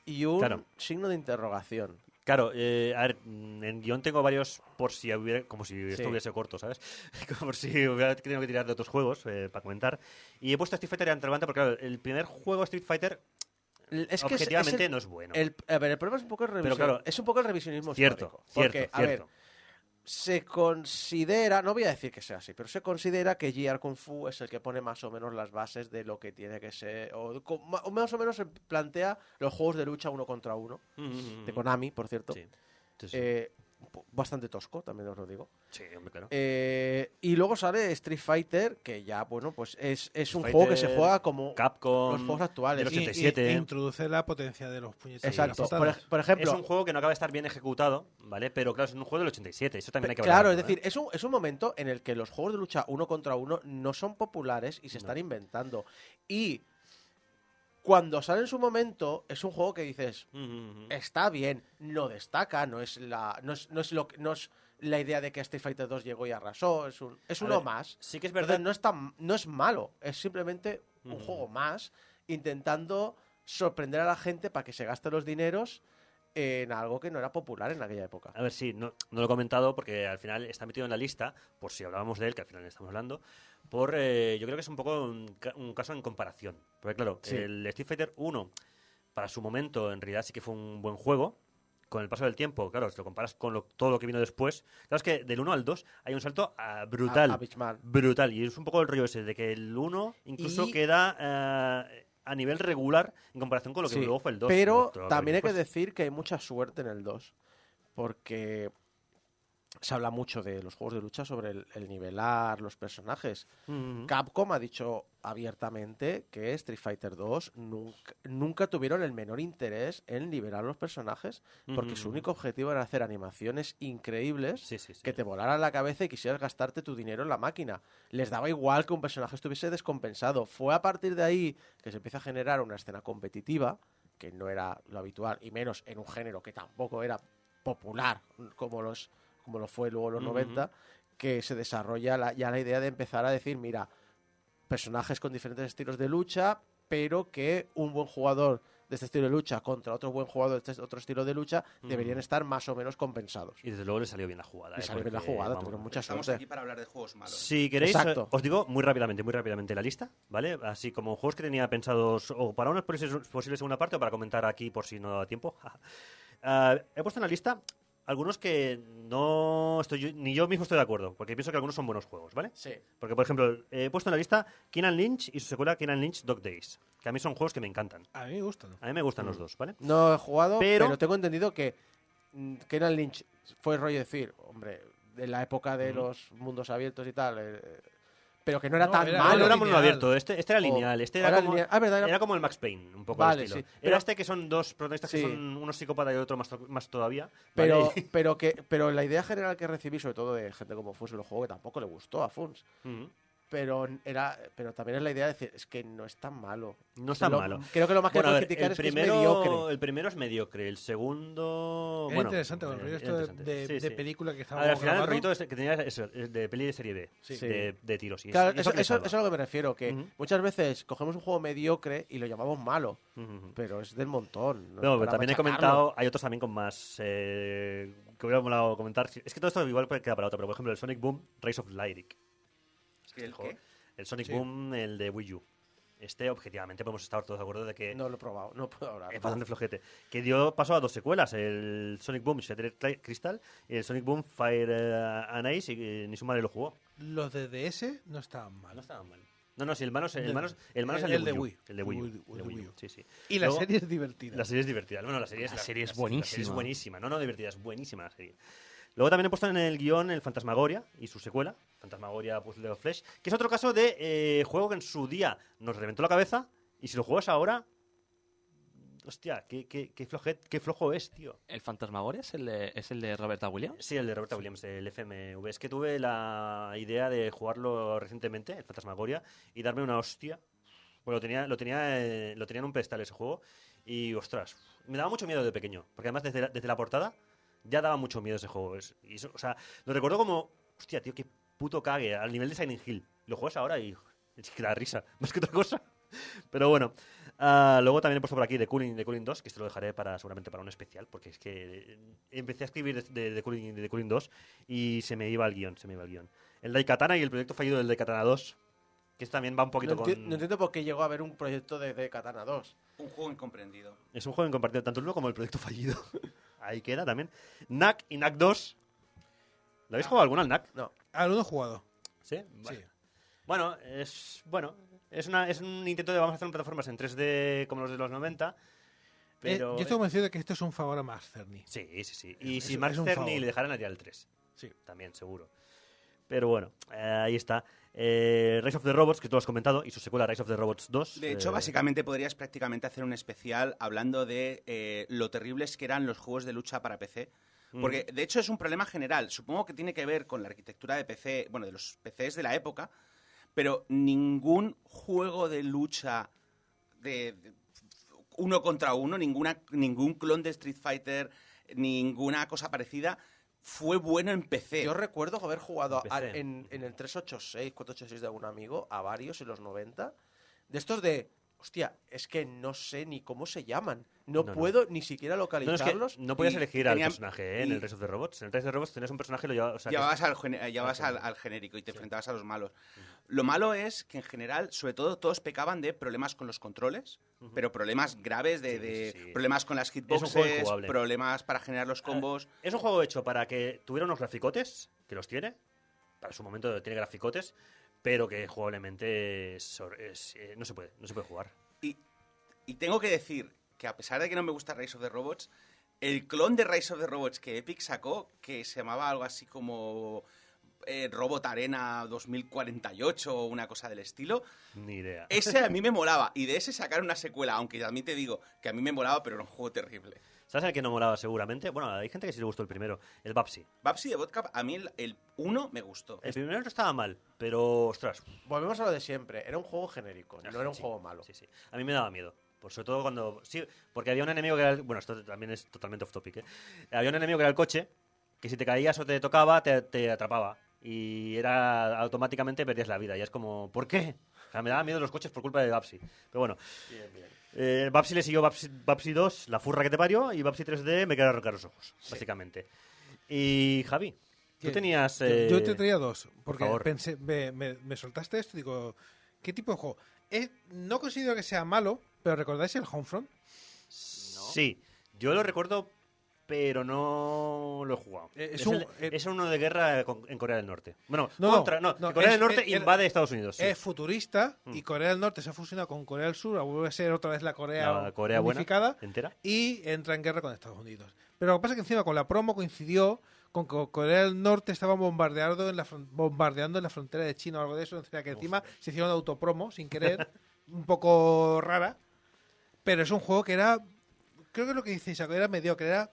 y un Claro. signo de interrogación. Claro, eh, a ver, mm, en guion tengo varios por si hubiera, como si esto Sí. hubiese corto, ¿sabes? Como si hubiera tenido que tirar de otros juegos eh, para comentar. Y he puesto Street Fighter ante porque claro, el primer juego Street Fighter Es que objetivamente es el- no es bueno. el- a ver, el problema es un poco el, Pero revision- claro, es un poco el revisionismo cierto, histórico. cierto, Porque, a cierto. ver, se considera, no voy a decir que sea así, pero se considera que GR Kung Fu es el que pone más o menos las bases de lo que tiene que ser, o, o más o menos se plantea los juegos de lucha uno contra uno, Mm, mm, de mm. Konami, por cierto. Sí, sí, sí. Eh, bastante tosco, también os lo digo. Sí, hombre, claro. Eh, y luego sale Street Fighter, que ya, bueno, pues es, es un juego que se juega como Capcom, los juegos actuales. Y- y- 87. e introduce la potencia de los las Exacto. Por, ejemplo, es un juego que no acaba de estar bien ejecutado, ¿vale? Pero claro, es un juego del 87, eso también hay que Claro, es decir, ¿eh? es un, es un momento en el que los juegos de lucha uno contra uno no son populares y se están inventando. Y cuando sale en su momento, es un juego que dices, está bien, no destaca, no es la, no es, no es lo que- no es la idea de que Street Fighter 2 llegó y arrasó, es un, es uno ver, más. Sí que es Entonces, verdad. no es tan, no es malo, es simplemente un juego más intentando sorprender a la gente para que se gaste los dineros en algo que no era popular en aquella época. A ver, sí, no, no lo he comentado porque al final está metido en la lista, por si hablábamos de él, que al final estamos hablando, por eh, yo creo que es un poco un, ca- un caso en comparación. Porque claro, Sí. el Street Fighter 1, para su momento, en realidad sí que fue un buen juego. Con el paso del tiempo, claro, si lo comparas con lo- todo lo que vino después, claro, es que del 1 al 2 hay un salto ah, brutal. A- brutal. Y es un poco el rollo ese, de que el 1 incluso Y- queda eh, a nivel regular en comparación con lo que Sí, luego fue el 2. Pero también hay que después. decir que hay mucha suerte en el 2. Porque se habla mucho de los juegos de lucha sobre el, el nivelar los personajes. Capcom ha dicho abiertamente que Street Fighter 2 nunca, nunca tuvieron el menor interés en nivelar los personajes porque su único objetivo era hacer animaciones increíbles Sí, sí, sí. que te volaran la cabeza y quisieras gastarte tu dinero en la máquina. Les daba igual que un personaje estuviese descompensado. Fue a partir de ahí que se empieza a generar una escena competitiva, que no era lo habitual, y menos en un género que tampoco era popular como los como lo fue luego en los Ujú. 90, que se desarrolla la- ya la idea de empezar a decir, mira, personajes con diferentes estilos de lucha, pero que un buen jugador de este estilo de lucha contra otro buen jugador de este otro estilo de lucha deberían estar más o menos compensados. Y desde luego le salió bien la jugada. Le ¿eh? salió bien la jugada, vamos, tuvieron mucha Estamos suerte. aquí para hablar de juegos malos. Si queréis, Exacto. os digo muy rápidamente, muy rápidamente la lista, ¿vale? Así como juegos que tenía pensados o para una posible posible segunda parte o para comentar aquí por si no da tiempo. Ah, he puesto en la lista algunos que no estoy yo- ni yo mismo estoy de acuerdo, porque pienso que algunos son buenos juegos, ¿vale? Sí. Porque, por ejemplo, he puesto en la lista Keenan Lynch y su secuela Keenan Lynch Dog Days, que a mí son juegos que me encantan. A mí me gustan. A mí me gustan los dos, ¿vale? No he jugado, Pero- pero, tengo entendido que mm, Kenan Lynch fue rollo decir, hombre, en la época de los mundos abiertos y tal, eh, pero que no era No, tan era- malo. no era mundo abierto, este, este era O- lineal, este era era, como, lineal. Ah, verdad, era- era como el Max Payne, un poco Vale, el estilo. sí, Era pero- este que son dos protagonistas que son uno psicópata y otro más, to- más todavía. Pero, ¿vale? pero, que, pero la idea general que recibí, sobre todo de gente como Funs el juego, que tampoco le gustó a Funs. Pero, era, pero también es la idea de decir, es que no es tan malo. No es tan Lo- malo. Creo que lo más que Bueno, ver, criticar el es que es primero, mediocre. el primero es mediocre, el segundo... Era bueno, interesante con el eh, rollo era esto de, Sí, de sí. película que estaba al final el grabando. rollito este que tenía eso, es de peli de serie B, Sí. de, de tiros. Y Claro, eso, es eso- eso a lo que me refiero, que muchas veces cogemos un juego mediocre y lo llamamos malo, pero es del montón. No, pero también he comentado, hay otros también con más eh, que hubiera molado comentar. Es que todo esto igual puede quedar para otro, pero por ejemplo el Sonic Boom Rise of Lyric. ¿El qué? El Sonic Sí. Boom, el de Wii U. Este, objetivamente, podemos estar todos de acuerdo de que No lo he probado, no puedo hablar. es bastante flojete. Que dio paso a dos secuelas, el Sonic Boom Shattered Crystal y el Sonic Boom Fire eh, and Ice, y ni su madre lo jugó. Los de DS no estaban mal. No estaban mal. No, no, sí, el malo es el, es- el, malo es el- el el de Wii. El de Wii el de Wii. Sí, sí. Y la Luego- serie es divertida. La serie es divertida. Bueno, la serie es, La serie es La serie es buenísima. buenísima. No, no divertida, es buenísima la serie. Luego también he puesto en el guion el Fantasmagoria y su secuela, Fantasmagoria Puzzle of Flesh, que es otro caso de eh, juego que en su día nos reventó la cabeza y si lo juegas ahora... Hostia, qué, qué, qué, flojet- qué flojo es, tío. ¿El Fantasmagoria es el de, es el de Roberta Williams? Sí, el de Roberta Williams, el FMV. Es que tuve la idea de jugarlo recientemente, el Fantasmagoria, y darme una hostia. Pues lo tenía, lo tenía, eh, lo tenía en un pedestal ese juego. Y ostras, me daba mucho miedo de pequeño. Porque además desde la, desde la portada ya daba mucho miedo ese juego. Es- y eso- o sea, lo recuerdo como, hostia, tío, qué puto cague, al nivel de Silent Hill. Lo juegas ahora y es que da risa, más que otra cosa. Pero bueno, ah, luego también he puesto por aquí The Cooling, The Cooling 2, que esto lo dejaré para seguramente para un especial, porque es que eh, empecé a escribir de, de, The Cooling, de The Cooling 2 y se me iba el guion, se me iba el guion. El Daikatana y el proyecto fallido del Daikatana 2, que este también va un poquito no, con... no entiendo por qué llegó a haber un proyecto de, de Katana 2. Un juego incomprendido. Es un juego en compartido tanto el uno como el proyecto fallido. Ahí queda también. NAC y NAC 2. ¿Lo habéis jugado alguno al NAC? No. Al uno jugado. ¿Sí? Sí. Vale. Bueno, es bueno, es una es un intento de vamos a hacer plataformas en 3D como los de los 90, Eh, yo estoy convencido de que esto es un favor a Max Cerny. Sí, sí, sí. Y Es- si es- Mark Cerny favor. le dejaran haría el 3. Sí. También, seguro. Pero bueno, eh, ahí está. Eh, Rise of the Robots, que tú lo has comentado, y su secuela Rise of the Robots 2. De hecho, eh, básicamente podrías prácticamente hacer un especial hablando de eh, lo terribles que eran los juegos de lucha para PC. Porque, de hecho, es un problema general. Supongo que tiene que ver con la arquitectura de PC, bueno, de los PCs de la época, pero ningún juego de lucha de, de uno contra uno, ninguna, ningún clon de Street Fighter, ninguna cosa parecida, fue bueno en PC. Yo recuerdo haber jugado a- Empecé. en, en el 386, 486 de algún amigo, a varios en los 90, de estos de, hostia, es que no sé ni cómo se llaman. No, No, no. puedo ni siquiera No, es que localizarlos. no podías elegir al tenían- personaje ¿eh? en el Rise of the Robots. En el Rise of the Robots tenías un personaje y lo llevabas. O sea, que- llevabas, al, llevabas al al, genérico. y te enfrentabas a los malos. Lo malo es que en general, sobre todo, todos pecaban de problemas con los controles, pero problemas graves de, Sí, de sí, sí. problemas con las hitboxes, problemas para generar los combos. Es un juego hecho para que tuviera unos graficotes, que los tiene. Para su momento tiene graficotes, pero que jugablemente es hor- es, eh, no se puede, no se puede jugar. Y Y tengo que decir que a pesar de que no me gusta Rise of the Robots, el clon de Rise of the Robots que Epic sacó, que se llamaba algo así como eh, Robot Arena 2048 o una cosa del estilo, Ni idea. ese a mí me molaba. Y de ese sacaron una secuela, aunque también te digo que a mí me molaba, pero era un juego terrible. ¿Sabes el que no molaba seguramente? Bueno, hay gente que sí le gustó el primero, el Babsy. Babsy de Vodka, a mí el- el 1 me gustó. El primero no estaba mal, pero ostras. Volvemos a lo de siempre. Era un juego genérico, no era un Sí, juego malo. Sí, sí. A mí me daba miedo. Por sobre todo cuando. Sí, porque había un enemigo que era. el- Bueno, esto también es totalmente off topic, ¿eh? Había un enemigo que era el coche, que si te caías o te tocaba, te, te atrapaba. Y era automáticamente perdías la vida. Y es como, ¿por qué? O sea, me daba miedo los coches por culpa de Babsy. Pero bueno. Eh, Babsy le siguió Babsy, Babsy 2, la furra que te parió, y Babsy 3D me quedé arrancar los ojos, básicamente. Y Javi, tú tenías. Yo- eh, Yo te traía dos, porque pensé, me, me- me soltaste esto y digo, ¿qué tipo de juego? Es- no considero que sea malo, pero ¿recordáis el Homefront? Sí, yo lo recuerdo, pero no lo he jugado. Eh, es es, un- el- eh, es uno de guerra con- en Corea del Norte. Bueno, No, contra, no, Corea es- del Norte es- invade Estados Unidos. sí. Es futurista Mm. y Corea del Norte se ha fusionado con Corea del Sur, vuelve a ser otra vez la Corea, La Corea buena, unificada entera. y entra en guerra con Estados Unidos. Pero lo que pasa es que encima con la promo coincidió con que Corea del Norte estaba bombardeando en la, bombardeando en la frontera de China o algo de eso, o sea que encima se hicieron autopromo sin querer, un poco rara, pero es un juego que era, creo que lo que dice Isaac, era mediocre, era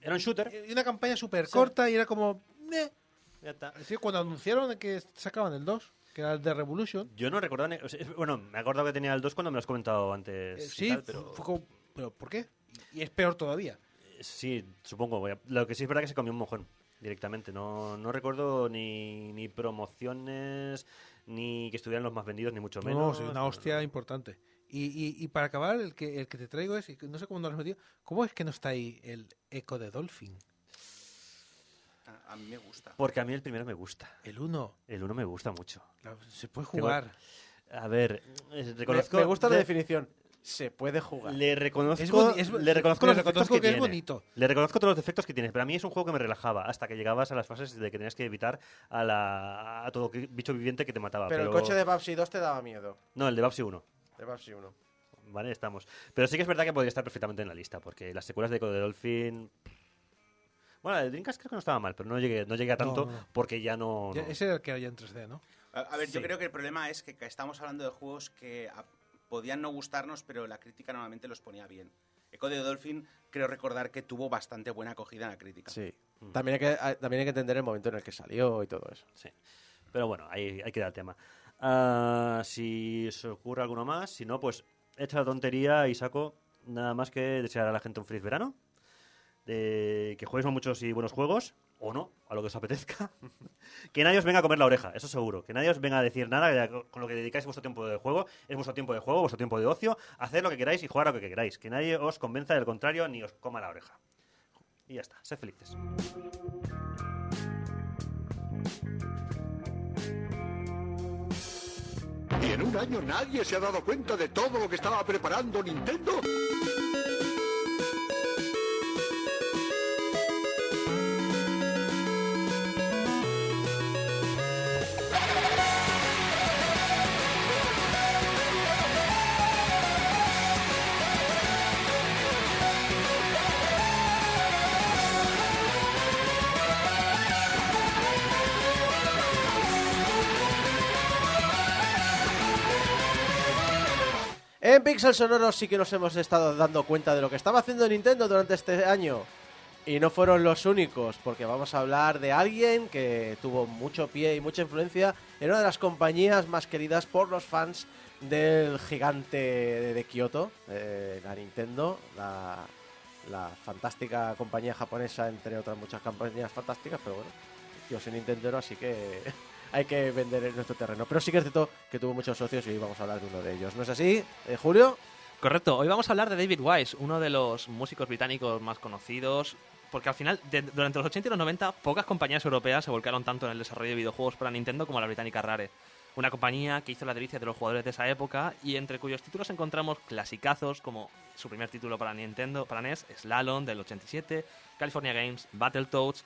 Era un shooter. y una campaña súper corta y era como... Ya está. Es decir, cuando anunciaron que sacaban el 2, que era el de Revolution, Yo no recordaba. o sea, bueno, me he acordado que tenía el 2 cuando me lo has comentado antes. eh, sí, tal, pero fue como, ¿pero por qué? Y es peor todavía. sí, supongo. Lo que sí es verdad que se comió un mojón directamente. No, no recuerdo ni, ni promociones, ni que estuvieran los más vendidos, ni mucho No, menos. sí, una hostia importante. Y, y, y para acabar, el que, el que te traigo es, no sé cómo no lo has metido, ¿cómo es que no está ahí el eco de Dolphin? A, a mí me gusta. Porque a mí el primero me gusta. El 1, El 1 me gusta mucho. se puede Tengo- jugar. A ver, eh, Me, reconozco. me gusta la definición. Se puede jugar. Le reconozco, Es boni- es- le reconozco le los defectos reconozco que, que es tiene. bonito. Le reconozco todos los defectos que tienes, pero a mí es un juego que me relajaba hasta que llegabas a las fases de que tenías que evitar a, la, a todo bicho viviente que te mataba. pero, Pero, el coche de Babsy 2 te daba miedo. No, el de Babsy 1. De Babsy 1. Vale, estamos. Pero sí que es verdad que podría estar perfectamente en la lista, porque las secuelas de Echo de Dolphin... Bueno, el Dreamcast creo que no estaba mal, pero no llegué, no llegué a tanto No, no. porque ya no... Ese era el que ya en 3D, ¿no? A, a ver, yo creo que el problema es que estamos hablando de juegos que a- podían no gustarnos, pero la crítica normalmente los ponía bien. Echo de Dolphin, creo recordar que tuvo bastante buena acogida en la crítica. Sí. También hay, que, hay- también hay que entender el momento en el que salió y todo eso. Sí. Pero bueno, ahí, ahí queda el tema. Ah, si os ocurre alguno más, si no, pues hecha la tontería y saco nada más que desear a la gente un feliz verano. De que jueguéis muchos y buenos juegos, o no, a lo que os apetezca. que nadie os venga a comer la oreja, eso seguro. Que nadie os venga a decir nada con lo que dedicáis vuestro tiempo de juego. Es vuestro tiempo de juego, vuestro tiempo de ocio. Haced lo que queráis y jugar lo que queráis. Que nadie os convenza del contrario ni os coma la oreja. Y ya está, sed felices. ¿Y en un año nadie se ha dado cuenta de todo lo que estaba preparando Nintendo? En Pixel Sonoro sí que nos hemos estado dando cuenta de lo que estaba haciendo Nintendo durante este año. Y no fueron los únicos, porque vamos a hablar de alguien que tuvo mucho pie y mucha influencia en una de las compañías más queridas por los fans del gigante de, Kyoto, eh, la Nintendo, la, la fantástica compañía japonesa, entre otras muchas compañías fantásticas, pero bueno, yo soy Nintendero, así que hay que vender en nuestro terreno. Pero sí que es cierto que tuvo muchos socios y hoy vamos a hablar de uno de ellos. ¿No es así, eh, Julio? Correcto, hoy vamos a hablar de David Wise, uno de los músicos británicos más conocidos, porque al final, de- durante los 80 y los 90, pocas compañías europeas se volcaron tanto en el desarrollo de videojuegos para Nintendo como la británica Rare. Una compañía que hizo la delicia de los jugadores de esa época y entre cuyos títulos encontramos clasicazos como su primer título para Nintendo, para NES, Slalom del 87, California Games, Battletoads,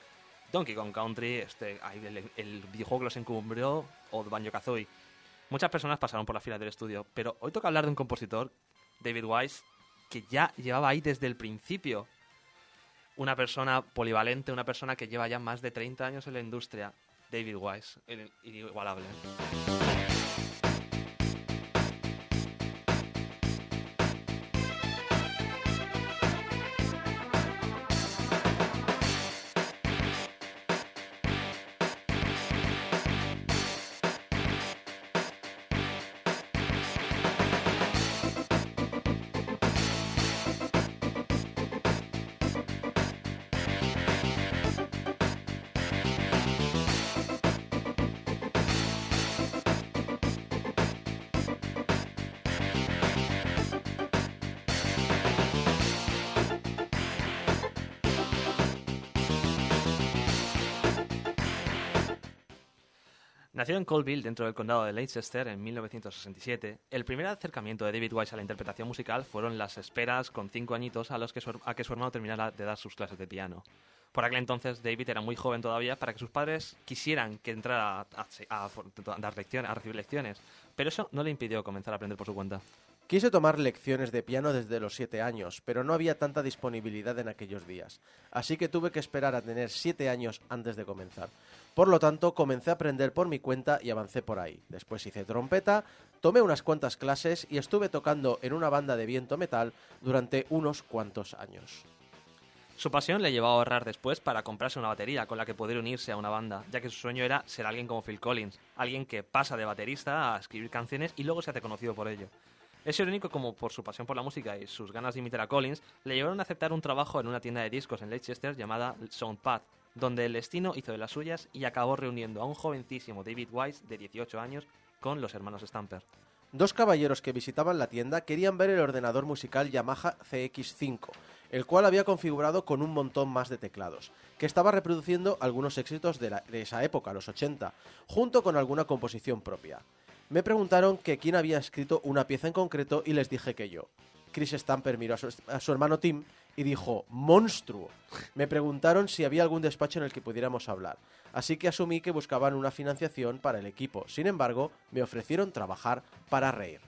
Donkey Kong Country, este, el, el videojuego que los encumbró, o Banjo Kazooie. Muchas personas pasaron por las filas del estudio, pero hoy toca hablar de un compositor David Wise, que ya llevaba ahí desde el principio. Una persona polivalente, una persona que lleva ya más de 30 años en la industria. David Wise, el inigualable. Nacido en Colville, dentro del condado de Leicester, en 1967, el primer acercamiento de David Wise a la interpretación musical fueron las esperas con cinco añitos a, los que su, a hermano terminara de dar sus clases de piano. Por aquel entonces, David era muy joven todavía para que sus padres quisieran que entrara a, a- a dar lecciones, a recibir lecciones, pero eso no le impidió comenzar a aprender por su cuenta. Quise tomar lecciones de piano desde los siete años, pero no había tanta disponibilidad en aquellos días, así que tuve que esperar a tener siete años antes de comenzar. Por lo tanto, comencé a aprender por mi cuenta y avancé por ahí. Después hice trompeta, tomé unas cuantas clases y estuve tocando en una banda de viento metal durante unos cuantos años. Su pasión le llevó a ahorrar después para comprarse una batería con la que poder unirse a una banda, ya que su sueño era ser alguien como Phil Collins, alguien que pasa de baterista a escribir canciones y luego se hace conocido por ello. Es irónico como por su pasión por la música y sus ganas de imitar a Collins le llevaron a aceptar un trabajo en una tienda de discos en Leicester llamada Soundpad, donde el destino hizo de las suyas y acabó reuniendo a un jovencísimo David Wise de 18 años con los hermanos Stamper. Dos caballeros que visitaban la tienda querían ver el ordenador musical Yamaha CX5, el cual había configurado con un montón más de teclados, que estaba reproduciendo algunos éxitos de, esa época, los 80, junto con alguna composición propia. Me preguntaron que quién había escrito una pieza en concreto y les dije que yo. Chris Stamper miró a su hermano Tim y dijo, monstruo. Me preguntaron si había algún despacho en el que pudiéramos hablar, así que asumí que buscaban una financiación para el equipo. Sin embargo, me ofrecieron trabajar para reír.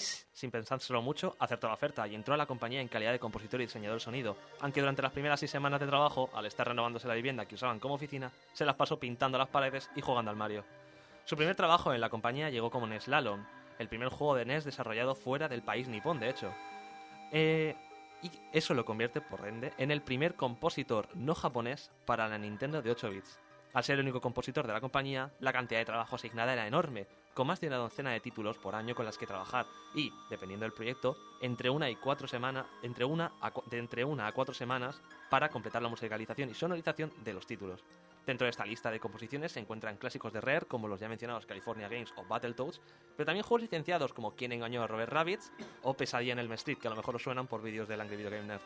Sin pensárselo mucho, acertó la oferta y entró a la compañía en calidad de compositor y diseñador de sonido, aunque durante las primeras seis semanas de trabajo, al estar renovándose la vivienda que usaban como oficina, se las pasó pintando las paredes y jugando al Mario. Su primer trabajo en la compañía llegó como en Slalom, el primer juego de NES desarrollado fuera del país nipón, de hecho. Eh, y eso lo convierte, por ende, en el primer compositor no japonés para la Nintendo de 8 bits. Al ser el único compositor de la compañía, la cantidad de trabajo asignada era enorme, con más de una docena de títulos por año con las que trabajar y, dependiendo del proyecto, entre una y cuatro semanas, entre una a, de entre una a cuatro semanas para completar la musicalización y sonorización de los títulos. Dentro de esta lista de composiciones se encuentran clásicos de Rare como los ya mencionados California Games o Battletoads, pero también juegos licenciados como Quién engañó a Robert Rabbits o Pesadilla en el Street, que a lo mejor os suenan por vídeos del Angry Video Game Nerd.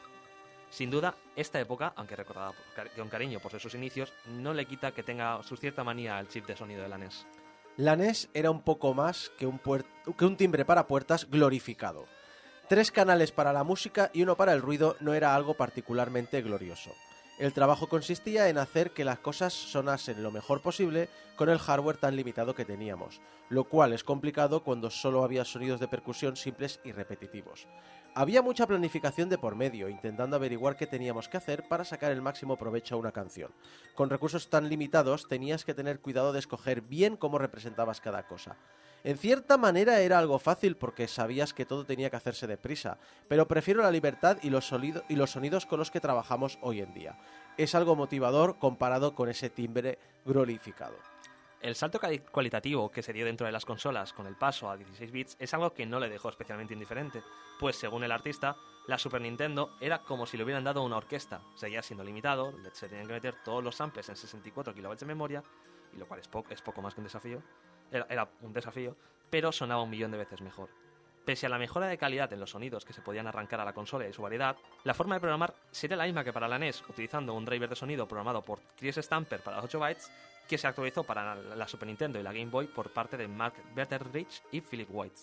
Sin duda, esta época, aunque recordada con cariño por sus inicios, no le quita que tenga su cierta manía al chip de sonido de la NES. La NES era un poco más que un, que un timbre para puertas glorificado. Tres canales para la música y uno para el ruido no era algo particularmente glorioso. El trabajo consistía en hacer que las cosas sonasen lo mejor posible con el hardware tan limitado que teníamos, lo cual es complicado cuando solo había sonidos de percusión simples y repetitivos. Había mucha planificación de por medio, intentando averiguar qué teníamos que hacer para sacar el máximo provecho a una canción. Con recursos tan limitados tenías que tener cuidado de escoger bien cómo representabas cada cosa. En cierta manera era algo fácil porque sabías que todo tenía que hacerse deprisa, pero prefiero la libertad y los, y los sonidos con los que trabajamos hoy en día. Es algo motivador comparado con ese timbre glorificado. El salto cualitativo que se dio dentro de las consolas con el paso a 16 bits es algo que no le dejó especialmente indiferente, pues según el artista, la Super Nintendo era como si le hubieran dado una orquesta, seguía siendo limitado, se tenían que meter todos los samples en 64 kilobytes de memoria, lo cual es, po- poco más que un desafío, era, era un desafío, pero sonaba un millón de veces mejor. Pese a la mejora de calidad en los sonidos que se podían arrancar a la consola y su variedad, la forma de programar sería la misma que para la NES, utilizando un driver de sonido programado por Chris Stamper para los 8 bytes, que se actualizó para la- Super Nintendo y la Game Boy por parte de Mark Betteridge y Philip White.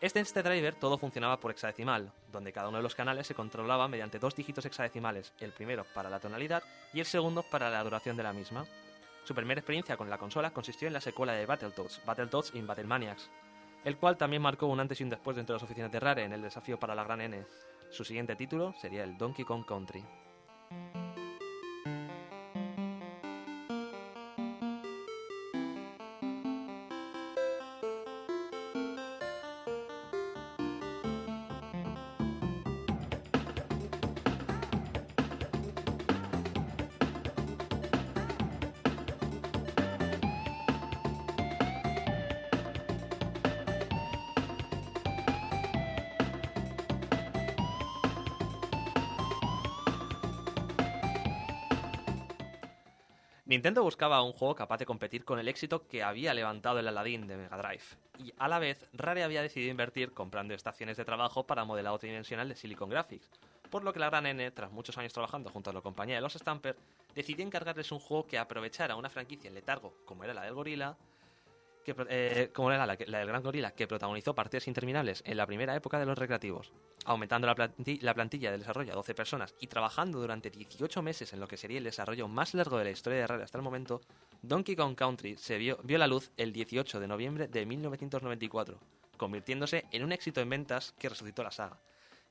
Este, este driver todo funcionaba por hexadecimal, donde cada uno de los canales se controlaba mediante dos dígitos hexadecimales, el primero para la tonalidad y el segundo para la duración de la misma. Su primera experiencia con la consola consistió en la secuela de Battletoads, Battletoads in Battlemaniacs, el cual también marcó un antes y un después dentro de las oficinas de Rare en el desafío para la Gran N. Su siguiente título sería el Donkey Kong Country. Nintendo buscaba un juego capaz de competir con el éxito que había levantado el Aladdin de Mega Drive, y a la vez Rare había decidido invertir comprando estaciones de trabajo para modelado tridimensional de Silicon Graphics, por lo que la gran N, tras muchos años trabajando junto a la compañía de los Stamper, decidió encargarles un juego que aprovechara una franquicia en letargo como era la del Gorila, eh, como era la, del Gran Gorila, que protagonizó partidas interminables en la primera época de los recreativos, aumentando la, planti- la plantilla de desarrollo a 12 personas y trabajando durante 18 meses en lo que sería el desarrollo más largo de la historia de Rare hasta el momento, Donkey Kong Country se vio, vio la luz el 18 de noviembre de 1994, convirtiéndose en un éxito en ventas que resucitó la saga,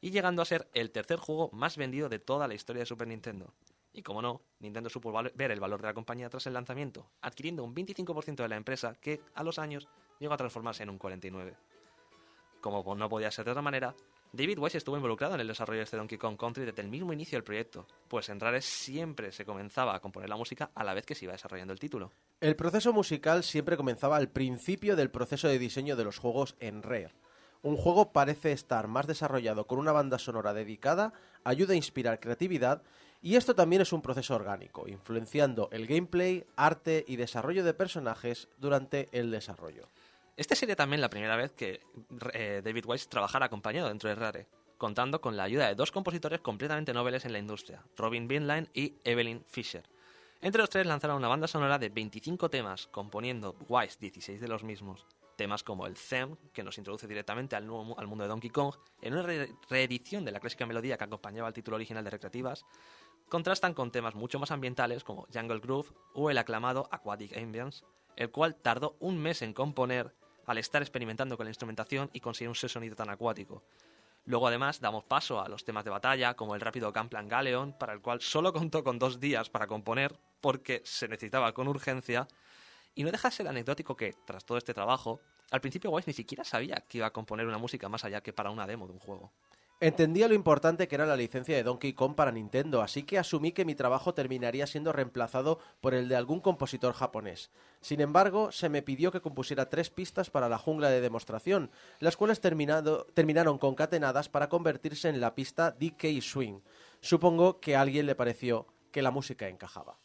y llegando a ser el tercer juego más vendido de toda la historia de Super Nintendo. Y como no, Nintendo supo ver el valor de la compañía tras el lanzamiento, adquiriendo un 25% de la empresa que, a los años, llegó a transformarse en un 49%. Como no podía ser de otra manera, David Wise estuvo involucrado en el desarrollo de este Donkey Kong Country desde el mismo inicio del proyecto, pues en Rare siempre se comenzaba a componer la música a la vez que se iba desarrollando el título. El proceso musical siempre comenzaba al principio del proceso de diseño de los juegos en Rare. Un juego parece estar más desarrollado con una banda sonora dedicada, ayuda a inspirar creatividad y esto también es un proceso orgánico, influenciando el gameplay, arte y desarrollo de personajes durante el desarrollo. Esta sería también la primera vez que eh, David Wise trabajara acompañado dentro de Rare, contando con la ayuda de dos compositores completamente noveles en la industria, Robin Binline y Evelyn Fisher. Entre los tres lanzaron una banda sonora de 25 temas, componiendo Wise 16 de los mismos. Temas como el theme, que nos introduce directamente al, nuevo al mundo de Donkey Kong, en una re- reedición de la clásica melodía que acompañaba al título original de Recreativas, contrastan con temas mucho más ambientales como Jungle Groove o el aclamado Aquatic Ambience, el cual tardó un mes en componer al estar experimentando con la instrumentación y conseguir un sonido tan acuático. Luego además damos paso a los temas de batalla como el rápido Gunplan Galeon, para el cual solo contó con dos días para componer porque se necesitaba con urgencia. Y no deja de ser anecdótico que, tras todo este trabajo, al principio Wise ni siquiera sabía que iba a componer una música más allá que para una demo de un juego. Entendía lo importante que era la licencia de Donkey Kong para Nintendo, así que asumí que mi trabajo terminaría siendo reemplazado por el de algún compositor japonés. Sin embargo, se me pidió que compusiera tres pistas para la jungla de demostración, las cuales terminaron concatenadas para convertirse en la pista DK Swing. Supongo que a alguien le pareció que la música encajaba.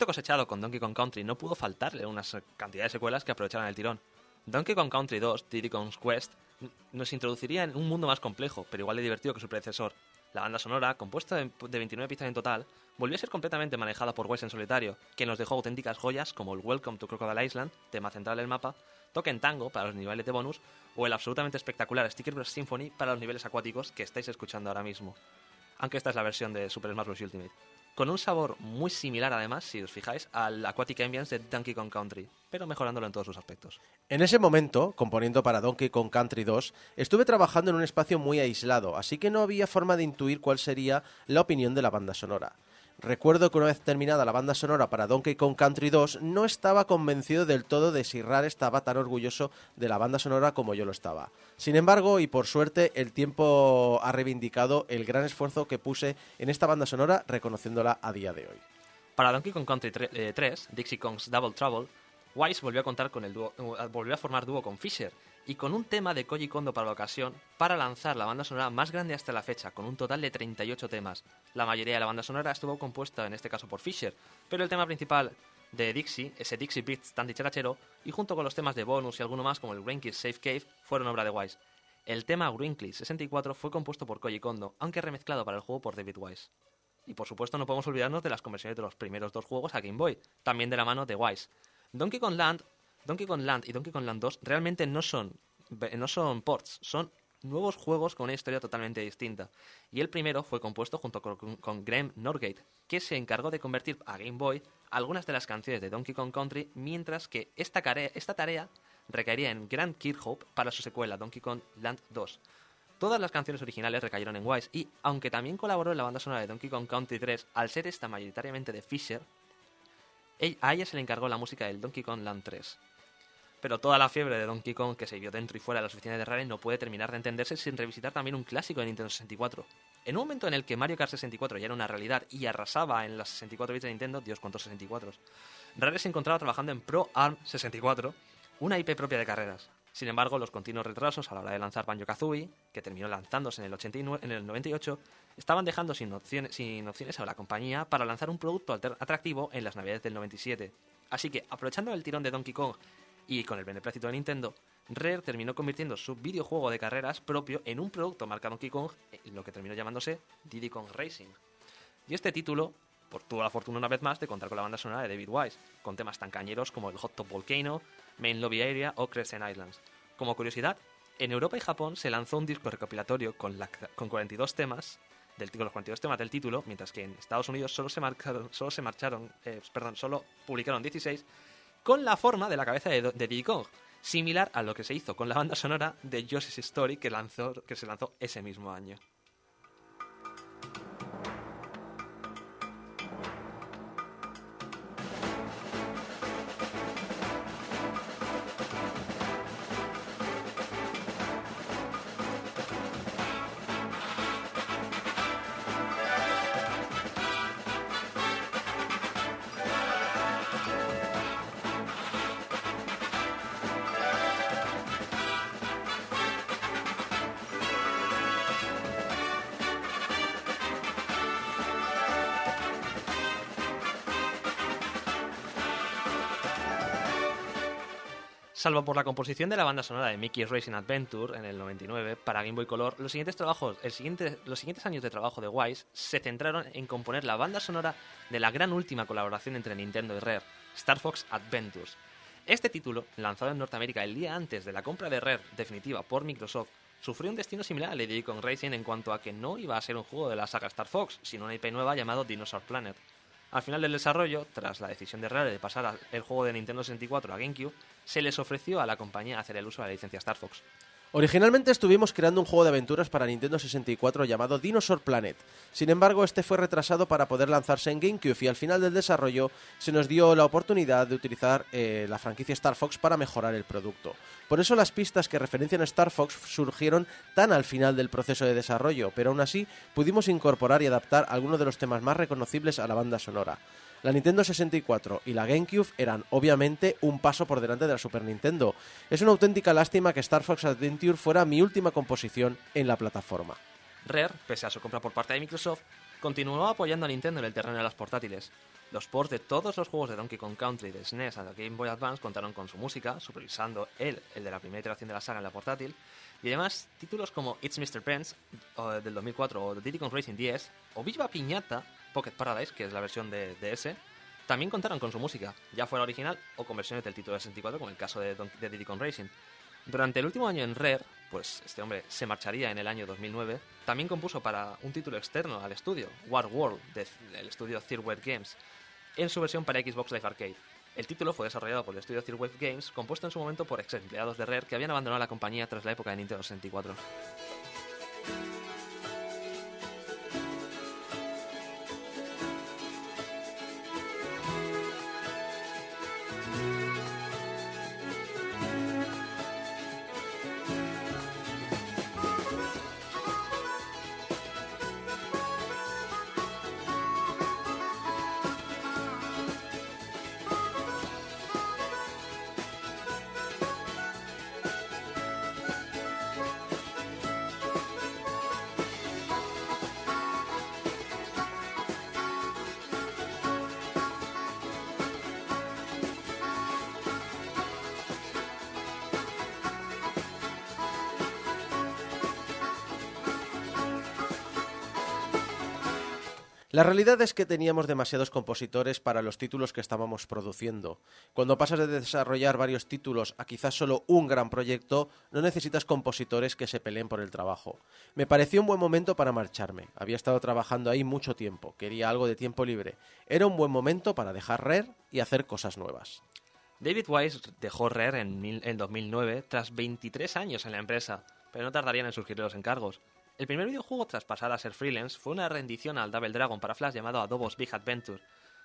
Éxito cosechado con Donkey Kong Country no pudo faltarle una se- cantidad de secuelas que aprovecharan el tirón. Donkey Kong Country 2, Diddy Kong's Quest, nos introduciría en un mundo más complejo, pero igual de divertido que su predecesor. La banda sonora, compuesta de, de 29 pistas en total, volvió a ser completamente manejada por Wes en solitario, que nos dejó auténticas joyas como el Welcome to Crocodile Island, tema central del mapa, Toque en Tango para los niveles de bonus, o el absolutamente espectacular Sticker Brush Symphony para los niveles acuáticos que estáis escuchando ahora mismo. Aunque esta es la versión de Super Smash Bros. Ultimate. Con un sabor muy similar además, si os fijáis, al Aquatic Ambience de Donkey Kong Country, pero mejorándolo en todos sus aspectos. En ese momento, componiendo para Donkey Kong Country 2, estuve trabajando en un espacio muy aislado, así que no había forma de intuir cuál sería la opinión de la banda sonora. Recuerdo que una vez terminada la banda sonora para Donkey Kong Country 2, no estaba convencido del todo de si Rare estaba tan orgulloso de la banda sonora como yo lo estaba. Sin embargo, y por suerte, el tiempo ha reivindicado el gran esfuerzo que puse en esta banda sonora, reconociéndola a día de hoy. Para Donkey Kong Country tre- eh, 3, Dixie Kong's Double Trouble, Wise volvió a contar con el eh, volvió a formar dúo con Fisher y con un tema de Koji Kondo para la ocasión para lanzar la banda sonora más grande hasta la fecha, con un total de 38 temas. La mayoría de la banda sonora estuvo compuesta en este caso por Fisher, pero el tema principal de Dixie, ese Dixie Beats tan dicharachero, y junto con los temas de bonus y alguno más como el Green Kiss Safe Cave, fueron obra de Wise. El tema Wrinkly 64 fue compuesto por Koji Kondo, aunque remezclado para el juego por David Wise. Y por supuesto no podemos olvidarnos de las conversiones de los primeros dos juegos a Game Boy, también de la mano de Wise. Donkey Kong Land, Donkey Kong Land y Donkey Kong Land 2 realmente no son, no son ports, son nuevos juegos con una historia totalmente distinta. Y el primero fue compuesto junto con, Graham Norgate, que se encargó de convertir a Game Boy algunas de las canciones de Donkey Kong Country, mientras que esta, esta tarea recaería en Grant Kirkhope para su secuela Donkey Kong Land 2. Todas las canciones originales recayeron en Wise y, aunque también colaboró en la banda sonora de Donkey Kong Country 3, al ser esta mayoritariamente de Fisher, a ella se le encargó la música del Donkey Kong Land 3. Pero toda la fiebre de Donkey Kong que se vio dentro y fuera de las oficinas de Rare no puede terminar de entenderse sin revisitar también un clásico de Nintendo 64. En un momento en el que Mario Kart 64 ya era una realidad y arrasaba en las 64 bits de Nintendo, Dios cuántos 64, Rare se encontraba trabajando en Pro Arm 64, una IP propia de carreras. Sin embargo, los continuos retrasos a la hora de lanzar Banjo-Kazooie, que terminó lanzándose en el, 89, en el 98, estaban dejando sin opciones, sin opciones a la compañía para lanzar un producto atractivo en las navidades del 97. Así que, aprovechando el tirón de Donkey Kong y con el beneplácito de Nintendo, Rare terminó convirtiendo su videojuego de carreras propio en un producto marca Donkey Kong, en lo que terminó llamándose Diddy Kong Racing. Y este título por, tuvo la fortuna una vez más de contar con la banda sonora de David Wise, con temas tan cañeros como el Hot Top Volcano, Main Lobby Area o Crescent Islands. Como curiosidad, en Europa y Japón se lanzó un disco recopilatorio con, la- con 42 temas del con los 42 temas del título, mientras que en Estados Unidos solo se marcaron, solo se marcharon, eh, solo publicaron 16 con la forma de la cabeza de, de Diddy Kong, similar a lo que se hizo con la banda sonora de Yoshi's Story que lanzó que se lanzó ese mismo año. Salvo por la composición de la banda sonora de Mickey's Racing Adventure en el 99 para Game Boy Color, los siguientes trabajos, el los siguientes años de trabajo de Wise se centraron en componer la banda sonora de la gran última colaboración entre Nintendo y Rare, Star Fox Adventures. Este título, lanzado en Norteamérica el día antes de la compra de Rare definitiva por Microsoft, sufrió un destino similar a Lady Kong Racing en cuanto a que no iba a ser un juego de la saga Star Fox, sino una IP nueva llamado Dinosaur Planet. Al final del desarrollo, tras la decisión de Rare de pasar el juego de Nintendo 64 a GameCube, se les ofreció a la compañía hacer el uso de la licencia Star Fox. Originalmente estuvimos creando un juego de aventuras para Nintendo 64 llamado Dinosaur Planet. Sin embargo, este fue retrasado para poder lanzarse en GameCube y al final del desarrollo se nos dio la oportunidad de utilizar eh, la franquicia Star Fox para mejorar el producto. Por eso las pistas que referencian a Star Fox surgieron tan al final del proceso de desarrollo, pero aún así pudimos incorporar y adaptar algunos de los temas más reconocibles a la banda sonora. La Nintendo 64 y la GameCube eran obviamente un paso por delante de la Super Nintendo. Es una auténtica lástima que Star Fox Adventure fuera mi última composición en la plataforma. Rare, pese a su compra por parte de Microsoft, continuó apoyando a Nintendo en el terreno de las portátiles. Los ports de todos los juegos de Donkey Kong Country de SNES a la Game Boy Advance contaron con su música, supervisando él el de la primera iteración de la saga en la portátil, y además títulos como It's Mr. Pence del 2004 o The Diddy Kong Racing 10 o Viva Piñata Pocket Paradise, que es la versión de DS, también contaron con su música, ya fuera original o con versiones del título de 64, como el caso de, Don- de Diddy Kong Racing. Durante el último año en Rare, pues este hombre se marcharía en el año 2009, también compuso para un título externo al estudio, War World, de- del estudio Third Games, en su versión para Xbox Live Arcade. El título fue desarrollado por el estudio Third Games, compuesto en su momento por ex empleados de Rare que habían abandonado la compañía tras la época de Nintendo 64. La realidad es que teníamos demasiados compositores para los títulos que estábamos produciendo. Cuando pasas de desarrollar varios títulos a quizás solo un gran proyecto, no necesitas compositores que se peleen por el trabajo. Me pareció un buen momento para marcharme. Había estado trabajando ahí mucho tiempo, quería algo de tiempo libre. Era un buen momento para dejar Rare y hacer cosas nuevas. David Wise dejó Rare en, en 2009 tras 23 años en la empresa, pero no tardarían en surgir los encargos. El primer videojuego tras pasar a ser freelance fue una rendición al Double Dragon para Flash llamado Adobe's Big Adventure,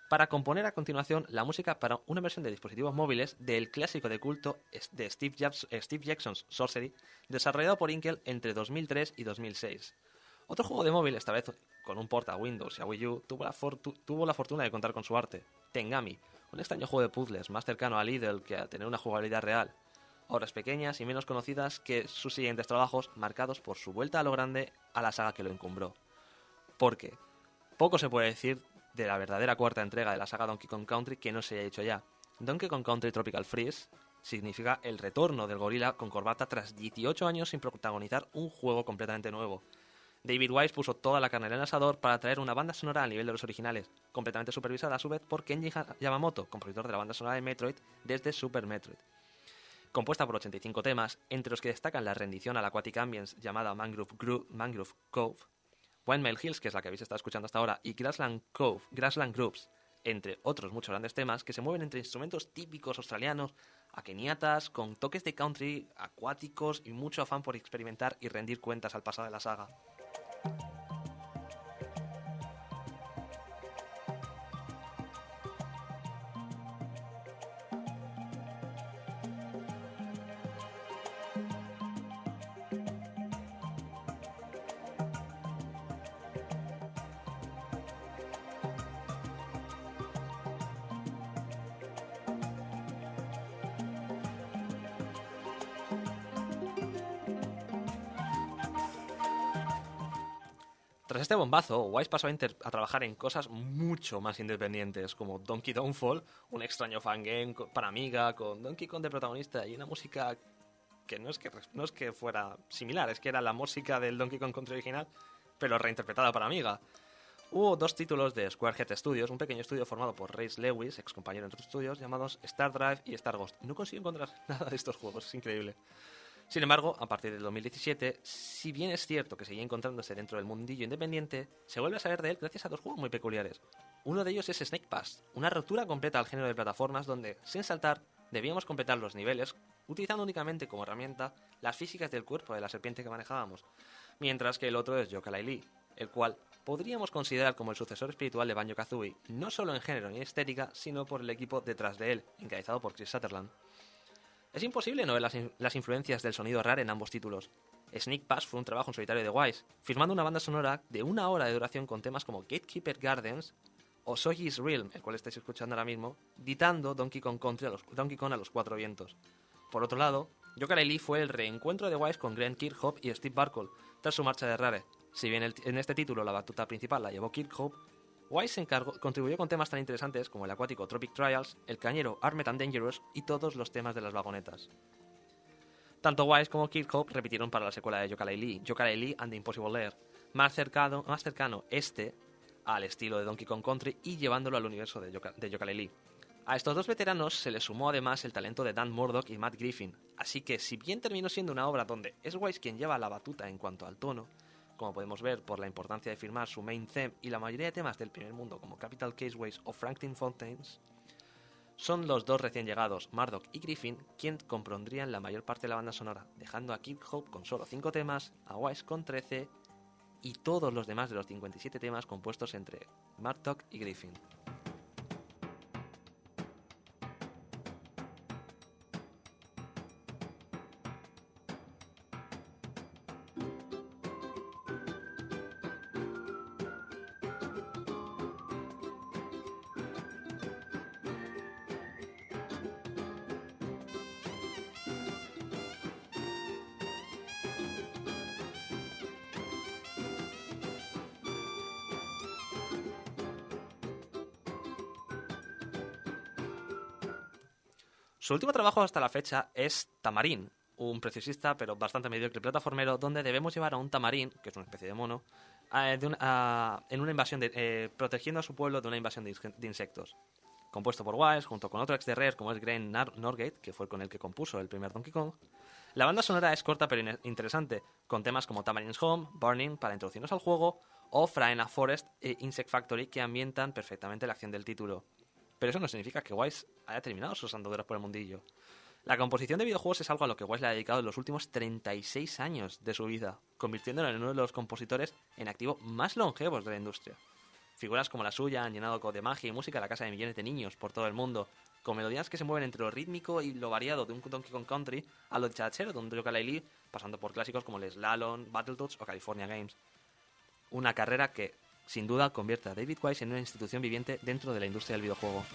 para componer a continuación la música para una versión de dispositivos móviles del clásico de culto de Steve, Jackson's Sorcery, desarrollado por Intel entre 2003 y 2006. Otro juego de móvil, esta vez con un port a Windows y a Wii U, tuvo la, tuvo la fortuna de contar con su arte, Tengami, un extraño juego de puzzles más cercano al Idle que a tener una jugabilidad real. Obras pequeñas y menos conocidas que sus siguientes trabajos, marcados por su vuelta a lo grande a la saga que lo encumbró. Porque poco se puede decir de la verdadera cuarta entrega de la saga Donkey Kong Country que no se haya hecho ya. Donkey Kong Country Tropical Freeze significa el retorno del gorila con corbata tras 18 años sin protagonizar un juego completamente nuevo. David Wise puso toda la carne en el asador para traer una banda sonora al nivel de los originales, completamente supervisada a su vez por Kenji Yamamoto, compositor de la banda sonora de Metroid desde Super Metroid. Compuesta por 85 temas, entre los que destacan la rendición al Aquatic Ambience llamada Mangrove, Gro- Mangrove Cove, Windmill Hills, que es la que habéis estado escuchando hasta ahora, y Grassland Cove, Grassland Groups, entre otros muchos grandes temas que se mueven entre instrumentos típicos australianos, a keniatas, con toques de country, acuáticos y mucho afán por experimentar y rendir cuentas al pasado de la saga. Este bombazo, Wise pasó a, a trabajar en cosas mucho más independientes, como Donkey Downfall, un extraño fangame para Amiga, con Donkey Kong de protagonista y una música que no es que, no es que fuera similar, es que era la música del Donkey Kong Country original, pero reinterpretada para Amiga. Hubo dos títulos de Squarehead Studios, un pequeño estudio formado por Race Lewis, ex compañero de otros estudios, llamados Star Drive y Star Ghost. No consigo encontrar nada de estos juegos, es increíble. Sin embargo, a partir del 2017, si bien es cierto que seguía encontrándose dentro del mundillo independiente, se vuelve a saber de él gracias a dos juegos muy peculiares. Uno de ellos es Snake Pass, una rotura completa al género de plataformas donde, sin saltar, debíamos completar los niveles utilizando únicamente como herramienta las físicas del cuerpo de la serpiente que manejábamos, mientras que el otro es Yooka-Laylee, el cual podríamos considerar como el sucesor espiritual de Banjo-Kazooie, no solo en género ni estética, sino por el equipo detrás de él, encabezado por Chris Sutherland. Es imposible no ver las, in- las influencias del sonido raro en ambos títulos. Sneak Pass fue un trabajo en solitario de Wise, firmando una banda sonora de una hora de duración con temas como Gatekeeper Gardens o Soji's Realm, el cual estáis escuchando ahora mismo, ditando Donkey Kong Country a los, Donkey Kong a los cuatro vientos. Por otro lado, Yooka-Laylee fue el reencuentro de Wise con Grant Kirkhope y Steve Barkle, tras su marcha de Rare. Si bien en este título la batuta principal la llevó Kirkhope, Wise se encargó- contribuyó con temas tan interesantes como el acuático Tropic Trials, el cañero Armed and Dangerous y todos los temas de las vagonetas. Tanto Wise como Kirkhope repitieron para la secuela de Yooka-Laylee, Yooka-Laylee and the Impossible Lair, más cercano, este al estilo de Donkey Kong Country y llevándolo al universo de Yooka- de. A estos dos veteranos se les sumó además el talento de Dan Murdock y Matt Griffin, así que si bien terminó siendo una obra donde es Wise quien lleva la batuta en cuanto al tono, como podemos ver por la importancia de firmar su main theme y la mayoría de temas del primer mundo como Capital Caseways o Franklin Fountains, son los dos recién llegados, Murdock y Griffin, quien compondrían la mayor parte de la banda sonora, dejando a Kirkhope con solo 5 temas, a Wise con 13 y todos los demás de los 57 temas compuestos entre Murdock y Griffin. Último trabajo hasta la fecha es Tamarín, un preciosista pero bastante mediocre plataformero donde debemos llevar a un tamarín, que es una especie de mono, en una invasión de, eh, protegiendo a su pueblo de una invasión de, ins- de insectos. Compuesto por Wise, junto con otro ex de Rare como es Graham Norgate, que fue con el que compuso el primer Donkey Kong. La banda sonora es corta pero in- interesante, con temas como Tamarin's Home, Burning para introducirnos al juego, o Fraina Forest e Insect Factory que ambientan perfectamente la acción del título. Pero eso no significa que Wise haya terminado sus andaduras por el mundillo. La composición de videojuegos es algo a lo que Wise le ha dedicado los últimos 36 años de su vida, convirtiéndolo en uno de los compositores en activo más longevos de la industria. Figuras como la suya han llenado de magia y música la casa de millones de niños por todo el mundo, con melodías que se mueven entre lo rítmico y lo variado de un Donkey Kong Country a lo chachero de un Yooka-Laylee, pasando por clásicos como el Slalom, Battletoads o California Games. Una carrera que, sin duda, convierte a David Wise en una institución viviente dentro de la industria del videojuego.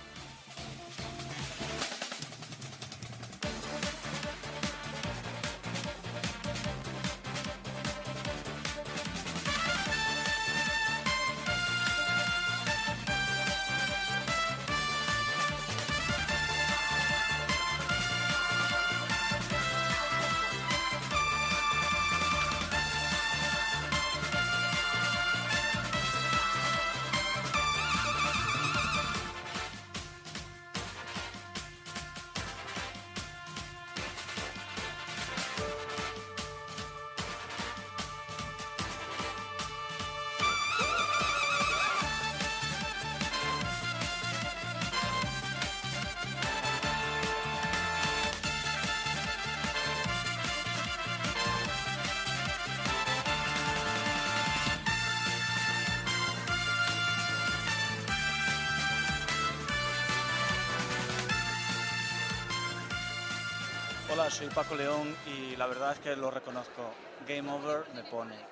Over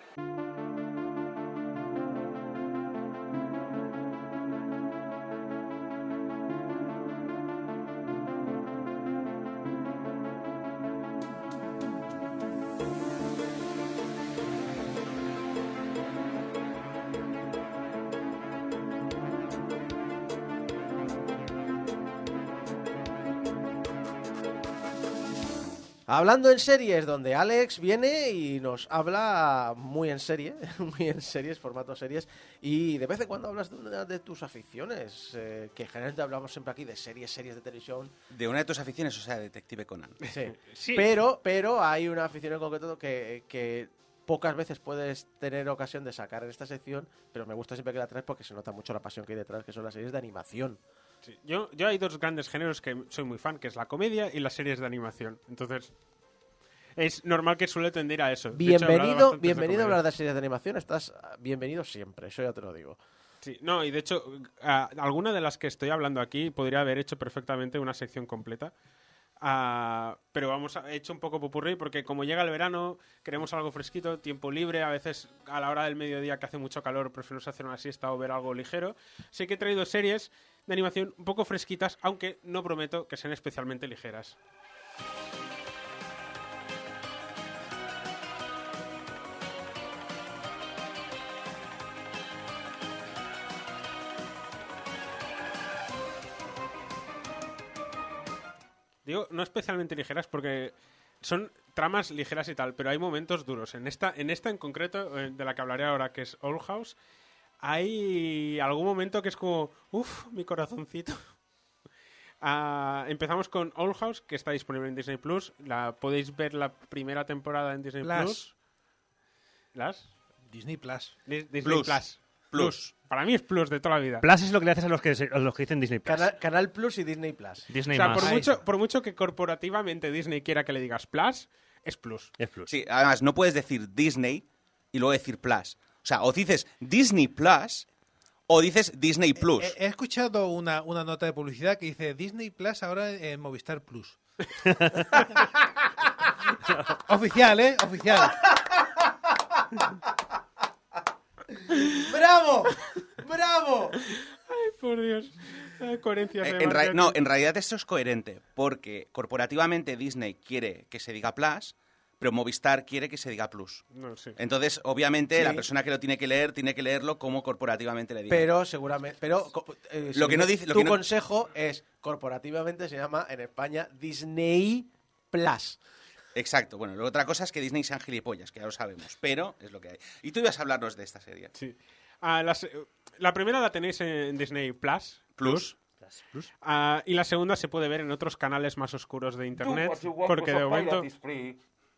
Hablando en series, donde Alex viene y nos habla muy en serie, muy en series, formato series, y de vez en cuando hablas de una de tus aficiones, eh, que generalmente hablamos siempre aquí de series, series de televisión, De una de tus aficiones, o sea, Detective Conan. Sí. Sí. Pero, pero hay una afición en concreto que, que pocas veces puedes tener ocasión de sacar en esta sección, pero me gusta siempre que la traes porque se nota mucho la pasión que hay detrás, que son las series de animación. Sí, Yo, yo hay dos grandes géneros que soy muy fan, que es la comedia y las series de animación. Entonces, es normal que suele tender a eso. Hecho, Bienvenido, bienvenido a hablar de series de animación, estás ah, bienvenido siempre, eso ya te lo digo. Sí, no, y de hecho, a- alguna de las que estoy hablando aquí podría haber hecho perfectamente una sección completa. Ah, pero vamos, a, he hecho un poco popurrí porque como llega el verano, queremos algo fresquito, tiempo libre, a veces a la hora del mediodía que hace mucho calor preferimos hacer una siesta o ver algo ligero. Sé que he traído series de animación un poco fresquitas, aunque no prometo que sean especialmente ligeras. Digo, no especialmente ligeras porque son tramas ligeras y tal, pero hay momentos duros. En esta, en esta en concreto, eh, de la que hablaré ahora, que es Old House, hay algún momento que es como, uff, mi corazoncito. Ah, empezamos con Old House, que está disponible en Disney Plus. La podéis ver la primera temporada en Disney Plus. Plus. ¿Las? Disney Plus. Dis- Disney Plus. Plus. Plus. Para mí es Plus de toda la vida. Plus es lo que le haces a los que, a los que dicen Disney Plus. Canal, Canal Plus y Disney Plus. Disney o sea, más. por mucho, por mucho que corporativamente Disney quiera que le digas Plus, es Plus. Es Plus. Sí, además, no puedes decir Disney y luego decir Plus. O sea, o dices Disney Plus o dices Disney Plus. He, he escuchado una, una nota de publicidad que dice Disney Plus ahora en Movistar Plus. Oficial, ¿eh? Oficial. ¡Bravo! ¡Bravo! Ay, por Dios. Coherencia. Eh, en ra- no, en realidad esto es coherente, porque corporativamente Disney quiere que se diga Plus, pero Movistar quiere que se diga Plus. No, sí. Entonces, obviamente, Sí. la persona que lo tiene que leer tiene que leerlo como corporativamente le diga. Pero seguramente. Pero co- eh, Lo que no dice- lo tu que no- consejo es corporativamente se llama en España Disney Plus. Exacto. Bueno, luego otra cosa es que Disney sean gilipollas, que ya lo sabemos, pero es lo que hay. Y tú ibas a hablarnos de esta serie. Sí. Ah, la, la primera la tenéis en Disney Plus. Plus. Ah, y la segunda se puede ver en otros canales más oscuros de internet. Porque de momento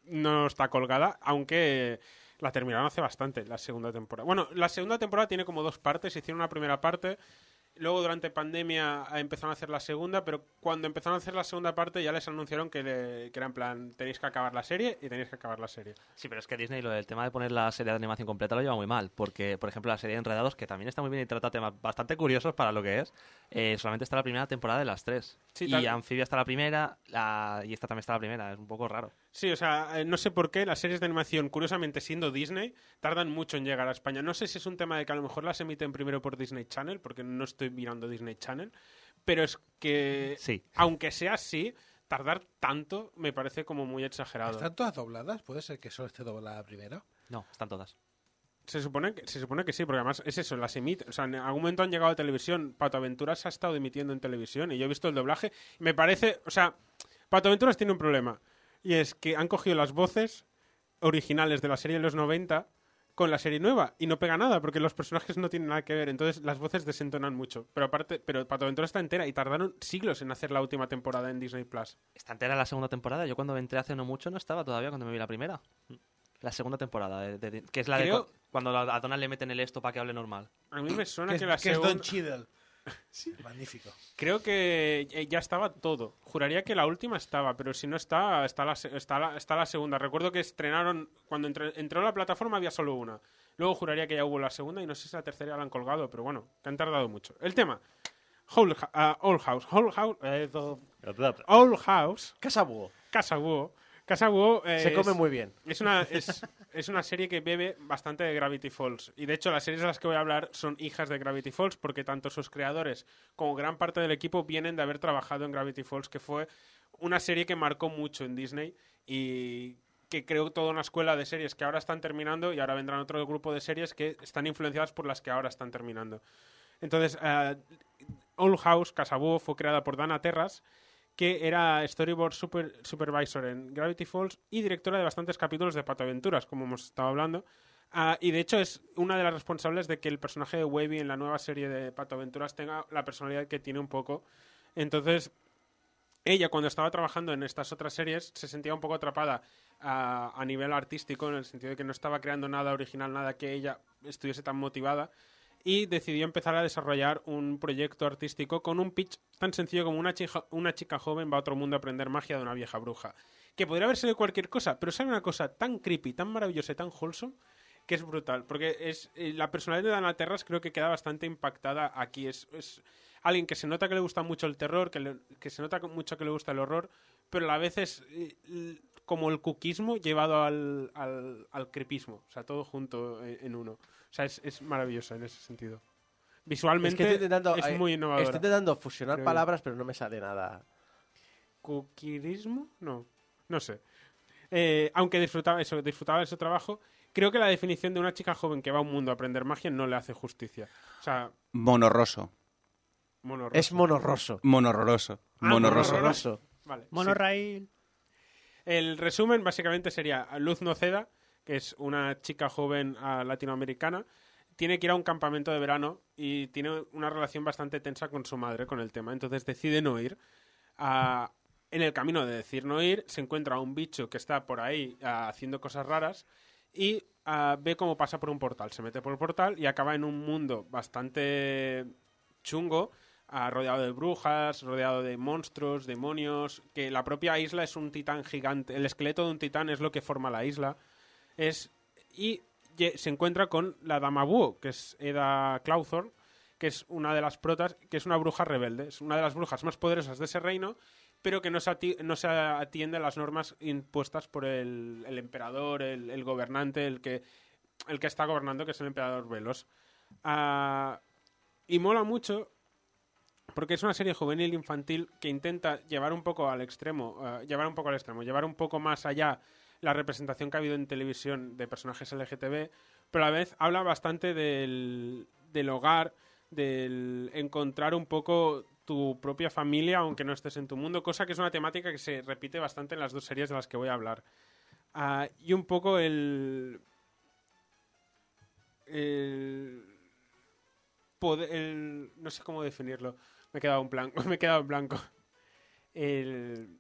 no está colgada, aunque la terminaron hace bastante, la segunda temporada. Bueno, la segunda temporada tiene como dos partes. Hicieron una primera parte. Luego, durante pandemia, empezaron a hacer la segunda, pero cuando empezaron a hacer la segunda parte ya les anunciaron que, le- que era en plan, tenéis que acabar la serie y tenéis que acabar la serie. Sí, pero es que Disney lo del tema de poner la serie de animación completa lo lleva muy mal, porque, por ejemplo, la serie de Enredados, que también está muy bien y trata temas bastante curiosos para lo que es, eh, solamente está la primera temporada de las tres. Sí, y tal- Anfibia está la primera, la- y esta también está la primera, es un poco raro. Sí, o sea, eh, no sé por qué las series de animación, curiosamente siendo Disney, tardan mucho en llegar a España. No sé si es un tema de que a lo mejor las emiten primero por Disney Channel, porque no estoy mirando Disney Channel, pero es que, Sí. aunque sea así, tardar tanto me parece como muy exagerado. ¿Están todas dobladas? ¿Puede ser que solo esté doblada primero? No, están todas. Se supone, que, se supone que sí, porque además es eso, las emite. O sea, en algún momento han llegado a televisión. Pato Aventuras ha estado emitiendo en televisión y yo he visto el doblaje. Me parece. O sea, Pato Aventuras tiene un problema. Y es que han cogido las voces originales de la serie de los 90 con la serie nueva y no pega nada porque los personajes no tienen nada que ver. Entonces las voces desentonan mucho. Pero aparte, pero Pato Aventuras está entera y tardaron siglos en hacer la última temporada en Disney Plus. Está entera la segunda temporada. Yo cuando entré hace no mucho no estaba todavía cuando me vi la primera. La segunda temporada, de- de- que es la Creo- de cu- cuando a Donald le meten el esto para que hable normal. A mí me suena Que la que es Don segunda. Cheadle. Magnífico. Creo que eh, ya estaba todo. Juraría que la última estaba, pero si no está, está la, se- está la, está la segunda. Recuerdo que estrenaron, cuando entre- entró la plataforma había solo una. Luego juraría que ya hubo la segunda y no sé si la tercera ya la han colgado, pero bueno, que han tardado mucho. El tema. Whole Ha- ah, Old House. Whole House. eh, Old House. Casa Búho. Casa Búho. Casa eh, Se come es- muy bien. es una, es, es una serie que bebe bastante de Gravity Falls. Y de hecho, las series de las que voy a hablar son hijas de Gravity Falls, porque tanto sus creadores como gran parte del equipo vienen de haber trabajado en Gravity Falls, que fue una serie que marcó mucho en Disney y que creó toda una escuela de series que ahora están terminando y ahora vendrán otro grupo de series que están influenciadas por las que ahora están terminando. Entonces, eh, Old House, Casa Búho, fue creada por Dana Terras, que era storyboard super- supervisor en Gravity Falls y directora de bastantes capítulos de Pato Aventuras, como hemos estado hablando. Ah, y de hecho es una de las responsables de que el personaje de Wavy en la nueva serie de Pato Aventuras tenga la personalidad que tiene un poco. Entonces, ella cuando estaba trabajando en estas otras series se sentía un poco atrapada a, a nivel artístico, en el sentido de que no estaba creando nada original, nada que ella estuviese tan motivada y decidió empezar a desarrollar un proyecto artístico con un pitch tan sencillo como una chica, una chica joven va a otro mundo a aprender magia de una vieja bruja. Que podría haber sido cualquier cosa, pero sale una cosa tan creepy, tan maravillosa y tan wholesome que es brutal. Porque es eh, la personalidad de Dana Terras creo que queda bastante impactada aquí. Es, es alguien que se nota que le gusta mucho el terror, que, que se nota mucho que le gusta el horror, pero a la vez es eh, como el cuquismo llevado al, al, al creepismo. O sea, todo junto en, en uno. O sea, es, es maravilloso en ese sentido. Es Visualmente que estoy intentando, es eh, muy innovadora. Estoy intentando fusionar Creo palabras, pero no me sale nada. ¿Cuquirismo? No, no sé. Eh, aunque disfrutaba eso, disfrutaba de su trabajo, creo que la definición de una chica joven que va a un mundo a aprender magia no le hace justicia. O sea, Monorroso. monorroso. Es monorroso. Monorroso. Ah, Monorroso. Monorroso. Vale, sí. El resumen básicamente sería Luz Noceda, que es una chica joven ah, latinoamericana, tiene que ir a un campamento de verano y tiene una relación bastante tensa con su madre con el tema. Entonces decide no ir. Ah, en el camino de decir no ir, se encuentra un bicho que está por ahí ah, haciendo cosas raras y ve cómo pasa por un portal. Se mete por el portal y acaba en un mundo bastante chungo, rodeado de brujas, rodeado de monstruos, demonios, que la propia isla es un titán gigante. El esqueleto de un titán es lo que forma la isla. Es, y se encuentra con la Dama que es Eda Clawthorne, que es una de las protas, que es una bruja rebelde. Es una de las brujas más poderosas de ese reino, pero que no se, no se atiende a las normas impuestas por el, emperador, el, el gobernante, el que, el que está gobernando, que es el emperador Velos. Ah, y mola mucho porque es una serie juvenil infantil que intenta llevar un poco al extremo, eh, llevar un poco al extremo, llevar un poco más allá la representación que ha habido en televisión de personajes LGTB, pero a la vez habla bastante del, del hogar, del encontrar un poco tu propia familia aunque no estés en tu mundo, cosa que es una temática que se repite bastante en las dos series de las que voy a hablar. Ah, y un poco el, el, poder- el- no sé cómo definirlo. Me he quedado en blanco. Me he quedado en blanco. El,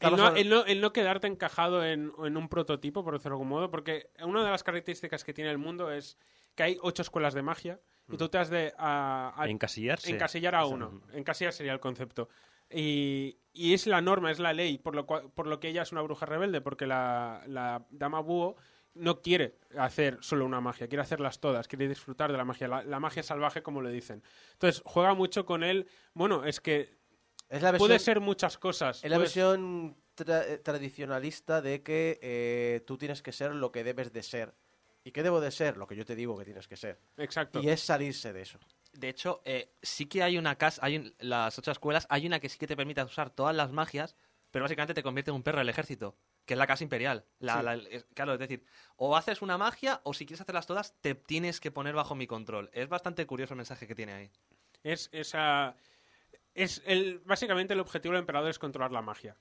el no, habla- el no- el no quedarte encajado en, en un prototipo, por decirlo de algún modo, porque una de las características que tiene el mundo es que hay ocho escuelas de magia y tú te has de a- a- Encasillarse. encasillar a uno. Encasillar sería el concepto. Y, y es la norma, es la ley, por lo, cual- por lo que ella es una bruja rebelde, porque la, la dama búho no quiere hacer solo una magia, quiere hacerlas todas, quiere disfrutar de la magia, la, la magia salvaje, como le dicen. Entonces, juega mucho con él. Bueno, es que Es la puede ser muchas cosas. Es la versión tra- eh, tradicionalista de que eh, tú tienes que ser lo que debes de ser. ¿Y qué debo de ser? Lo que yo te digo que tienes que ser. Exacto. Y es salirse de eso. De hecho, eh, sí que hay una casa, hay un- las ocho escuelas, hay una que sí que te permite usar todas las magias, pero básicamente te convierte en un perro del ejército, que es la casa imperial. La- Sí. la- es- claro, es decir, o haces una magia o si quieres hacerlas todas, te tienes que poner bajo mi control. Es bastante curioso el mensaje que tiene ahí. Es esa. Es el, básicamente el objetivo del emperador es controlar la magia.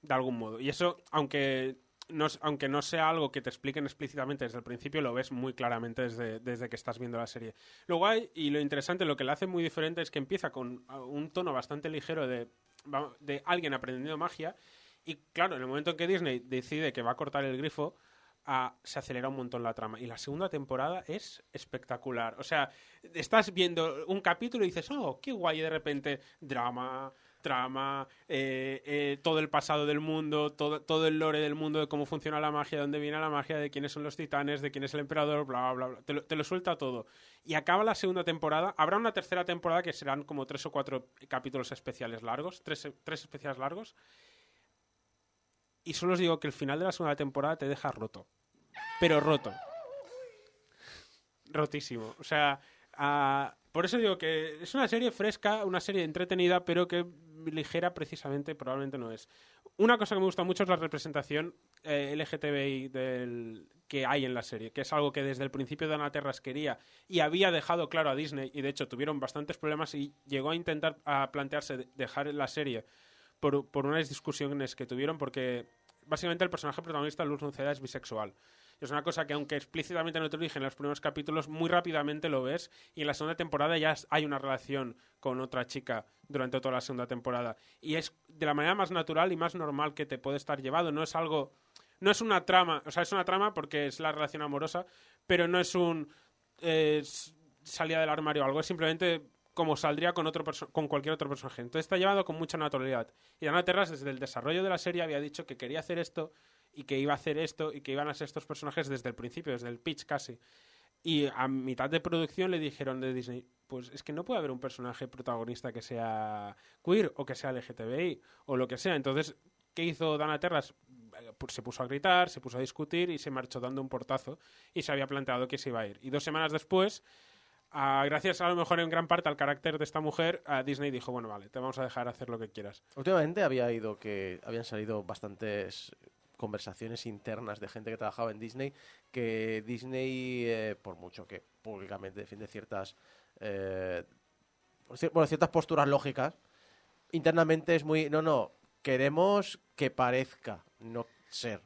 De algún modo. Y eso, aunque no, aunque no sea algo que te expliquen explícitamente desde el principio, lo ves muy claramente desde, desde que estás viendo la serie. Lo guay y lo interesante, lo que le hace muy diferente es que empieza con ah, un tono bastante ligero de, de alguien aprendiendo magia. Y claro, en el momento en que Disney decide que va a cortar el grifo, ah, se acelera un montón la trama. Y la segunda temporada es espectacular. O sea, estás viendo un capítulo y dices, oh, qué guay, y de repente drama, trama, eh, eh, todo el pasado del mundo, todo, todo el lore del mundo, de cómo funciona la magia, de dónde viene la magia, de quiénes son los titanes, de quién es el emperador, bla, bla, bla. Te lo, te lo suelta todo. Y acaba la segunda temporada. Habrá una tercera temporada que serán como tres o cuatro capítulos especiales largos, tres, tres especiales largos. Y solo os digo que el final de la segunda temporada te deja roto. Pero roto. Rotísimo. O sea, por eso digo que es una serie fresca, una serie entretenida, pero que ligera precisamente probablemente no es. Una cosa que me gusta mucho es la representación eh, LGTBI del, que hay en la serie, que es algo que desde el principio de Ana Terras quería y había dejado claro a Disney, y de hecho tuvieron bastantes problemas y llegó a intentar a plantearse de- dejar la serie por, por unas discusiones que tuvieron, porque básicamente el personaje protagonista, Luz Nuceda, es bisexual. Es una cosa que, aunque explícitamente no te lo dije en los primeros capítulos, muy rápidamente lo ves. Y en la segunda temporada ya hay una relación con otra chica durante toda la segunda temporada. Y es de la manera más natural y más normal que te puede estar llevado. No es algo. No es una trama. O sea, es una trama porque es la relación amorosa, pero no es un. eh, salida del armario o algo. Es simplemente como saldría con, otro con cualquier otro personaje. Entonces está llevado con mucha naturalidad. Y Ana Terras, desde el desarrollo de la serie, había dicho que quería hacer esto y que iba a hacer esto y que iban a ser estos personajes desde el principio, desde el pitch casi. Y a mitad de producción le dijeron de Disney, pues es que no puede haber un personaje protagonista que sea queer o que sea LGTBI o lo que sea. Entonces, ¿qué hizo Dana Terras? Eh, pues se puso a gritar, se puso a discutir y se marchó dando un portazo y se había planteado que se iba a ir. Y dos semanas después, ah, gracias a lo mejor en gran parte al carácter de esta mujer, ah, Disney dijo, bueno, vale, te vamos a dejar hacer lo que quieras. Últimamente había ido que habían salido bastantes conversaciones internas de gente que trabajaba en Disney que Disney, eh, por mucho que públicamente defiende ciertas eh, bueno, ciertas posturas lógicas, internamente es muy no no queremos que parezca no ser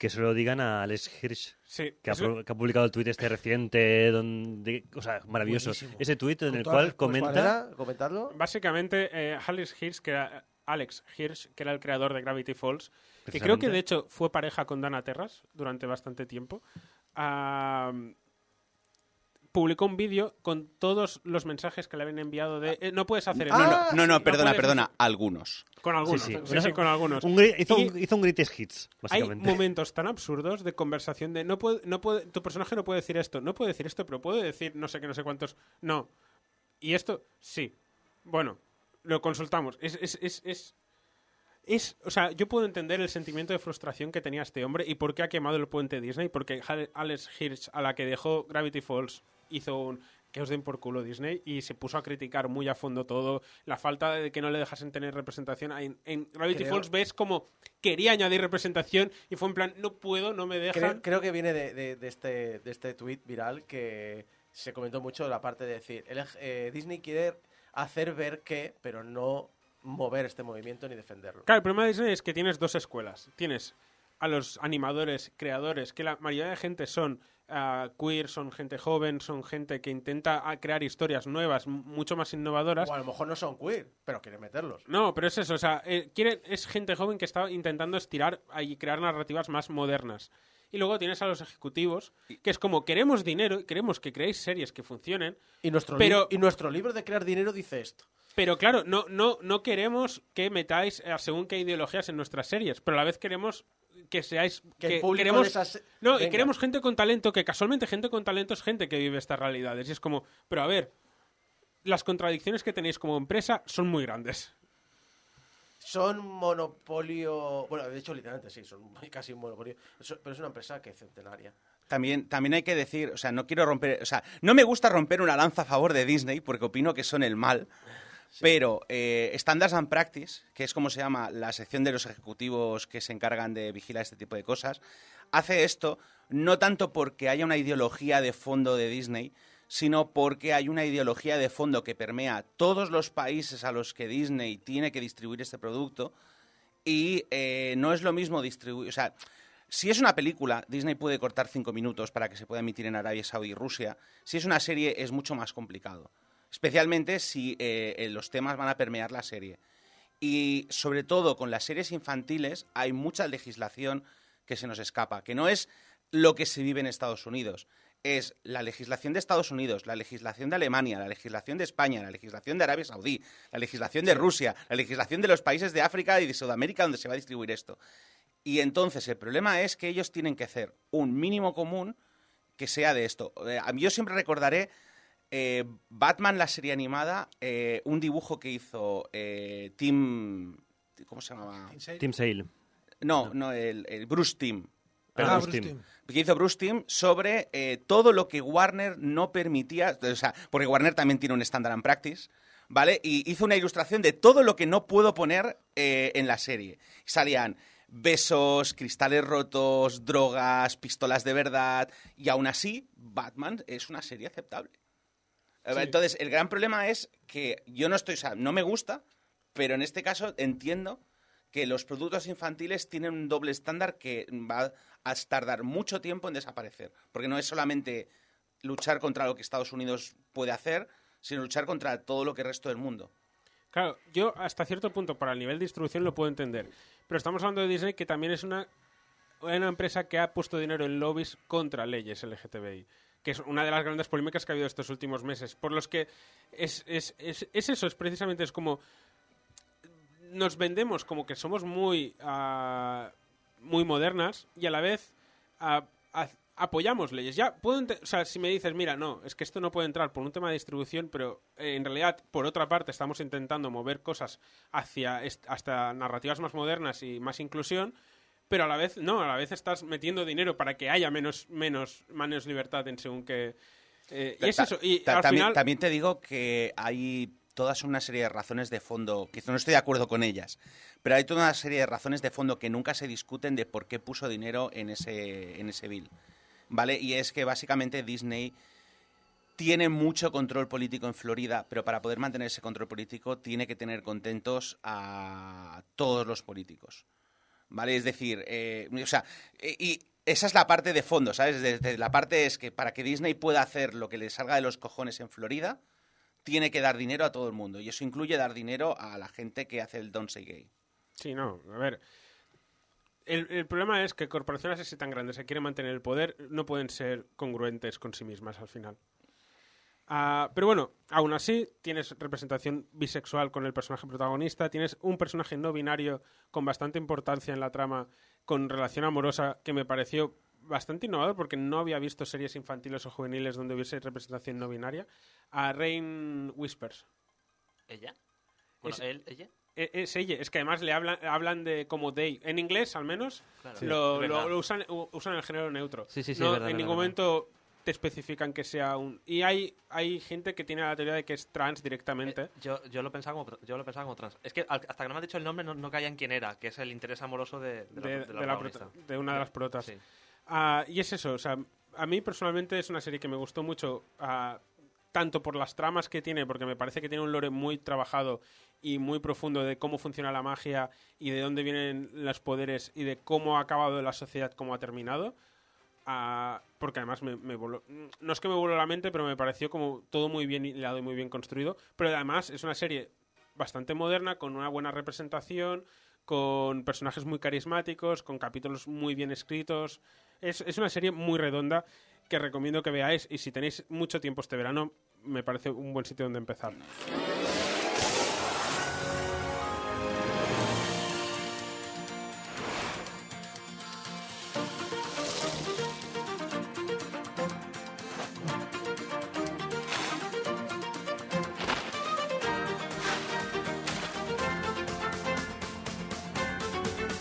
Que se lo digan a Alex Hirsch, Sí, que, ha, que publicado el tuit este reciente, donde, o sea, maravilloso. Buenísimo. Ese tuit en el cual respuestas. comenta... ¿Comentarlo? Básicamente, eh, Alex Hirsch, que era, Alex Hirsch, que era el creador de Gravity Falls, que creo que de hecho fue pareja con Dana Terras durante bastante tiempo, ah, publicó un vídeo con todos los mensajes que le habían enviado de eh, no puedes hacer eso. No, no, no, no, perdona, perdona, hacer- algunos. Con algunos, Sí, sí, sí. sí, Una- con algunos. un hizo, Y un, hizo un greatest hits, hay básicamente. momentos tan absurdos de conversación de no puede, no puede, tu personaje no puede decir esto, no puede decir esto, pero puede decir no sé qué, no sé cuántos. No. Y esto, sí. Bueno, lo consultamos. Es, es, es, es, es- o sea, yo puedo entender el sentimiento de frustración que tenía este hombre y por qué ha quemado el puente Disney, porque Alex Hirsch, a la que dejó Gravity Falls, hizo un que os den por culo Disney y se puso a criticar muy a fondo todo, la falta de que no le dejasen tener representación. En, en Gravity Creo- Falls ves como quería añadir representación y fue en plan, no puedo, no me dejan. Creo, creo que viene de, de- de este, de este tweet viral que se comentó mucho la parte de decir, el- eh, Disney quiere hacer ver que, pero no mover este movimiento ni defenderlo. Claro, el problema de Disney es que tienes dos escuelas. Tienes a los animadores, creadores, que la mayoría de gente son ah, queer, son gente joven, son gente que intenta ah, crear historias nuevas, mucho más innovadoras. O a lo mejor no son queer, pero quieren meterlos. No, pero es eso, o sea, eh, quiere- es gente joven que está intentando estirar y crear narrativas más modernas. Y luego tienes a los ejecutivos, que es como, queremos dinero, queremos que creéis series que funcionen, Y nuestro, Pero- y nuestro libro de crear dinero dice esto. Pero claro, no, no, no queremos que metáis a según qué ideologías en nuestras series, pero a la vez queremos que seáis... Que el público queremos, de esas- No, y queremos gente con talento, que casualmente gente con talento es gente que vive estas realidades. Y es como, pero a ver, las contradicciones que tenéis como empresa son muy grandes. Son monopolio. Bueno, de hecho, literalmente sí, son casi un monopolio. Pero es una empresa que es centenaria. También, también hay que decir, o sea, no quiero romper, o sea, no me gusta romper una lanza a favor de Disney porque opino que son el mal, pero eh, Standards and Practice, que es como se llama la sección de los ejecutivos que se encargan de vigilar este tipo de cosas, hace esto no tanto porque haya una ideología de fondo de Disney, sino porque hay una ideología de fondo que permea todos los países a los que Disney tiene que distribuir este producto y eh, no es lo mismo distribuir, o sea, si es una película, Disney puede cortar cinco minutos para que se pueda emitir en Arabia Saudí y Rusia. Si es una serie, es mucho más complicado. Especialmente si eh, los temas van a permear la serie. Y sobre todo con las series infantiles hay mucha legislación que se nos escapa, que no es lo que se vive en Estados Unidos. Es la legislación de Estados Unidos, la legislación de Alemania, la legislación de España, la legislación de Arabia Saudí, la legislación de Rusia, la legislación de los países de África y de Sudamérica donde se va a distribuir esto. Y entonces el problema es que ellos tienen que hacer un mínimo común que sea de esto. Eh, yo siempre recordaré eh, Batman, la serie animada, eh, un dibujo que hizo eh, Tim... ¿Cómo se llamaba? Tim Sale. No, no, el, el Bruce Tim. Ah, Bruce Timm. Que hizo Bruce Tim sobre eh, todo lo que Warner no permitía, o sea, porque Warner también tiene un standard and practice, ¿vale? Y hizo una ilustración de todo lo que no puedo poner eh, en la serie. Salían besos, cristales rotos, drogas, pistolas de verdad, y aún así, Batman es una serie aceptable. Eh, Sí. Entonces, el gran problema es que yo no estoy, o sea, no me gusta, pero en este caso entiendo que los productos infantiles tienen un doble estándar que va a tardar mucho tiempo en desaparecer, porque no es solamente luchar contra lo que Estados Unidos puede hacer, sino luchar contra todo lo que el resto del mundo. Claro, yo hasta cierto punto para el nivel de distribución lo puedo entender. Pero estamos hablando de Disney que también es una, una empresa que ha puesto dinero en lobbies contra leyes LGTBI. Que es una de las grandes polémicas que ha habido estos últimos meses. Por los que es, es, es, es eso, es precisamente es como. Nos vendemos como que somos muy. ah, muy modernas y a la vez ah, apoyamos leyes. Ya puedo o sea, si me dices, mira, no, es que esto no puede entrar por un tema de distribución, pero eh, en realidad, por otra parte, estamos intentando mover cosas hacia hasta narrativas más modernas y más inclusión, pero a la vez, no, a la vez estás metiendo dinero para que haya menos, menos, menos libertad en según que... eh, y es eso, y al también, final... también te digo que hay todas una serie de razones de fondo, que no estoy de acuerdo con ellas, pero hay toda una serie de razones de fondo que nunca se discuten de por qué puso dinero en ese, en ese bill. ¿Vale? Y es que básicamente Disney tiene mucho control político en Florida, pero para poder mantener ese control político tiene que tener contentos a todos los políticos. ¿Vale? Es decir, eh, o sea, y esa es la parte de fondo, ¿sabes? La parte es que para que Disney pueda hacer lo que le salga de los cojones en Florida, tiene que dar dinero a todo el mundo. Y eso incluye dar dinero a la gente que hace el Don't Say Gay. Sí, no, a ver. El, el problema es que corporaciones así tan grandes que quieren mantener el poder no pueden ser congruentes con sí mismas al final. Ah, pero bueno, aún así tienes representación bisexual con el personaje protagonista, tienes un personaje no binario con bastante importancia en la trama, con relación amorosa, que me pareció bastante innovador porque no había visto series infantiles o juveniles donde hubiese representación no binaria. A Rain Whispers. ¿Ella? Bueno, Es- él, ella. E- Es ella, es que además le hablan, hablan de como they. En inglés, al menos, Claro. lo, Sí, lo- es lo usan, usan el género neutro. Sí, sí, sí, No, es verdad, en verdad, ningún verdad. momento te especifican que sea un... Y hay, hay gente que tiene la teoría de que es trans directamente. Eh, Yo, yo lo pensaba como, yo lo pensaba como trans. Es que al- hasta que no me has dicho el nombre no, no caía en quién era, que es el interés amoroso de, de de, la de la prota- de una de las protas. Sí. Ah, y es eso, o sea, a mí personalmente es una serie que me gustó mucho. ah, tanto por las tramas que tiene, porque me parece que tiene un lore muy trabajado y muy profundo de cómo funciona la magia y de dónde vienen los poderes y de cómo ha acabado la sociedad, cómo ha terminado. Ah, porque además me, me voló- no es que me voló la mente, pero me pareció como todo muy bien hilado y muy bien construido. Pero además es una serie bastante moderna, con una buena representación, con personajes muy carismáticos, con capítulos muy bien escritos. Es, es una serie muy redonda que recomiendo que veáis y si tenéis mucho tiempo este verano, me parece un buen sitio donde empezar.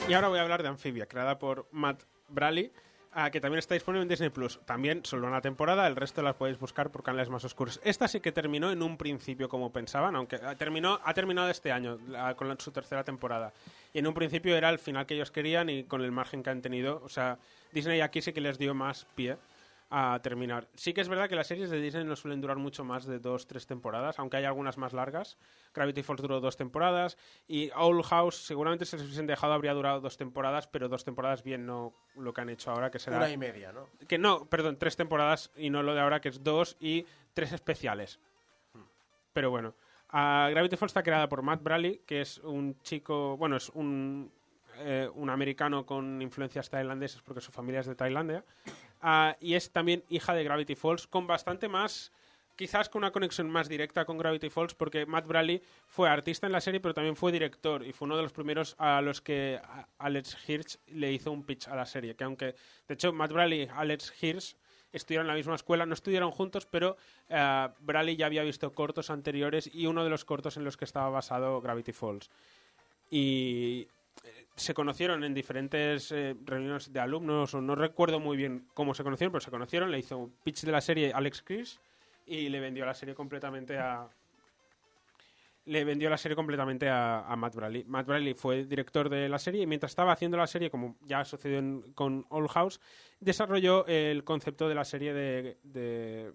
Y ahora voy a hablar de Amphibia, creada por Matt Braley, ah, que también está disponible en Disney Plus. También solo una temporada, el resto las podéis buscar por canales más oscuros. Esta sí que terminó en un principio como pensaban, aunque ah, terminó, ha terminado este año con su tercera temporada. Y en un principio era el final que ellos querían y con el margen que han tenido. O sea, Disney aquí sí que les dio más pie a terminar. Sí que es verdad que las series de Disney no suelen durar mucho más de dos, tres temporadas, aunque hay algunas más largas. Gravity Falls duró dos temporadas y Owl House seguramente si se hubiesen dejado habría durado dos temporadas, pero dos temporadas bien, no lo que han hecho ahora, que será... Una y media, ¿no? Que no, perdón, tres temporadas y no lo de ahora, que es dos y tres especiales. Pero bueno, Gravity Falls está creada por Matt Braley, que es un chico, bueno, es un, eh, un americano con influencias tailandesas porque su familia es de Tailandia. Ah, y es también hija de Gravity Falls, con bastante más, quizás con una conexión más directa con Gravity Falls, porque Matt Braley fue artista en la serie, pero también fue director y fue uno de los primeros a los que Alex Hirsch le hizo un pitch a la serie. Que aunque, de hecho, Matt Braley y Alex Hirsch estudiaron en la misma escuela, no estudiaron juntos, pero Braley ya había visto cortos anteriores y uno de los cortos en los que estaba basado Gravity Falls. Y se conocieron en diferentes eh, reuniones de alumnos, o no recuerdo muy bien cómo se conocieron, pero se conocieron, le hizo un pitch de la serie Alex Chris y le vendió la serie completamente a le vendió la serie completamente a, Matt Bradley. Matt Bradley fue director de la serie y mientras estaba haciendo la serie, como ya sucedió en- con Old House, desarrolló el concepto de la serie de, de,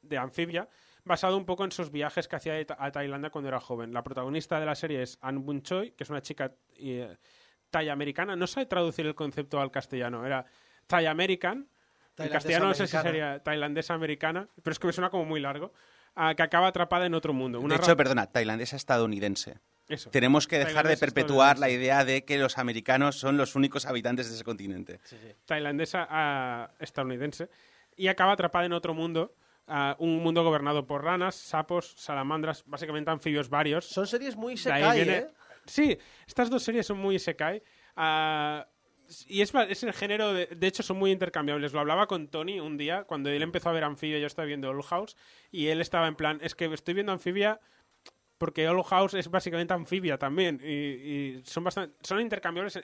de Amphibia, basado un poco en sus viajes que hacía a Tailandia cuando era joven. La protagonista de la serie es Ann Bun Choi, que es una chica eh, Thai americana. No sabe traducir el concepto al castellano, era Thai American. En Tailandesa castellano no sé si americana. sería tailandesa americana, pero es que me suena como muy largo. ah, que acaba atrapada en otro mundo. Una de hecho, perdona, tailandesa estadounidense. Eso. Tenemos que dejar de perpetuar la idea de que los americanos son los únicos habitantes de ese continente. tailandesa ah, estadounidense y acaba atrapada en otro mundo, un mundo gobernado por ranas, sapos, salamandras, básicamente anfibios varios. Son series muy De ahí Sekai, viene- ¿eh? Sí, estas dos series son muy Isekai. ah, y es, es el género, de, de hecho son muy intercambiables. Lo hablaba con Tony un día, cuando él empezó a ver Anfibia, yo estaba viendo Old House, y él estaba en plan, es que estoy viendo Anfibia porque Old House es básicamente Anfibia también. Y, y son, bastante, son intercambiables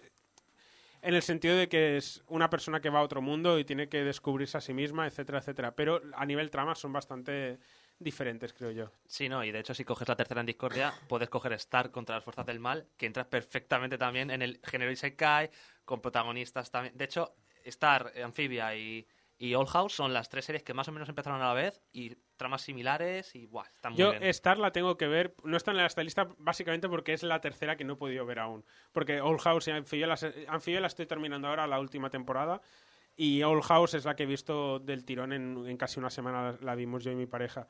en el sentido de que es una persona que va a otro mundo y tiene que descubrirse a sí misma, etcétera, etcétera. Pero a nivel trama son bastante diferentes, creo yo. Sí, no, y de hecho si coges la tercera en Discordia, puedes coger Star contra las fuerzas del mal, que entras perfectamente también en el género Isekai, con protagonistas también. De hecho, Star, eh, Amphibia y, y All House son las tres series que más o menos empezaron a la vez y tramas similares y buah, están muy Yo bien. Star la tengo que ver, no está en esta lista básicamente porque es la tercera que no he podido ver aún. Porque Old House y Amphibia la estoy terminando ahora, la última temporada. Y Old House es la que he visto del tirón en, en casi una semana, la, la vimos yo y mi pareja.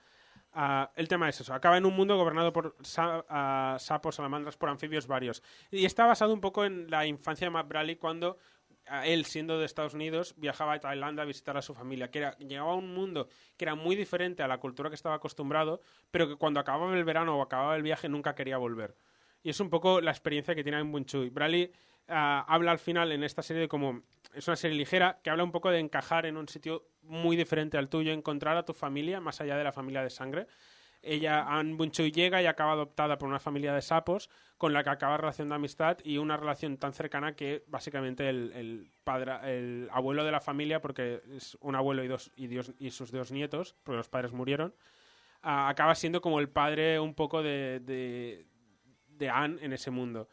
Ah, el tema es eso, acaba en un mundo gobernado por sa- ah, sapos, salamandras, por anfibios varios. Y está basado un poco en la infancia de Matt Bradley cuando ah, él, siendo de Estados Unidos, viajaba a Tailandia a visitar a su familia, que era, llegaba a un mundo que era muy diferente a la cultura que estaba acostumbrado, pero que cuando acababa el verano o acababa el viaje nunca quería volver. Y es un poco la experiencia que tiene en Bunchui. Bradley ah, habla al final en esta serie de como es una serie ligera que habla un poco de encajar en un sitio muy diferente al tuyo, encontrar a tu familia más allá de la familia de sangre. Ella, Anne Bunchui, llega y acaba adoptada por una familia de sapos con la que acaba relación de amistad y una relación tan cercana que básicamente el, el padre, el abuelo de la familia, porque es un abuelo y, dos, y, Dios, y sus dos nietos, porque los padres murieron, acaba siendo como el padre un poco de, de, de Anne en ese mundo.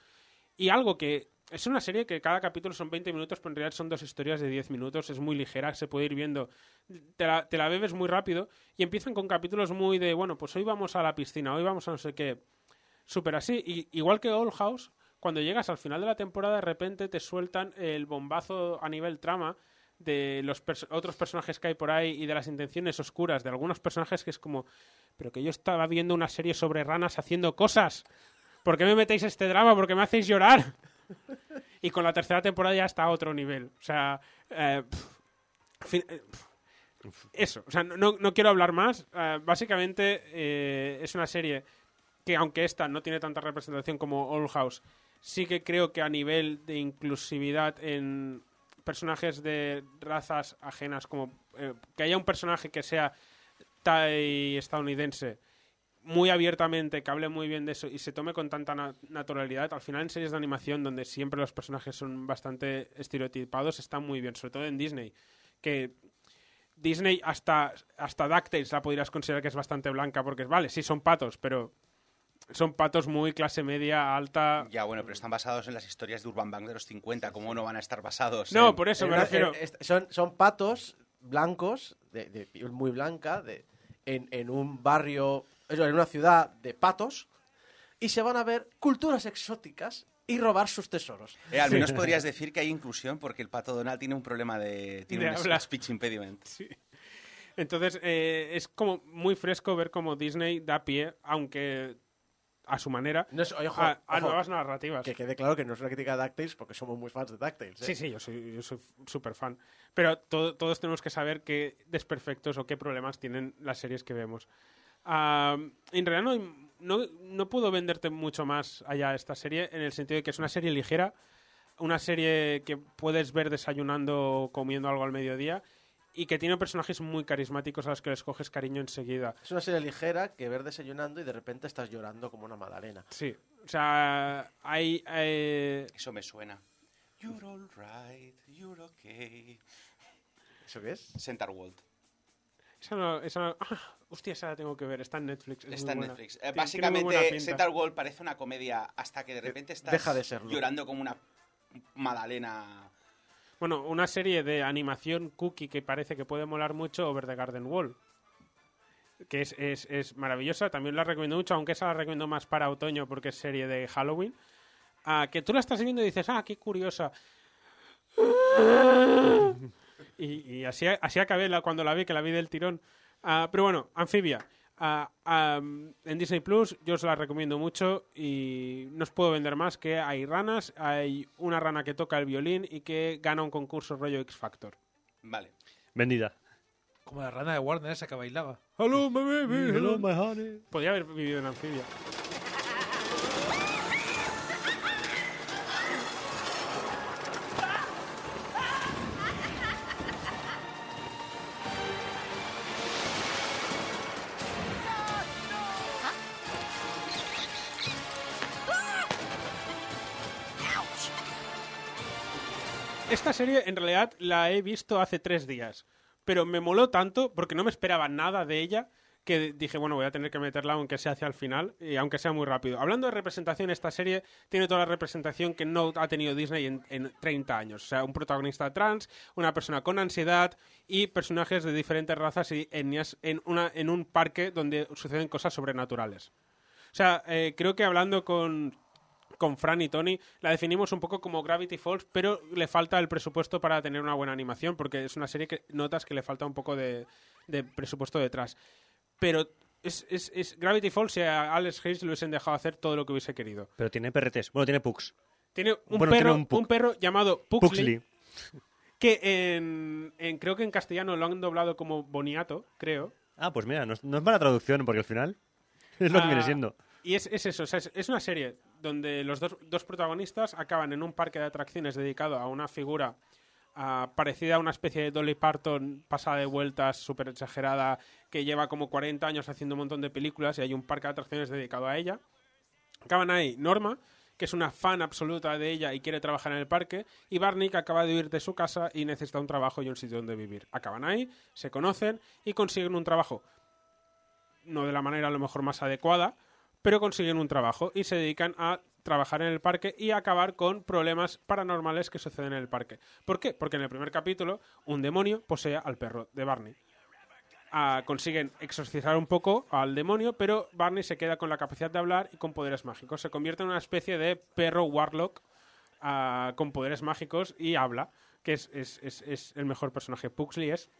Y algo que es una serie que cada capítulo son 20 minutos, pero en realidad son dos historias de 10 minutos. Es muy ligera, se puede ir viendo. Te la, bebes muy rápido y empiezan con capítulos muy de, bueno, pues hoy vamos a la piscina, hoy vamos a no sé qué. Súper así. Y, igual que Old House, cuando llegas al final de la temporada, de repente te sueltan el bombazo a nivel trama de los pers- otros personajes que hay por ahí y de las intenciones oscuras de algunos personajes que es como, pero que yo estaba viendo una serie sobre ranas haciendo cosas. ¿Por qué me metéis este drama? ¿Por qué me hacéis llorar? Y con la tercera temporada ya está a otro nivel. O sea, eh, eh, eso. O sea, no, no- quiero hablar más. Eh, básicamente es una serie que, aunque esta no tiene tanta representación como Old House, sí que creo que a nivel de inclusividad en personajes de razas ajenas, como que haya un personaje que sea Thai estadounidense muy abiertamente, que hable muy bien de eso y se tome con tanta na- naturalidad, al final en series de animación donde siempre los personajes son bastante estereotipados, está muy bien, sobre todo en Disney, que Disney hasta, hasta DuckTales la podrías considerar que es bastante blanca, porque vale, sí son patos, pero son patos muy clase media, alta. Ya, bueno, pero están basados en las historias de Urban Bank de los 50. ¿Cómo no van a estar basados? No, en- por eso me refiero. est- son, son patos blancos, de, de piel muy blanca, de, en, en un barrio, eso, en una ciudad de patos, y se van a ver culturas exóticas y robar sus tesoros. Eh, al menos podrías decir que hay inclusión porque el pato Donald tiene un problema de... Tiene De un habla. speech impediment. Entonces, eh, es como muy fresco ver cómo Disney da pie, aunque a su manera, No es- oye, ojo, a, a ojo, nuevas narrativas. Que quede claro que no es una crítica de DuckTales porque somos muy fans de DuckTales. ¿eh? Sí, sí, yo soy, yo soy súper fan. Pero to- todos tenemos que saber qué desperfectos o qué problemas tienen las series que vemos. En realidad no, no, no puedo venderte mucho más allá esta serie, en el sentido de que es una serie ligera, una serie que puedes ver desayunando o comiendo algo al mediodía y que tiene personajes muy carismáticos a los que les coges cariño enseguida. Es una serie ligera que ver desayunando y de repente estás llorando como una magdalena. Sí, o sea, hay... eh, Eso me suena. You're all right, you're okay. ¿Eso qué es? Center World. Esa no, esa no- ah, hostia, esa la tengo que ver, está en Netflix. es Está en. Netflix. Eh, básicamente. Center World parece una comedia hasta que de repente estás deja de serlo. llorando como una magdalena. Bueno, una serie de animación cookie que parece que puede molar mucho, Over the Garden Wall. Que es, es, es maravillosa, también la recomiendo mucho, aunque esa la recomiendo más para otoño porque es serie de Halloween. Ah, que tú la estás viendo y dices, ah, qué curiosa. Y, y así, así acabé la, cuando la vi, que la vi del tirón. Ah, pero bueno, Anfibia. Ah, ah, en Disney Plus yo os la recomiendo mucho y no os puedo vender más que hay ranas, hay una rana que toca el violín y que gana un concurso rollo X Factor. Vale. Vendida. Como la rana de Warner esa que bailaba. Hello, my baby. Hello, my honey. Podría haber vivido en Anfibia. Esta serie en realidad la he visto hace tres días, pero me moló tanto porque no me esperaba nada de ella que dije, bueno, voy a tener que meterla aunque sea hacia el final y aunque sea muy rápido. Hablando de representación, esta serie tiene toda la representación que no ha tenido Disney en, en 30 años. O sea, un protagonista trans, una persona con ansiedad y personajes de diferentes razas y etnias en, una, en un parque donde suceden cosas sobrenaturales. O sea, eh, creo que hablando con, con Fran y Tony, la definimos un poco como Gravity Falls, pero le falta el presupuesto para tener una buena animación, porque es una serie que notas que le falta un poco de, de presupuesto detrás. Pero es, es, es Gravity Falls si a Alex Hayes le hubiesen dejado hacer todo lo que hubiese querido. Pero tiene perretes. Bueno, tiene pugs. Tiene un, Bueno, perro, tiene un perro llamado Puxley, Puxley. que en, en- creo que en castellano lo han doblado como Boniato, creo. Ah, pues mira, no es, no es mala traducción, porque al final es lo que Ah, viene siendo. Y es, es eso, o sea, es una serie donde los dos, dos protagonistas acaban en un parque de atracciones dedicado a una figura ah, parecida a una especie de Dolly Parton pasada de vueltas, súper exagerada, que lleva como 40 años haciendo un montón de películas y hay un parque de atracciones dedicado a ella. Acaban ahí Norma, que es una fan absoluta de ella y quiere trabajar en el parque, y Barney, que acaba de huir de su casa y necesita un trabajo y un sitio donde vivir. Acaban ahí, se conocen y consiguen un trabajo no de la manera a lo mejor más adecuada, pero consiguen un trabajo y se dedican a trabajar en el parque y acabar con problemas paranormales que suceden en el parque. ¿Por qué? Porque en el primer capítulo un demonio posee al perro de Barney. Ah, consiguen exorcizar un poco al demonio, pero Barney se queda con la capacidad de hablar y con poderes mágicos. Se convierte en una especie de perro warlock ah, con poderes mágicos y habla, que es, es- el mejor personaje. Pugsley es,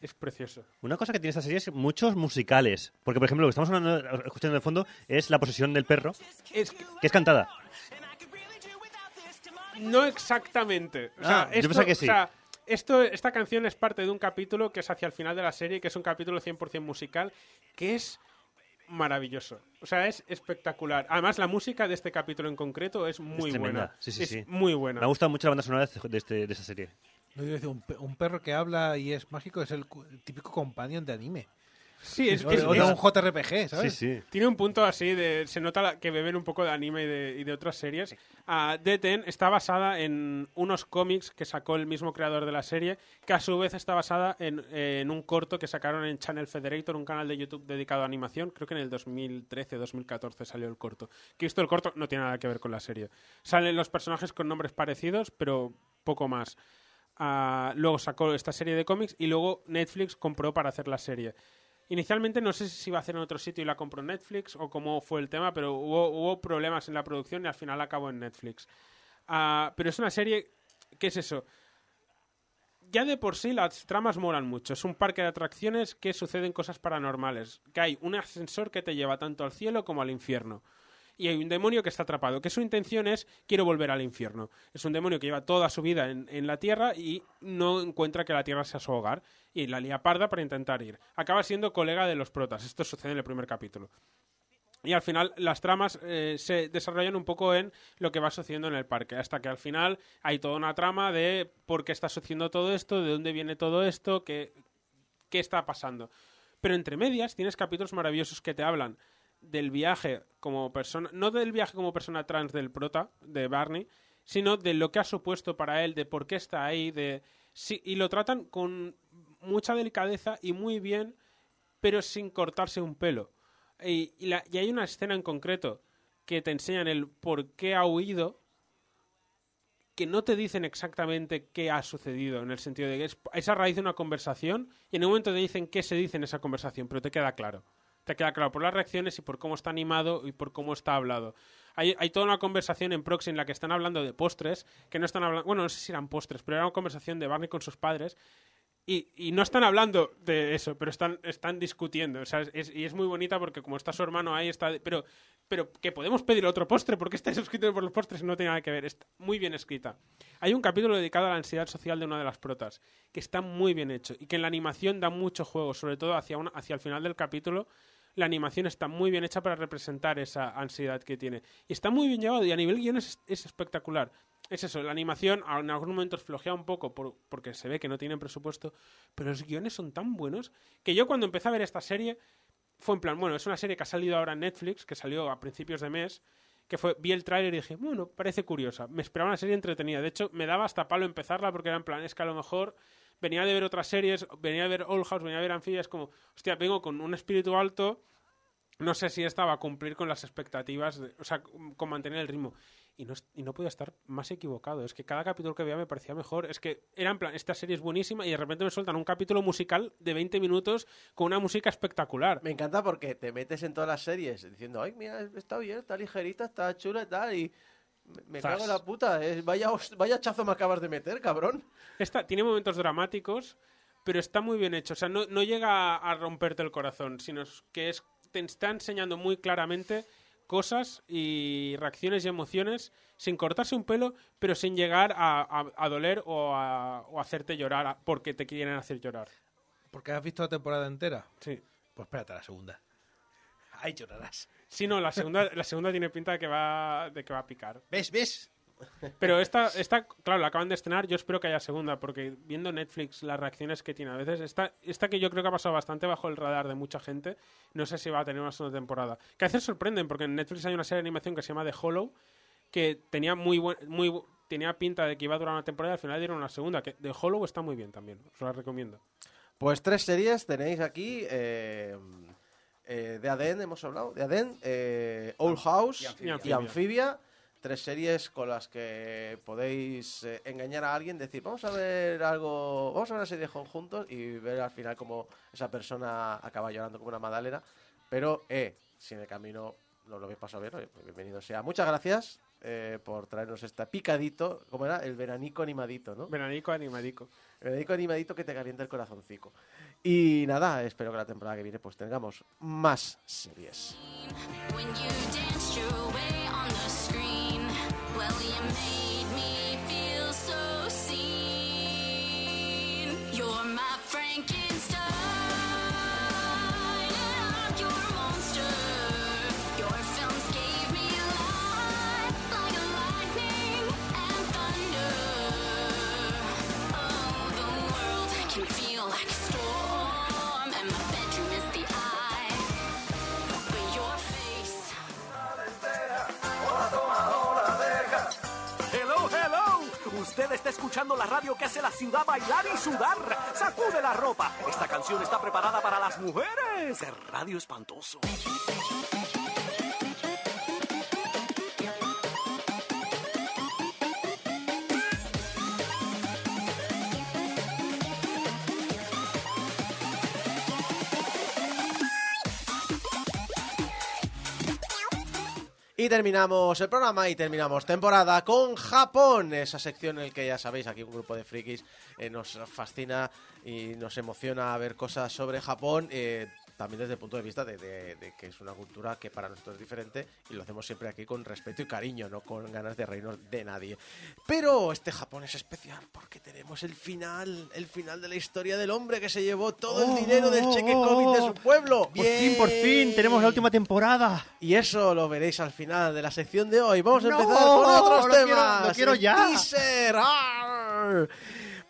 es precioso. Una cosa que tiene esta serie es muchos musicales. Porque, por ejemplo, lo que estamos hablando, escuchando de fondo es la posesión del perro, Es que es cantada. No exactamente. O sea, Ah, yo esto, pensaba que sí. o sea, esto, esta canción es parte de un capítulo que es hacia el final de la serie, que es un capítulo 100% musical, que es maravilloso. O sea, es espectacular. Además, la música de este capítulo en concreto es muy es buena. Sí, sí, es sí. muy buena. Me ha gustado mucho la banda sonora de, este- de, este- de esta serie. No, yo decía, un, un perro que habla y es mágico es el, el típico companion de anime. Sí, es, o, es- o de un JRPG, ¿sabes? Sí, sí. Tiene un punto así de. Se nota la- que beben un poco de anime y de, y de otras series. Ah, Deten está basada en unos cómics que sacó el mismo creador de la serie, que a su vez está basada en, eh, en un corto que sacaron en Channel Federator, un canal de YouTube dedicado a animación. Creo que en el 2013 2014 salió el corto. Que esto, el corto, no tiene nada que ver con la serie. Salen los personajes con nombres parecidos, pero poco más. Luego sacó esta serie de cómics y luego Netflix compró para hacer la serie. Inicialmente no sé si iba a hacer en otro sitio y la compró Netflix o cómo fue el tema, pero hubo, problemas en la producción y al final acabó en Netflix. Ah, pero es una serie, ¿qué es eso? Ya de por sí las tramas moran mucho. Es un parque de atracciones que suceden cosas paranormales. Que hay un ascensor que te lleva tanto al cielo como al infierno. Y hay un demonio que está atrapado, que su intención es quiero volver al infierno. Es un demonio que lleva toda su vida en, en la tierra y no encuentra que la tierra sea su hogar. Y la lía parda para intentar ir. Acaba siendo colega de los protas. Esto sucede en el primer capítulo. Y al final las tramas eh, se desarrollan un poco en lo que va sucediendo en el parque, hasta que al final hay toda una trama de por qué está sucediendo todo esto, de dónde viene todo esto, qué, qué está pasando. Pero entre medias tienes capítulos maravillosos que te hablan del viaje como persona, no del viaje como persona trans del prota, de Barney, sino de lo que ha supuesto para él, de por qué está ahí, de sí, y lo tratan con mucha delicadeza y muy bien, pero sin cortarse un pelo. Y, la- y hay una escena en concreto que te enseñan el por qué ha huido, que no te dicen exactamente qué ha sucedido, en el sentido de que es, es a raíz de una conversación y en un momento te dicen qué se dice en esa conversación, pero te queda claro. Te queda claro por las reacciones y por cómo está animado y por cómo está hablado. Hay, toda una conversación en Proxy en la que están hablando de postres, que no están hablando, bueno, no sé si eran postres, pero era una conversación de Barney con sus padres y, y no están hablando de eso, pero están, están discutiendo. Y es muy bonita porque como está su hermano ahí, está... Pero, pero que podemos pedir otro postre, porque estáis suscritos por los postres no tiene nada que ver. Está muy bien escrita. Hay un capítulo dedicado a la ansiedad social de una de las protas, que está muy bien hecho y que en la animación da mucho juego, sobre todo hacia, hacia el final del capítulo. La animación está muy bien hecha para representar esa ansiedad que tiene. Y está muy bien llevado y a nivel guion es, es espectacular. Es eso, la animación en algunos momentos flojea un poco por- porque se ve que no tienen presupuesto, pero los guiones son tan buenos que yo cuando empecé a ver esta serie fue en plan, bueno, es una serie que ha salido ahora en Netflix, que salió a principios de mes, que fue, vi el tráiler y dije, bueno, parece curiosa. Me esperaba una serie entretenida. De hecho, me daba hasta palo empezarla porque era en plan, es que a lo mejor venía de ver otras series, venía de ver Old House, venía de ver Anfibias, como, hostia, vengo con un espíritu alto, no sé si esta va a cumplir con las expectativas, de- o sea, con mantener el ritmo. Y no, y no podía estar más equivocado. Es que cada capítulo que veía me parecía mejor. Es que era en plan, esta serie es buenísima y de repente me sueltan un capítulo musical de 20 minutos con una música espectacular. Me encanta porque te metes en todas las series diciendo, ay, mira, está bien, está ligerita, está chula y tal, y me, Zas. cago en la puta, eh, vaya, vaya chazo me acabas de meter, cabrón. Esta tiene momentos dramáticos, pero está muy bien hecho. O sea, no, no llega a, a romperte el corazón, sino que es, te está enseñando muy claramente cosas y reacciones y emociones sin cortarse un pelo, pero sin llegar a, a- a doler o a, o hacerte llorar porque te quieren hacer llorar. Porque has visto la temporada entera. Sí. Pues espérate a la segunda. Ahí llorarás. Sí, no, la segunda, la segunda tiene pinta de que va, de que va a picar. ¿Ves? ¿Ves? Pero esta, esta, claro, la acaban de estrenar. Yo espero que haya segunda, porque viendo Netflix las reacciones que tiene a veces, esta, esta que yo creo que ha pasado bastante bajo el radar de mucha gente, no sé si va a tener una segunda temporada. Que a veces sorprenden, porque en Netflix hay una serie de animación que se llama The Hollow, que tenía muy buen, muy tenía pinta de que iba a durar una temporada y al final dieron una segunda. Que The Hollow está muy bien también, os la recomiendo. Pues tres series tenéis aquí. eh, eh, de Aden hemos hablado, de Aden, eh, Old House y y Amphibia. Tres series con las que podéis eh, engañar a alguien, decir, vamos a ver algo, vamos a ver una serie juntos y ver al final cómo esa persona acaba llorando como una madalena. Pero, eh, si en el camino no lo habéis pasado bien, oye, pues bienvenido sea. Muchas gracias eh, por traernos este picadito, ¿cómo era? El veranico animadito, ¿no? Veranico animadico. El veranico animadito que te calienta el corazoncico. Y nada, espero que la temporada que viene pues tengamos más series. Está escuchando la radio que hace la ciudad bailar y sudar. Sacude la ropa. Esta canción está preparada para las mujeres. Es Radio Espantoso. Y terminamos el programa y terminamos temporada con Japón, esa sección en la que ya sabéis, aquí un grupo de frikis eh, nos fascina y nos emociona ver cosas sobre Japón, eh, también desde el punto de vista de, de- de que es una cultura que para nosotros es diferente y lo hacemos siempre aquí con respeto y cariño, no con ganas de reírnos de nadie. Pero este Japón es especial porque tenemos el final, el final de la historia del hombre que se llevó todo el dinero del cheque cómic de su pueblo. Por fin, por fin, tenemos la última temporada. Y eso lo veréis al final de la sección de hoy. Vamos a No, empezar con otros lo quiero- temas. lo quiero ya. teaser. ¡Arr!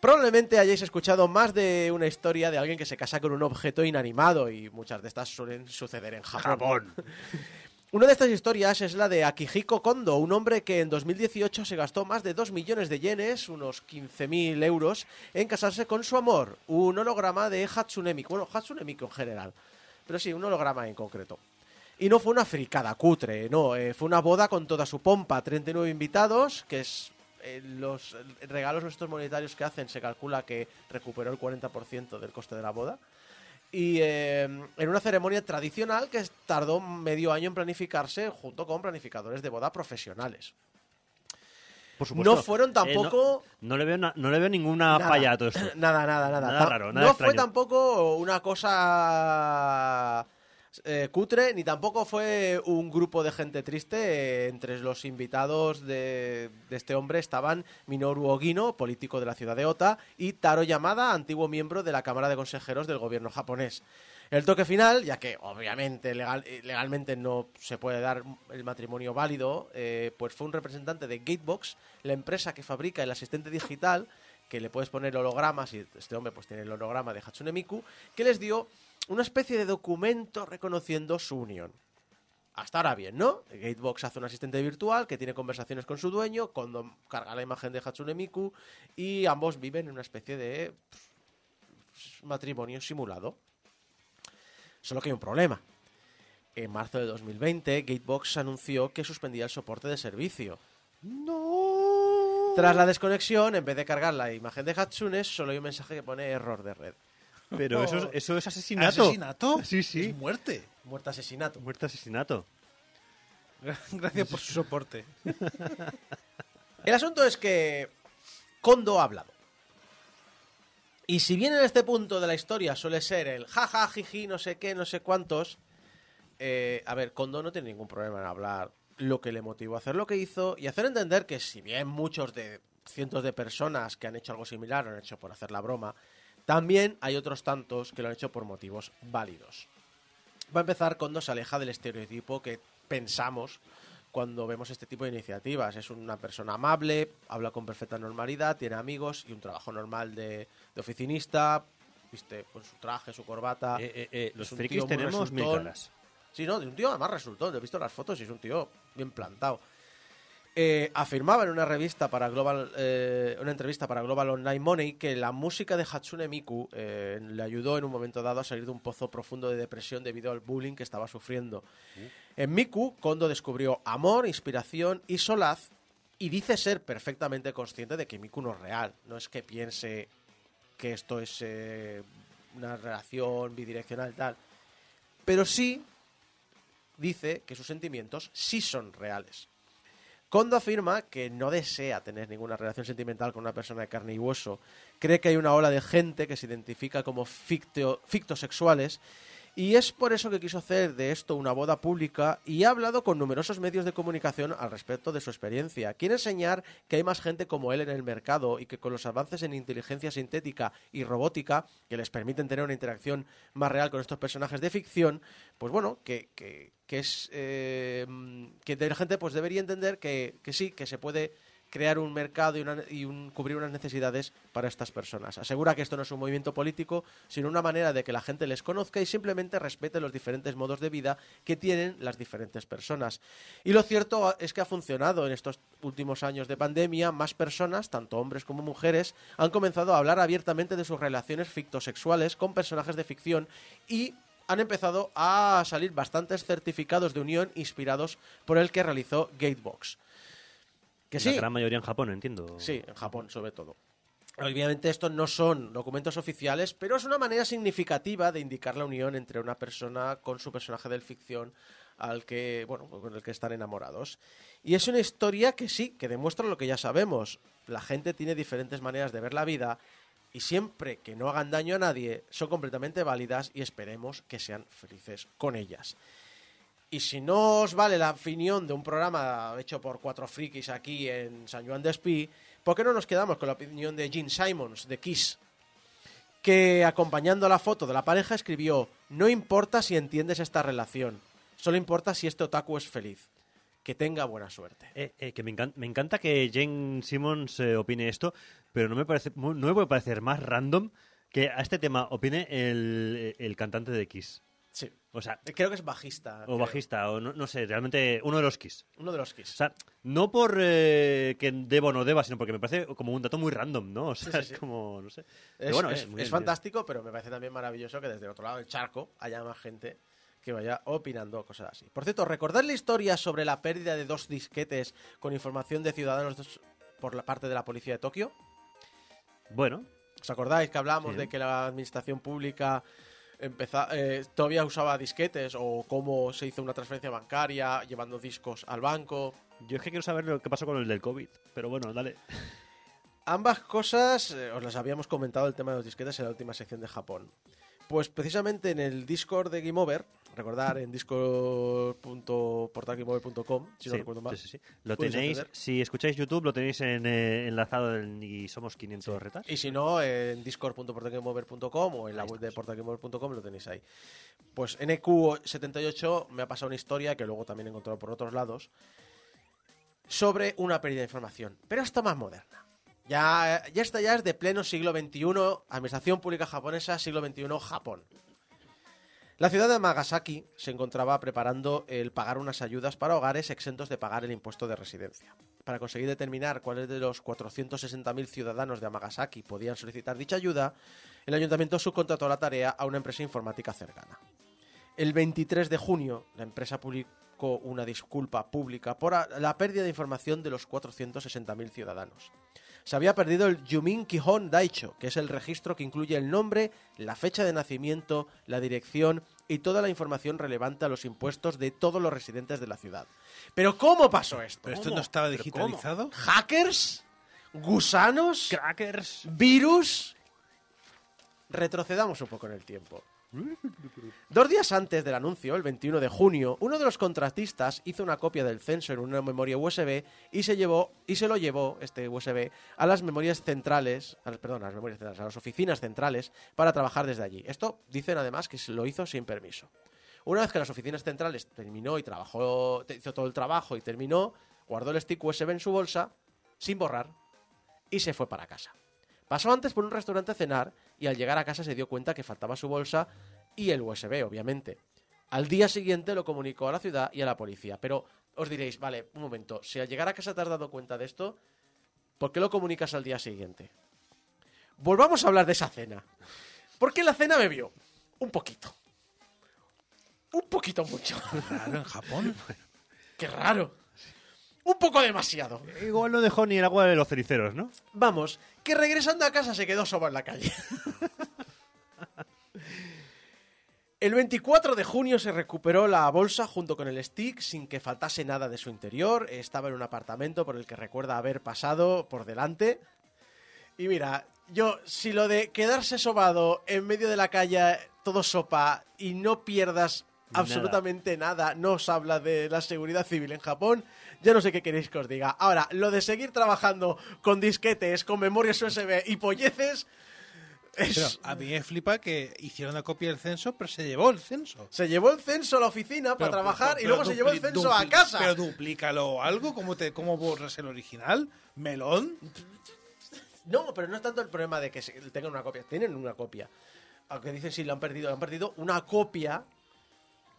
Probablemente hayáis escuchado más de una historia de alguien que se casa con un objeto inanimado y muchas de estas suelen suceder en Japón. Una de estas historias es la de Akihiko Kondo, un hombre que en 2018 se gastó más de 2 millones de yenes, unos 15.000 euros, en casarse con su amor, un holograma de Hatsune Miku. Bueno, Hatsune Miku en general, pero sí, un holograma en concreto. Y no fue una fricada cutre, no, eh, fue una boda con toda su pompa, 39 invitados, que es eh, los regalos estos monetarios que hacen, se calcula que recuperó el 40% del coste de la boda. Y eh, en una ceremonia tradicional que tardó medio año en planificarse junto con planificadores de boda profesionales. Por supuesto. No fueron Eh, tampoco... no, no le veo na- no le veo ninguna Nada. falla a todo esto. Nada, nada, nada. Nada Ta- raro, nada no fue tampoco una cosa eh, cutre, ni tampoco fue un grupo de gente triste. Eh, entre los invitados de, este hombre estaban Minoru Ogino, político de la ciudad de Ota, y Taro Yamada, antiguo miembro de la Cámara de Consejeros del gobierno japonés. El toque final, ya que obviamente eh, legalmente no se puede dar el matrimonio válido, pues fue un representante de Gatebox, la empresa que fabrica el asistente digital, que le puedes poner hologramas, y este hombre pues tiene el holograma de Hatsune Miku, que les dio una especie de documento reconociendo su unión. Hasta ahora bien, ¿no? Gatebox hace un asistente virtual que tiene conversaciones con su dueño, cuando carga la imagen de Hatsune Miku, y ambos viven en una especie de pff, matrimonio simulado. Solo que hay un problema. En marzo de 2020, Gatebox anunció que suspendía el soporte de servicio. Tras la desconexión, en vez de cargar la imagen de Hatsune, solo hay un mensaje que pone error de red. Pero eso, es- eso es asesinato. ¿Asesinato? Sí, sí. Es muerte. Muerte asesinato. Muerte asesinato. Gracias por su soporte. El asunto es que Kondo ha hablado. Y si bien en este punto de la historia suele ser el jaja, jiji, no sé qué, no sé cuántos, eh, a ver, Kondo no tiene ningún problema en hablar lo que le motivó a hacer lo que hizo y hacer entender que si bien muchos de cientos de personas que han hecho algo similar lo han hecho por hacer la broma, también hay otros tantos que lo han hecho por motivos válidos. Va a empezar cuando se aleja del estereotipo que pensamos cuando vemos este tipo de iniciativas. Es una persona amable, habla con perfecta normalidad, tiene amigos y un trabajo normal de, de oficinista, viste con su traje, su corbata. Eh, eh, eh, los frikis tenemos mil. Sí, no, de un tío además resultón. He visto las fotos y es un tío bien plantado. Eh, afirmaba en una revista para Global, eh, una entrevista para Global Online Money que la música de Hatsune Miku eh, le ayudó en un momento dado a salir de un pozo profundo de depresión debido al bullying que estaba sufriendo. En Miku, Kondo descubrió amor, inspiración y solaz y dice ser perfectamente consciente de que Miku no es real. No es que piense que esto es una relación bidireccional tal. Pero sí dice que sus sentimientos sí son reales. Kondo afirma que no desea tener ninguna relación sentimental con una persona de carne y hueso. Cree que hay una ola de gente que se identifica como fictosexuales y es por eso que quiso hacer de esto una boda pública y ha hablado con numerosos medios de comunicación al respecto de su experiencia. Quiere enseñar que hay más gente como él en el mercado y que con los avances en inteligencia sintética y robótica que les permiten tener una interacción más real con estos personajes de ficción, pues bueno, que, que- que es eh, que la gente pues debería entender que sí, que se puede crear un mercado y, una- y cubrir unas necesidades para estas personas. Asegura que esto no es un movimiento político, sino una manera de que la gente les conozca y simplemente respete los diferentes modos de vida que tienen las diferentes personas. Y lo cierto es que ha funcionado en estos últimos años de pandemia. Más personas, tanto hombres como mujeres, han comenzado a hablar abiertamente de sus relaciones fictosexuales con personajes de ficción y han empezado a salir bastantes certificados de unión inspirados por el que realizó Gatebox. Que sí, La gran mayoría en Japón, entiendo. Sí, en Japón sobre todo. Obviamente estos no son documentos oficiales, pero es una manera significativa de indicar la unión entre una persona con su personaje de ficción al que, bueno, con el que están enamorados. Y es una historia que sí, que demuestra lo que ya sabemos. La gente tiene diferentes maneras de ver la vida y siempre que no hagan daño a nadie, son completamente válidas y esperemos que sean felices con ellas. Y si no os vale la opinión de un programa hecho por cuatro frikis aquí en San Juan de Espí, ¿por qué no nos quedamos con la opinión de Gene Simons, de Kiss? Que acompañando la foto de la pareja escribió, no importa si entiendes esta relación, solo importa si este otaku es feliz. Que tenga buena suerte. Eh, eh, que me, encan- me encanta que Jane Simmons eh, opine esto, pero no me, parece, no me puede parecer más random que a este tema opine el cantante de Kiss. Sí. O sea, Creo que es bajista. o creo. bajista, o no, no sé, realmente uno de los Kiss. Uno de los Kiss. O sea, no por eh, que deba o no deba, sino porque me parece como un dato muy random, ¿no? O sea, Sí, sí, es como, no sé. Es, bueno, es- eh, muy es fantástico, pero me parece también maravilloso que desde el otro lado del charco haya más gente que vaya opinando cosas así. Por cierto, ¿recordad la historia sobre la pérdida de dos disquetes con información de ciudadanos por la parte de la policía de Tokio? Bueno, ¿Os acordáis que hablamos de que la administración pública empeza- eh, todavía usaba disquetes o cómo se hizo una transferencia bancaria llevando discos al banco? yo es que quiero saber lo que pasó con el del COVID, pero bueno, dale. Ambas cosas eh, os las habíamos comentado el tema de los disquetes en la última sección de Japón. Pues precisamente en el Discord de Game Over, recordar en discord.portalgameover.com, si no Sí, recuerdo mal. sí, sí, sí. Lo tenéis, acceder. si escucháis YouTube, lo tenéis en, eh, enlazado en y somos 500 retas. Y si no, en discord.portalgameover.com o en la web de portalgameover.com lo tenéis ahí. Pues NQ78 me ha pasado una historia que luego también he encontrado por otros lados sobre una pérdida de información, pero esta más moderna. Ya, ya esta ya es de pleno siglo XXI, Administración Pública Japonesa, siglo XXI, Japón. La ciudad de Nagasaki se encontraba preparando el pagar unas ayudas para hogares exentos de pagar el impuesto de residencia. Para conseguir determinar cuáles de los 460.000 ciudadanos de Nagasaki podían solicitar dicha ayuda, el ayuntamiento subcontrató la tarea a una empresa informática cercana. El 23 de junio, la empresa publicó una disculpa pública por la pérdida de información de los 460.000 ciudadanos. Se había perdido el Yumin Kihon Daicho, que es el registro que incluye el nombre, la fecha de nacimiento, la dirección y toda la información relevante a los impuestos de todos los residentes de la ciudad. ¿Pero cómo pasó esto? ¿Pero esto ¿Cómo? no estaba digitalizado? ¿Hackers? ¿Gusanos? ¿Crackers? ¿Virus? Retrocedamos un poco en el tiempo. Dos días antes del anuncio, el 21 de junio, uno de los contratistas hizo una copia del censo en una memoria USB y se llevó y se lo llevó este USB a las memorias centrales, a las- perdón, a las memorias centrales, a las oficinas centrales para trabajar desde allí. Esto dicen además que se lo hizo sin permiso. Una vez que las oficinas centrales terminó y trabajó, hizo todo el trabajo y terminó, guardó el stick USB en su bolsa sin borrar y se fue para casa. Pasó antes por un restaurante a cenar y al llegar a casa se dio cuenta que faltaba su bolsa y el USB, obviamente. Al día siguiente lo comunicó a la ciudad y a la policía, pero os diréis, vale, un momento, si al llegar a casa te has dado cuenta de esto, ¿por qué lo comunicas al día siguiente? Volvamos a hablar de esa cena. Porque la cena bebió un poquito. Un poquito mucho. Claro, en Japón. Qué raro. Un poco demasiado. Igual no dejó ni el agua de los cericeros, ¿no? Vamos, que regresando a casa se quedó soba en la calle. El 24 de junio se recuperó la bolsa junto con el stick sin que faltase nada de su interior. Estaba en un apartamento por el que recuerda haber pasado por delante. Y mira, yo, si lo de quedarse sobado en medio de la calle, todo sopa, y no pierdas Nada. absolutamente nada, no os habla de la seguridad civil en Japón, ya no sé qué queréis que os diga. Ahora, lo de seguir trabajando con disquetes, con memorias USB y polleces, es- Pero a mí me flipa que hicieron una copia del censo, pero se llevó el censo. se llevó el censo a la oficina para trabajar pero- y luego se llevó el censo a casa. Pero duplícalo algo, ¿cómo, te, ¿cómo borras el original? ¿Melón? No, pero no es tanto el problema de que tengan una copia. Tienen una copia. Aunque dicen si lo han perdido, han perdido una copia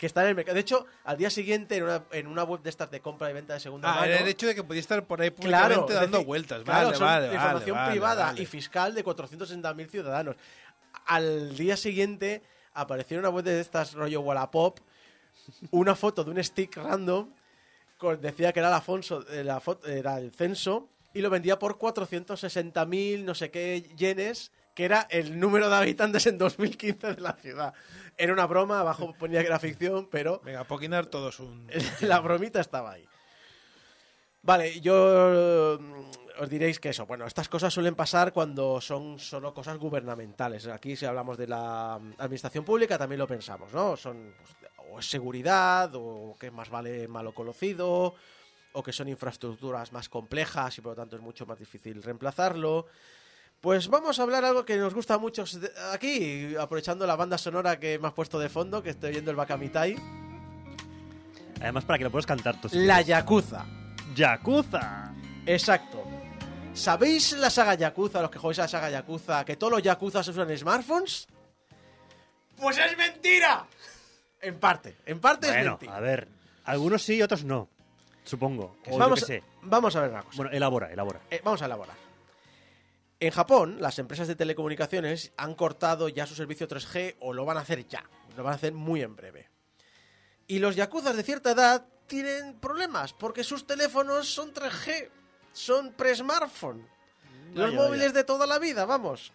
que está en el mercado. De hecho, al día siguiente, en una, en una web de estas de compra y venta de segunda Ah, mano. el hecho de que podía estar por ahí Claro, públicamente es dando decir, vueltas. claro, Vale, son vale, vale, información vale, privada y fiscal de 460.000 ciudadanos. Al día siguiente apareció en una web de estas rollo Wallapop una foto de un stick random con- decía que era el Afonso, eh, la foto, era el censo y lo vendía por 460.000 no sé qué yenes, que era el número de habitantes en 2015 de la ciudad. Era una broma, abajo ponía que era ficción, pero Venga, Poquinar todos un... la bromita estaba ahí. Vale, yo mm, os diréis que eso, bueno, estas cosas suelen pasar cuando son solo cosas gubernamentales. Aquí si hablamos de la mm, administración pública también lo pensamos, ¿no? Son pues, o es seguridad o que más vale malo conocido o que son infraestructuras más complejas y por lo tanto es mucho más difícil reemplazarlo. Pues vamos a hablar algo que nos gusta mucho aquí, aprovechando la banda sonora que me has puesto de fondo, que estoy viendo el Bakamitai. Además, para que lo puedas cantar tú. si La quieres. Yakuza. Yakuza. Exacto. ¿Sabéis la saga Yakuza, los que jugáis a la saga Yakuza, que todos los Yakuza usan smartphones? Pues es mentira. En parte, en parte es Bueno, mentira. a ver. Algunos sí, otros no. Supongo. O yo vamos, sé. vamos a ver una cosa. Bueno, elabora, elabora. Eh, vamos a elaborar. En Japón, las empresas de telecomunicaciones han cortado ya su servicio 3G o lo van a hacer ya. Lo van a hacer muy en breve. Y los yakuzas de cierta edad tienen problemas porque sus teléfonos son 3G. Son pre-smartphone. Los Vaya, móviles vaya. de toda la vida, vamos.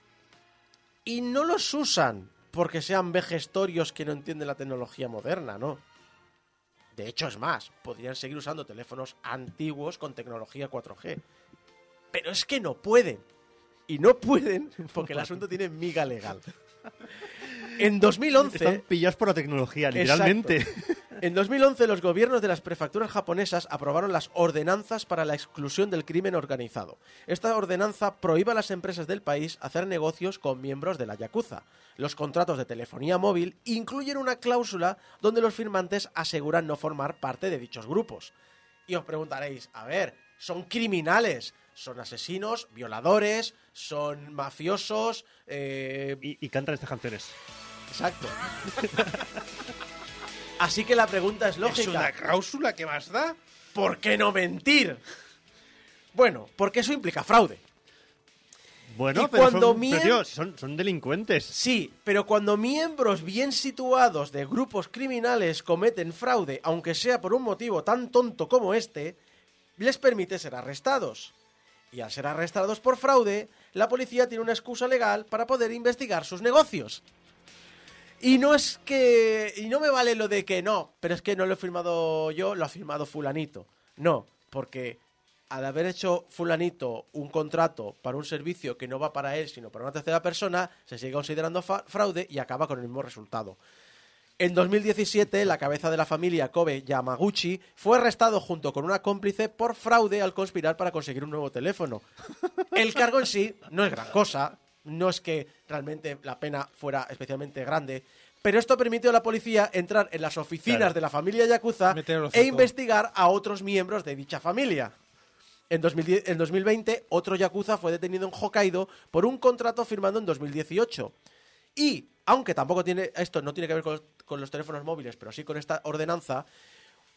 Y no los usan porque sean vejestorios que no entienden la tecnología moderna, ¿no? De hecho, es más, podrían seguir usando teléfonos antiguos con tecnología 4G. Pero es que no pueden. Y no pueden porque el asunto tiene miga legal. En 2011... Están pillados por la tecnología, literalmente. Exacto. En 2011 los gobiernos de las prefecturas japonesas aprobaron las ordenanzas para la exclusión del crimen organizado. Esta ordenanza prohíbe a las empresas del país hacer negocios con miembros de la Yakuza. Los contratos de telefonía móvil incluyen una cláusula donde los firmantes aseguran no formar parte de dichos grupos. Y os preguntaréis, a ver, son criminales, son asesinos, violadores, son mafiosos... eh, Y, y cantan estas canciones. Exacto. Así que la pregunta es lógica. ¿Es una cláusula que más da? ¿Por qué no mentir? Bueno, porque eso implica fraude. Bueno, Y pero, cuando son, mien- pero, tío, son, son delincuentes. Sí, pero cuando miembros bien situados de grupos criminales cometen fraude, aunque sea por un motivo tan tonto como este, les permite ser arrestados. Y al ser arrestados por fraude, la policía tiene una excusa legal para poder investigar sus negocios. Y no es que... Y no me vale lo de que no, pero es que no lo he firmado yo, lo ha firmado fulanito. No, porque al haber hecho fulanito un contrato para un servicio que no va para él, sino para una tercera persona, se sigue considerando fraude y acaba con el mismo resultado. En 2017, la cabeza de la familia Kobe Yamaguchi fue arrestado junto con una cómplice por fraude al conspirar para conseguir un nuevo teléfono. El cargo en sí no es gran cosa, no es que realmente la pena fuera especialmente grande, pero esto permitió a la policía entrar en las oficinas Claro. de la familia Yakuza e investigar a otros miembros de dicha familia. En, 2010 en 2020, otro Yakuza fue detenido en Hokkaido por un contrato firmado en 2018. Y, aunque tampoco tiene, esto no tiene que ver con con los teléfonos móviles, pero sí con esta ordenanza,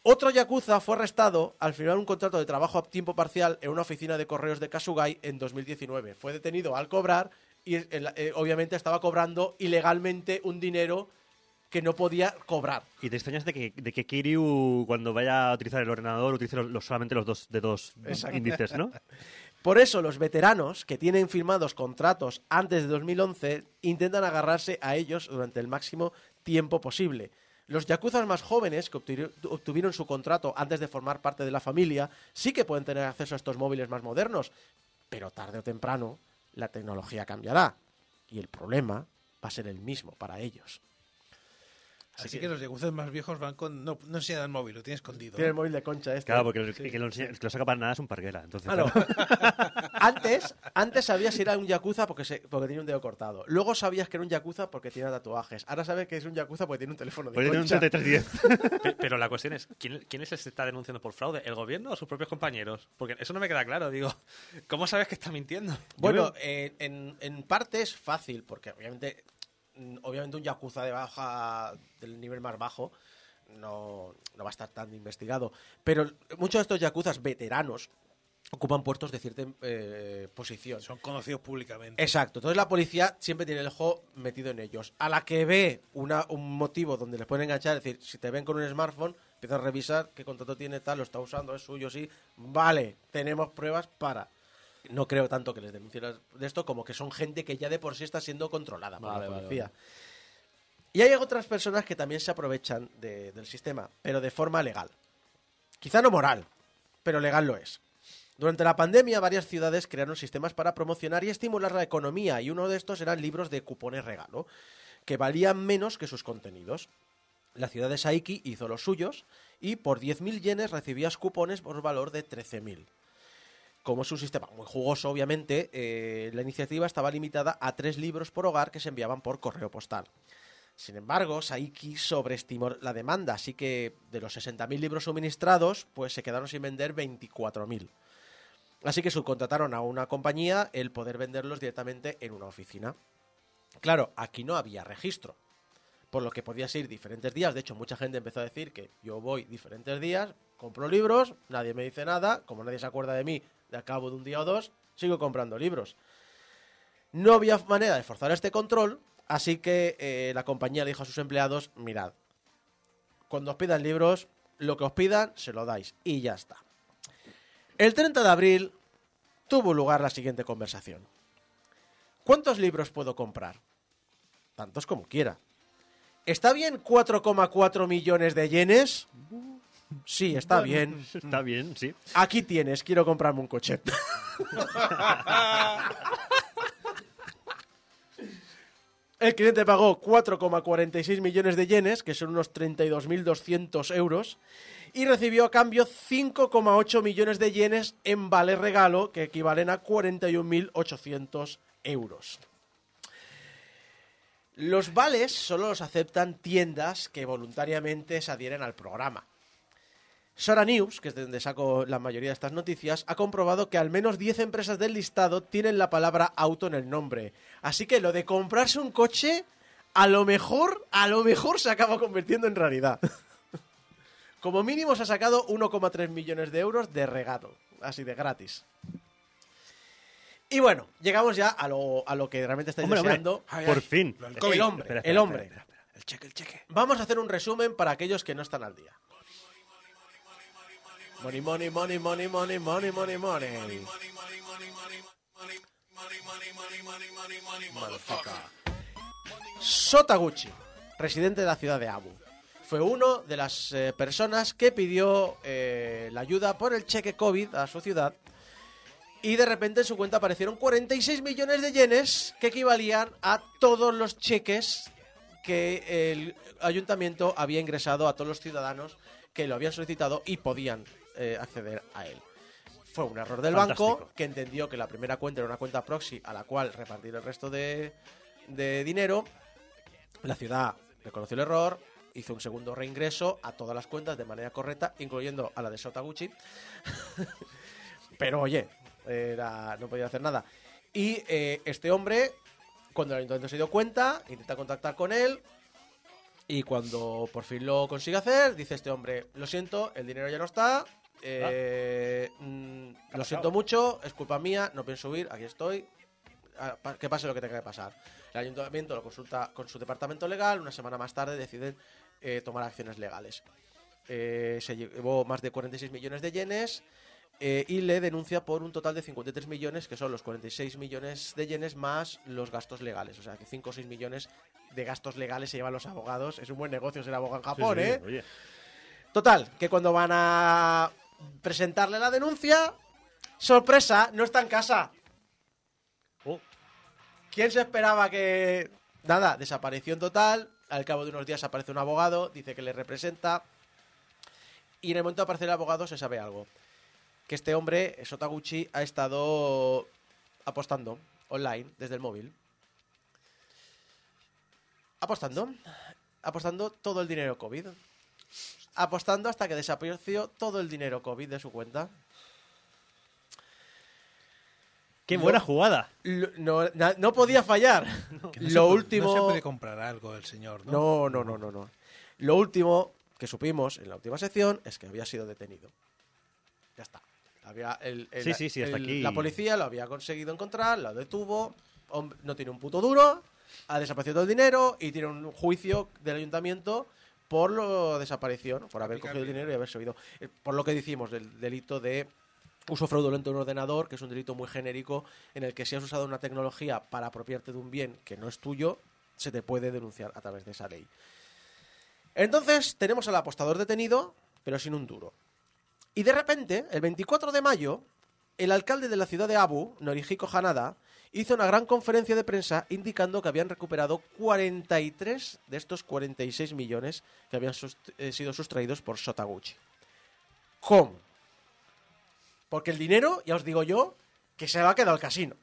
Otro yakuza fue arrestado al firmar un contrato de trabajo a tiempo parcial en una oficina de correos de Kasugai en 2019. Fue detenido al cobrar y eh, obviamente estaba cobrando ilegalmente un dinero que no podía cobrar. Y te extrañas de que, de que Kiryu, cuando vaya a utilizar el ordenador, utilice los, los- solamente los dos de dos índices, ¿no? Por eso los veteranos que tienen firmados contratos antes de 2011 intentan agarrarse a ellos durante el máximo tiempo posible. Los yakuzas más jóvenes que obtuvieron, su contrato antes de formar parte de la familia sí que pueden tener acceso a estos móviles más modernos, pero tarde o temprano la tecnología cambiará y el problema va a ser el mismo para ellos. Así que los yaguzas más viejos van con. No, no enseñan el móvil, lo tiene escondido. Tiene el móvil de concha este. Claro, porque el, que, lo, enseña- el que lo saca para nada es un parguela. Entonces, Ah, no. Antes, antes sabías si era un yakuza porque, se, porque tenía un dedo cortado. Luego sabías que era un yakuza porque tenía tatuajes. Ahora sabes que es un yakuza porque tiene un teléfono de Porque tiene un concha. 3310. Pe- Pero la cuestión es, ¿quién, ¿quién es el que se está denunciando por fraude? ¿El gobierno o sus propios compañeros? Porque eso no me queda claro. Digo, ¿cómo sabes que está mintiendo? Bueno, eh, en, en parte es fácil, porque obviamente, obviamente un yakuza de baja, del nivel más bajo, no, no va a estar tan investigado. Pero muchos de estos yakuzas veteranos ocupan puestos de cierta eh, posición. Son conocidos públicamente. Exacto. Entonces la policía siempre tiene el ojo metido en ellos. A la que ve una, un motivo donde les pueden enganchar, es decir, si te ven con un smartphone, empiezan a revisar qué contrato tiene tal, lo está usando, es suyo, sí. Vale, tenemos pruebas para. No creo tanto que les denuncien de esto como que son gente que ya de por sí está siendo controlada por Vale, la vale, policía. Y hay otras personas que también se aprovechan de- del sistema, pero de forma legal. Quizá no moral, pero legal lo es. Durante la pandemia, varias ciudades crearon sistemas para promocionar y estimular la economía, y uno de estos eran libros de cupones regalo, que valían menos que sus contenidos. La ciudad de Saiki hizo los suyos, y por 10.000 yenes recibías cupones por valor de 13.000. Como es un sistema muy jugoso, obviamente, eh, la iniciativa estaba limitada a tres libros por hogar que se enviaban por correo postal. Sin embargo, Saiki sobreestimó la demanda, así que de los 60.000 libros suministrados, pues se quedaron sin vender 24.000. Así que subcontrataron a una compañía el poder venderlos directamente en una oficina. Claro, aquí no había registro, por lo que podías ir diferentes días. De hecho, mucha gente empezó a decir que yo voy diferentes días, compro libros, nadie me dice nada, como nadie se acuerda de mí de a cabo de un día o dos, sigo comprando libros. No había manera de forzar este control, así que eh, la compañía le dijo a sus empleados, mirad, cuando os pidan libros, lo que os pidan, se lo dais y ya está. El 30 de abril tuvo lugar la siguiente conversación. ¿Cuántos libros puedo comprar? Tantos como quiera. ¿Está bien 4,4 millones de yenes? Sí, está Bueno, bien. Está bien, sí. Aquí tienes, quiero comprarme un coche. El cliente pagó 4,46 millones de yenes, que son unos 32.200 euros, y recibió a cambio 5,8 millones de yenes en vale regalo, que equivalen a 41.800 euros. Los vales solo los aceptan tiendas que voluntariamente se adhieren al programa. Sora News, que es de donde saco la mayoría de estas noticias, ha comprobado que al menos 10 empresas del listado tienen la palabra auto en el nombre. Así que lo de comprarse un coche, a lo mejor, a lo mejor se acaba convirtiendo en realidad. Como mínimo se ha sacado 1,3 millones de euros de regalo, así de gratis. Y bueno, llegamos ya a lo, a lo que realmente estáis Hombre, hombre, deseando. por fin. El, COVID. hombre, Espera, el espera, hombre. espera, El cheque, el cheque. Vamos a hacer un resumen para aquellos que no están al día. Money, money, money, money, money, money, money, money. Sotaguchi, residente de la ciudad de Abu, fue uno de las eh, personas que pidió eh, la ayuda por el cheque COVID a su ciudad y de repente en su cuenta aparecieron 46 millones de yenes que equivalían a todos los cheques que el ayuntamiento había ingresado a todos los ciudadanos que lo habían solicitado y podían eh, acceder a él. Fue un error del banco que entendió que la primera cuenta era una cuenta proxy a la cual repartir el resto de, de dinero. La ciudad reconoció el error, hizo un segundo reingreso a todas las cuentas de manera correcta, incluyendo a la de Sotaguchi. Pero oye, era- no podía hacer nada. Y eh, este hombre, cuando el ayuntamiento se dio cuenta, intenta contactar con él Y cuando por fin lo consigue hacer, dice este hombre, lo siento, el dinero ya no está, eh, mm, lo siento mucho, es culpa mía, no pienso huir, aquí estoy, ah, pa- que pase lo que tenga que pasar. El ayuntamiento lo consulta con su departamento legal, una semana más tarde deciden eh, tomar acciones legales. Eh, se llevó más de 46 millones de yenes eh, y le denuncia por un total de 53 millones, que son los 46 millones de yenes más los gastos legales. O sea, que 5 o 6 millones de gastos legales se llevan los abogados. Es un buen negocio ser abogado en Japón, ¿eh? oye. Total, que cuando van a presentarle la denuncia, sorpresa, no está en casa. Oh. ¿Quién se esperaba que... Nada, desaparición total. Al cabo de unos días aparece un abogado, dice que le representa. Y en el momento de aparecer el abogado se sabe algo. Que este hombre, Sotaguchi, ha estado apostando online desde el móvil. Apostando. Apostando todo el dinero COVID. Apostando hasta que desapareció todo el dinero COVID de su cuenta. ¡Qué Lo- buena jugada! Lo- no, na- no podía fallar. Que no se Lo puede- último. No se puede comprar algo el señor, ¿no? No, no, no, no, no. Lo último que supimos en la última sección es que había sido detenido. Ya está. Había el- el- Sí, sí, sí, hasta el- aquí. La policía lo había conseguido encontrar, lo detuvo. hom- No tiene un puto duro, ha desaparecido todo el dinero y tiene un juicio del ayuntamiento por la desaparición, por haber cogido el dinero y haberse oído. Eh, Por lo que decimos, el delito de uso fraudulento de un ordenador, que es un delito muy genérico, en el que si has usado una tecnología para apropiarte de un bien que no es tuyo, se te puede denunciar a través de esa ley. Entonces, tenemos al apostador detenido, pero sin un duro. Y de repente, el 24 de mayo, el alcalde de la ciudad de Abu, Norihiko Hanada, hizo una gran conferencia de prensa indicando que habían recuperado 43 de estos 46 millones que habían sust- eh, sido sustraídos por Sotaguchi. ¿Cómo? Porque el dinero, ya os digo yo, que se va a quedar al casino.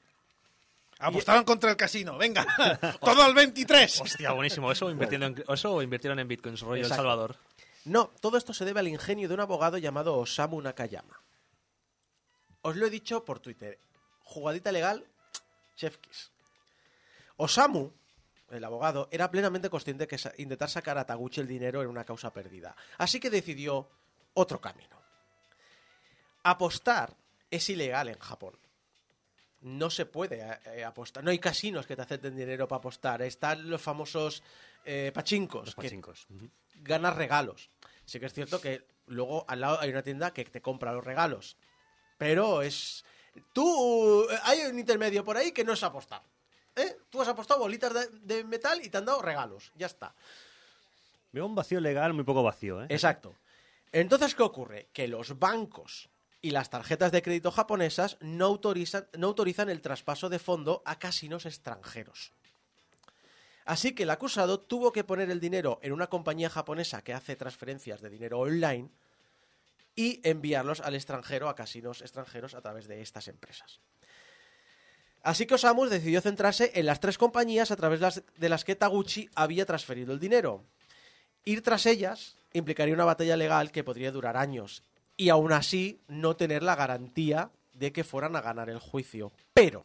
Apostaban contra el casino, venga, todo al 23. Hostia, buenísimo. Eso, invirtiendo en, eso invirtieron en bitcoins, rollo El. Salvador. No, todo esto se debe al ingenio de un abogado llamado Osamu Nakayama. Os lo he dicho por Twitter. Jugadita legal, chef kiss. Osamu, el abogado, era plenamente consciente que intentar sacar a Taguchi el dinero era una causa perdida. Así que decidió otro camino. Apostar es ilegal en Japón. No se puede eh, eh, apostar. No hay casinos que te acepten dinero para apostar. Están los famosos eh, pachincos. Los que pachincos. Ganas regalos. Sí que es cierto que luego al lado hay una tienda que te compra los regalos. Pero es... Tú... Hay un intermedio por ahí que no es apostar. ¿eh? Tú has apostado bolitas de, de metal y te han dado regalos. Ya está. Veo un vacío legal muy poco vacío, ¿eh? Exacto. Entonces, ¿qué ocurre? Que los bancos y las tarjetas de crédito japonesas no autorizan, no autorizan el traspaso de fondo a casinos extranjeros. Así que el acusado tuvo que poner el dinero en una compañía japonesa que hace transferencias de dinero online y enviarlos al extranjero, a casinos extranjeros, a través de estas empresas. Así que Osamu decidió centrarse en las tres compañías a través de las que Taguchi había transferido el dinero. Ir tras ellas implicaría una batalla legal que podría durar años y aún así no tener la garantía de que fueran a ganar el juicio. Pero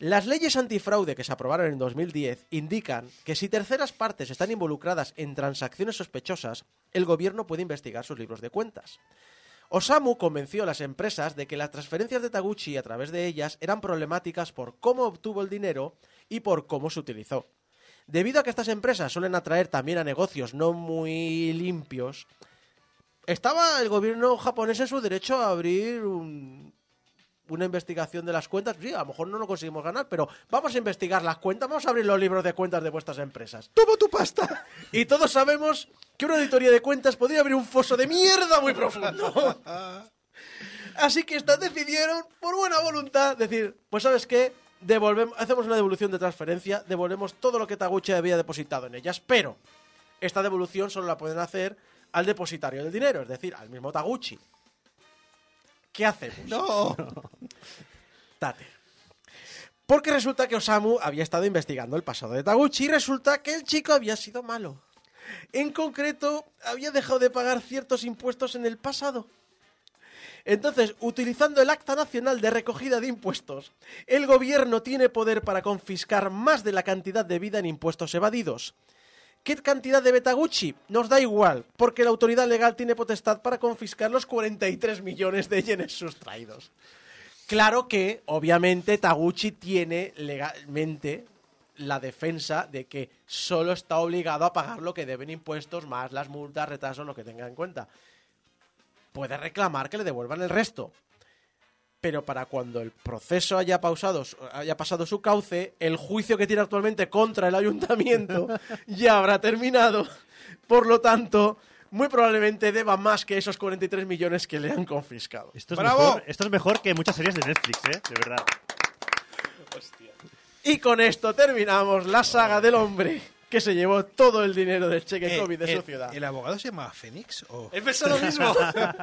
las leyes antifraude que se aprobaron en 2010 indican que si terceras partes están involucradas en transacciones sospechosas, el gobierno puede investigar sus libros de cuentas. Osamu convenció a las empresas de que las transferencias de Taguchi a través de ellas eran problemáticas por cómo obtuvo el dinero y por cómo se utilizó. Debido a que estas empresas suelen atraer también a negocios no muy limpios, estaba el gobierno japonés en su derecho a abrir un- una investigación de las cuentas. Sí, a lo mejor no lo conseguimos ganar, pero vamos a investigar las cuentas, vamos a abrir los libros de cuentas de vuestras empresas. ¡Toma tu pasta! Y todos sabemos que una auditoría de cuentas podría abrir un foso de mierda muy profundo. Así que estas decidieron, por buena voluntad, decir, pues sabes qué, devolvemos, hacemos una devolución de transferencia, devolvemos todo lo que Taguchi había depositado en ellas, pero esta devolución solo la pueden hacer al depositario del dinero, es decir, al mismo Taguchi. ¿Qué hacemos? No. Tate. Porque resulta que Osamu había estado investigando el pasado de Taguchi y resulta que el chico había sido malo. En concreto, había dejado de pagar ciertos impuestos en el pasado. Entonces, utilizando el Acta Nacional de Recogida de Impuestos, el gobierno tiene poder para confiscar más de la cantidad debida en impuestos evadidos. ¿Qué cantidad de Betaguchi? Nos da igual, porque la autoridad legal tiene potestad para confiscar los 43 millones de yenes sustraídos. Claro que, obviamente, Taguchi tiene legalmente la defensa de que solo está obligado a pagar lo que deben impuestos más las multas, retrasos, lo que tenga en cuenta. Puede reclamar que le devuelvan el resto. Pero para cuando el proceso haya, pausado, haya pasado su cauce, el juicio que tiene actualmente contra el ayuntamiento ya habrá terminado. Por lo tanto, muy probablemente deba más que esos 43 millones que le han confiscado. Esto es, mejor, esto es mejor que muchas series de Netflix, ¿eh? De verdad. Y con esto terminamos la saga del hombre que se llevó todo el dinero del cheque Eh, COVID de el, su ciudad. ¿El abogado se llama Fénix? O... Pensado lo mismo.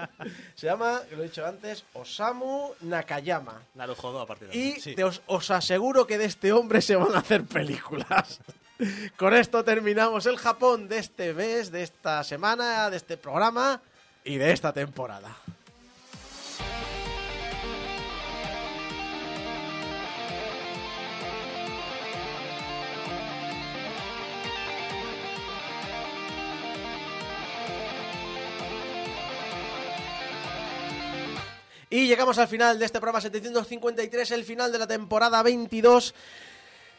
se llama, lo he dicho antes, Osamu Nakayama. Narujodo a partir de Y te os, os aseguro que de este hombre se van a hacer películas. Con esto terminamos el Japón de este mes, de esta semana, de este programa y de esta temporada. Y llegamos al final de este programa 753, el final de la temporada 22.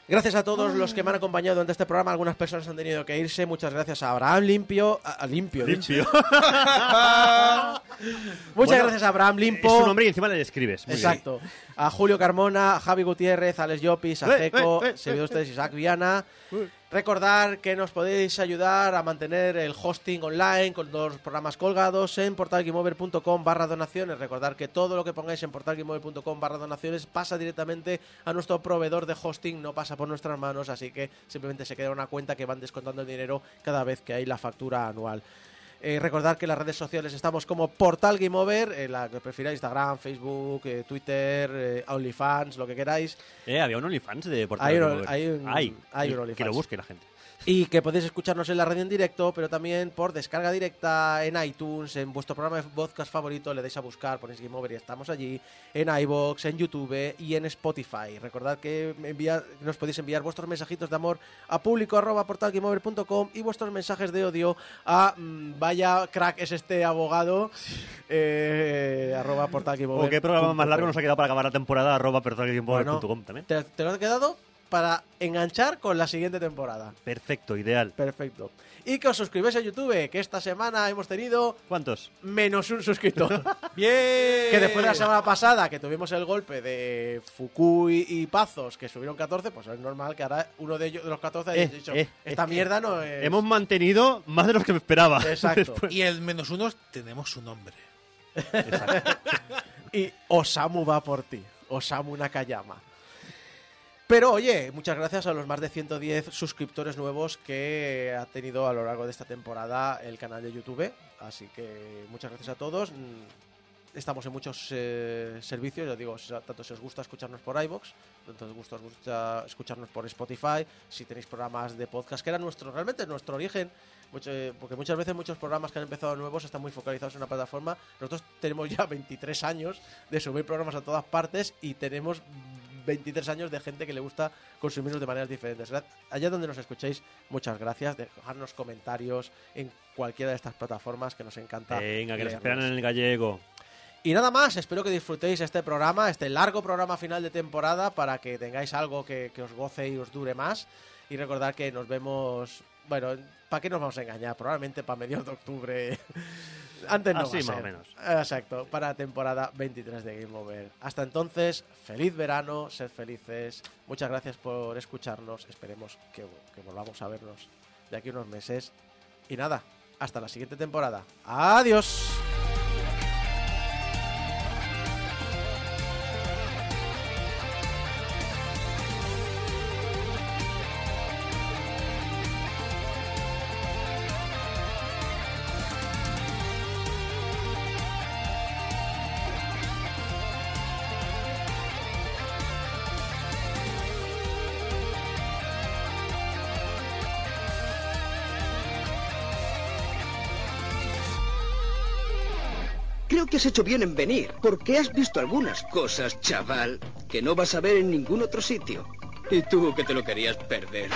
Gracias a todos los que me han acompañado durante este programa. Algunas personas han tenido que irse. Muchas gracias a Abraham Limpio. A, a Limpio. Limpio. Muchas Bueno, gracias a Abraham Limpo. Es un nombre y encima le. Muy bien. Exacto. A Julio Carmona, a Javi Gutiérrez, a Alex Llopis, a Eh, Ceco, eh, eh, eh, ustedes Isaac Viana. Recordar que nos podéis ayudar a mantener el hosting online con los programas colgados en portalgameover.com barra donaciones. Recordar que todo lo que pongáis en portalgameover.com barra donaciones pasa directamente a nuestro proveedor de hosting, no pasa por nuestras manos, así que simplemente se queda una cuenta que van descontando el dinero cada vez que hay la factura anual. Eh, recordar que en las redes sociales estamos como Portal Game Over, en la que prefiráis Instagram, Facebook, eh, Twitter, eh, OnlyFans, lo que queráis. Eh, había un OnlyFans de Portal Hay un- Game Over. hay un- Hay. hay un Que OnlyFans. lo busque la gente. Y que podéis escucharnos en la radio en directo, pero también por descarga directa en iTunes, en vuestro programa de podcast favorito, le dais a buscar, ponéis Game Over y estamos allí, en iBox, en YouTube y en Spotify. Recordad que envía- nos podéis enviar vuestros mensajitos de amor a público arroba portalgameover.com y vuestros mensajes de odio a mm, vaya crack es este abogado eh, arroba portalgameover. O qué programa más largo nos ha quedado para acabar la temporada arroba portalgameover.com también. Te, te lo has quedado para enganchar con la siguiente temporada. Perfecto, ideal. Perfecto. Y que os suscribáis a YouTube, que esta semana hemos tenido ¿Cuántos? menos un suscriptor. ¡Bien! que después de la semana pasada, que tuvimos el golpe de Fukui y Pazos, que subieron 14, pues es normal que ahora uno de ellos, de los 14 haya Eh, dicho, eh, esta eh, mierda no es... Hemos mantenido más de los que me esperaba. Exacto. Y el menos uno tenemos su nombre. y Osamu va por ti. Osamu Nakayama. Pero oye, muchas gracias a los más de 110 suscriptores nuevos que ha tenido a lo largo de esta temporada el canal de YouTube. Así que muchas gracias a todos. Mm, Estamos en muchos eh, servicios, ya digo, si- tanto si os gusta escucharnos por iBox, tanto os gusta, os gusta escucharnos por Spotify, si tenéis programas de podcast, que era nuestro, realmente nuestro origen, mucho- eh, porque muchas veces muchos programas que han empezado nuevos están muy focalizados en una plataforma. Nosotros tenemos ya 23 años de subir programas a todas partes y tenemos 23 años de gente que le gusta consumirlos de maneras diferentes. Allá donde nos escuchéis, muchas gracias. Dejarnos comentarios en cualquiera de estas plataformas que nos encanta. Venga, que nos esperan en el gallego. Y nada más, espero que disfrutéis este programa, este largo programa final de temporada, para que tengáis algo que, que os goce y os dure más. Y recordar que nos vemos, bueno, ¿para qué nos vamos a engañar? Probablemente para mediados de octubre. Antes no Así va a más o ser. menos. Exacto, para temporada 23 de Game Over. Hasta entonces, feliz verano, sed felices. Muchas gracias por escucharnos. Esperemos que, que volvamos a vernos de aquí a unos meses. Y nada, hasta la siguiente temporada. Adiós. Has hecho bien en venir, porque has visto algunas cosas, chaval, que no vas a ver en ningún otro sitio. Y tú que te lo querías perder.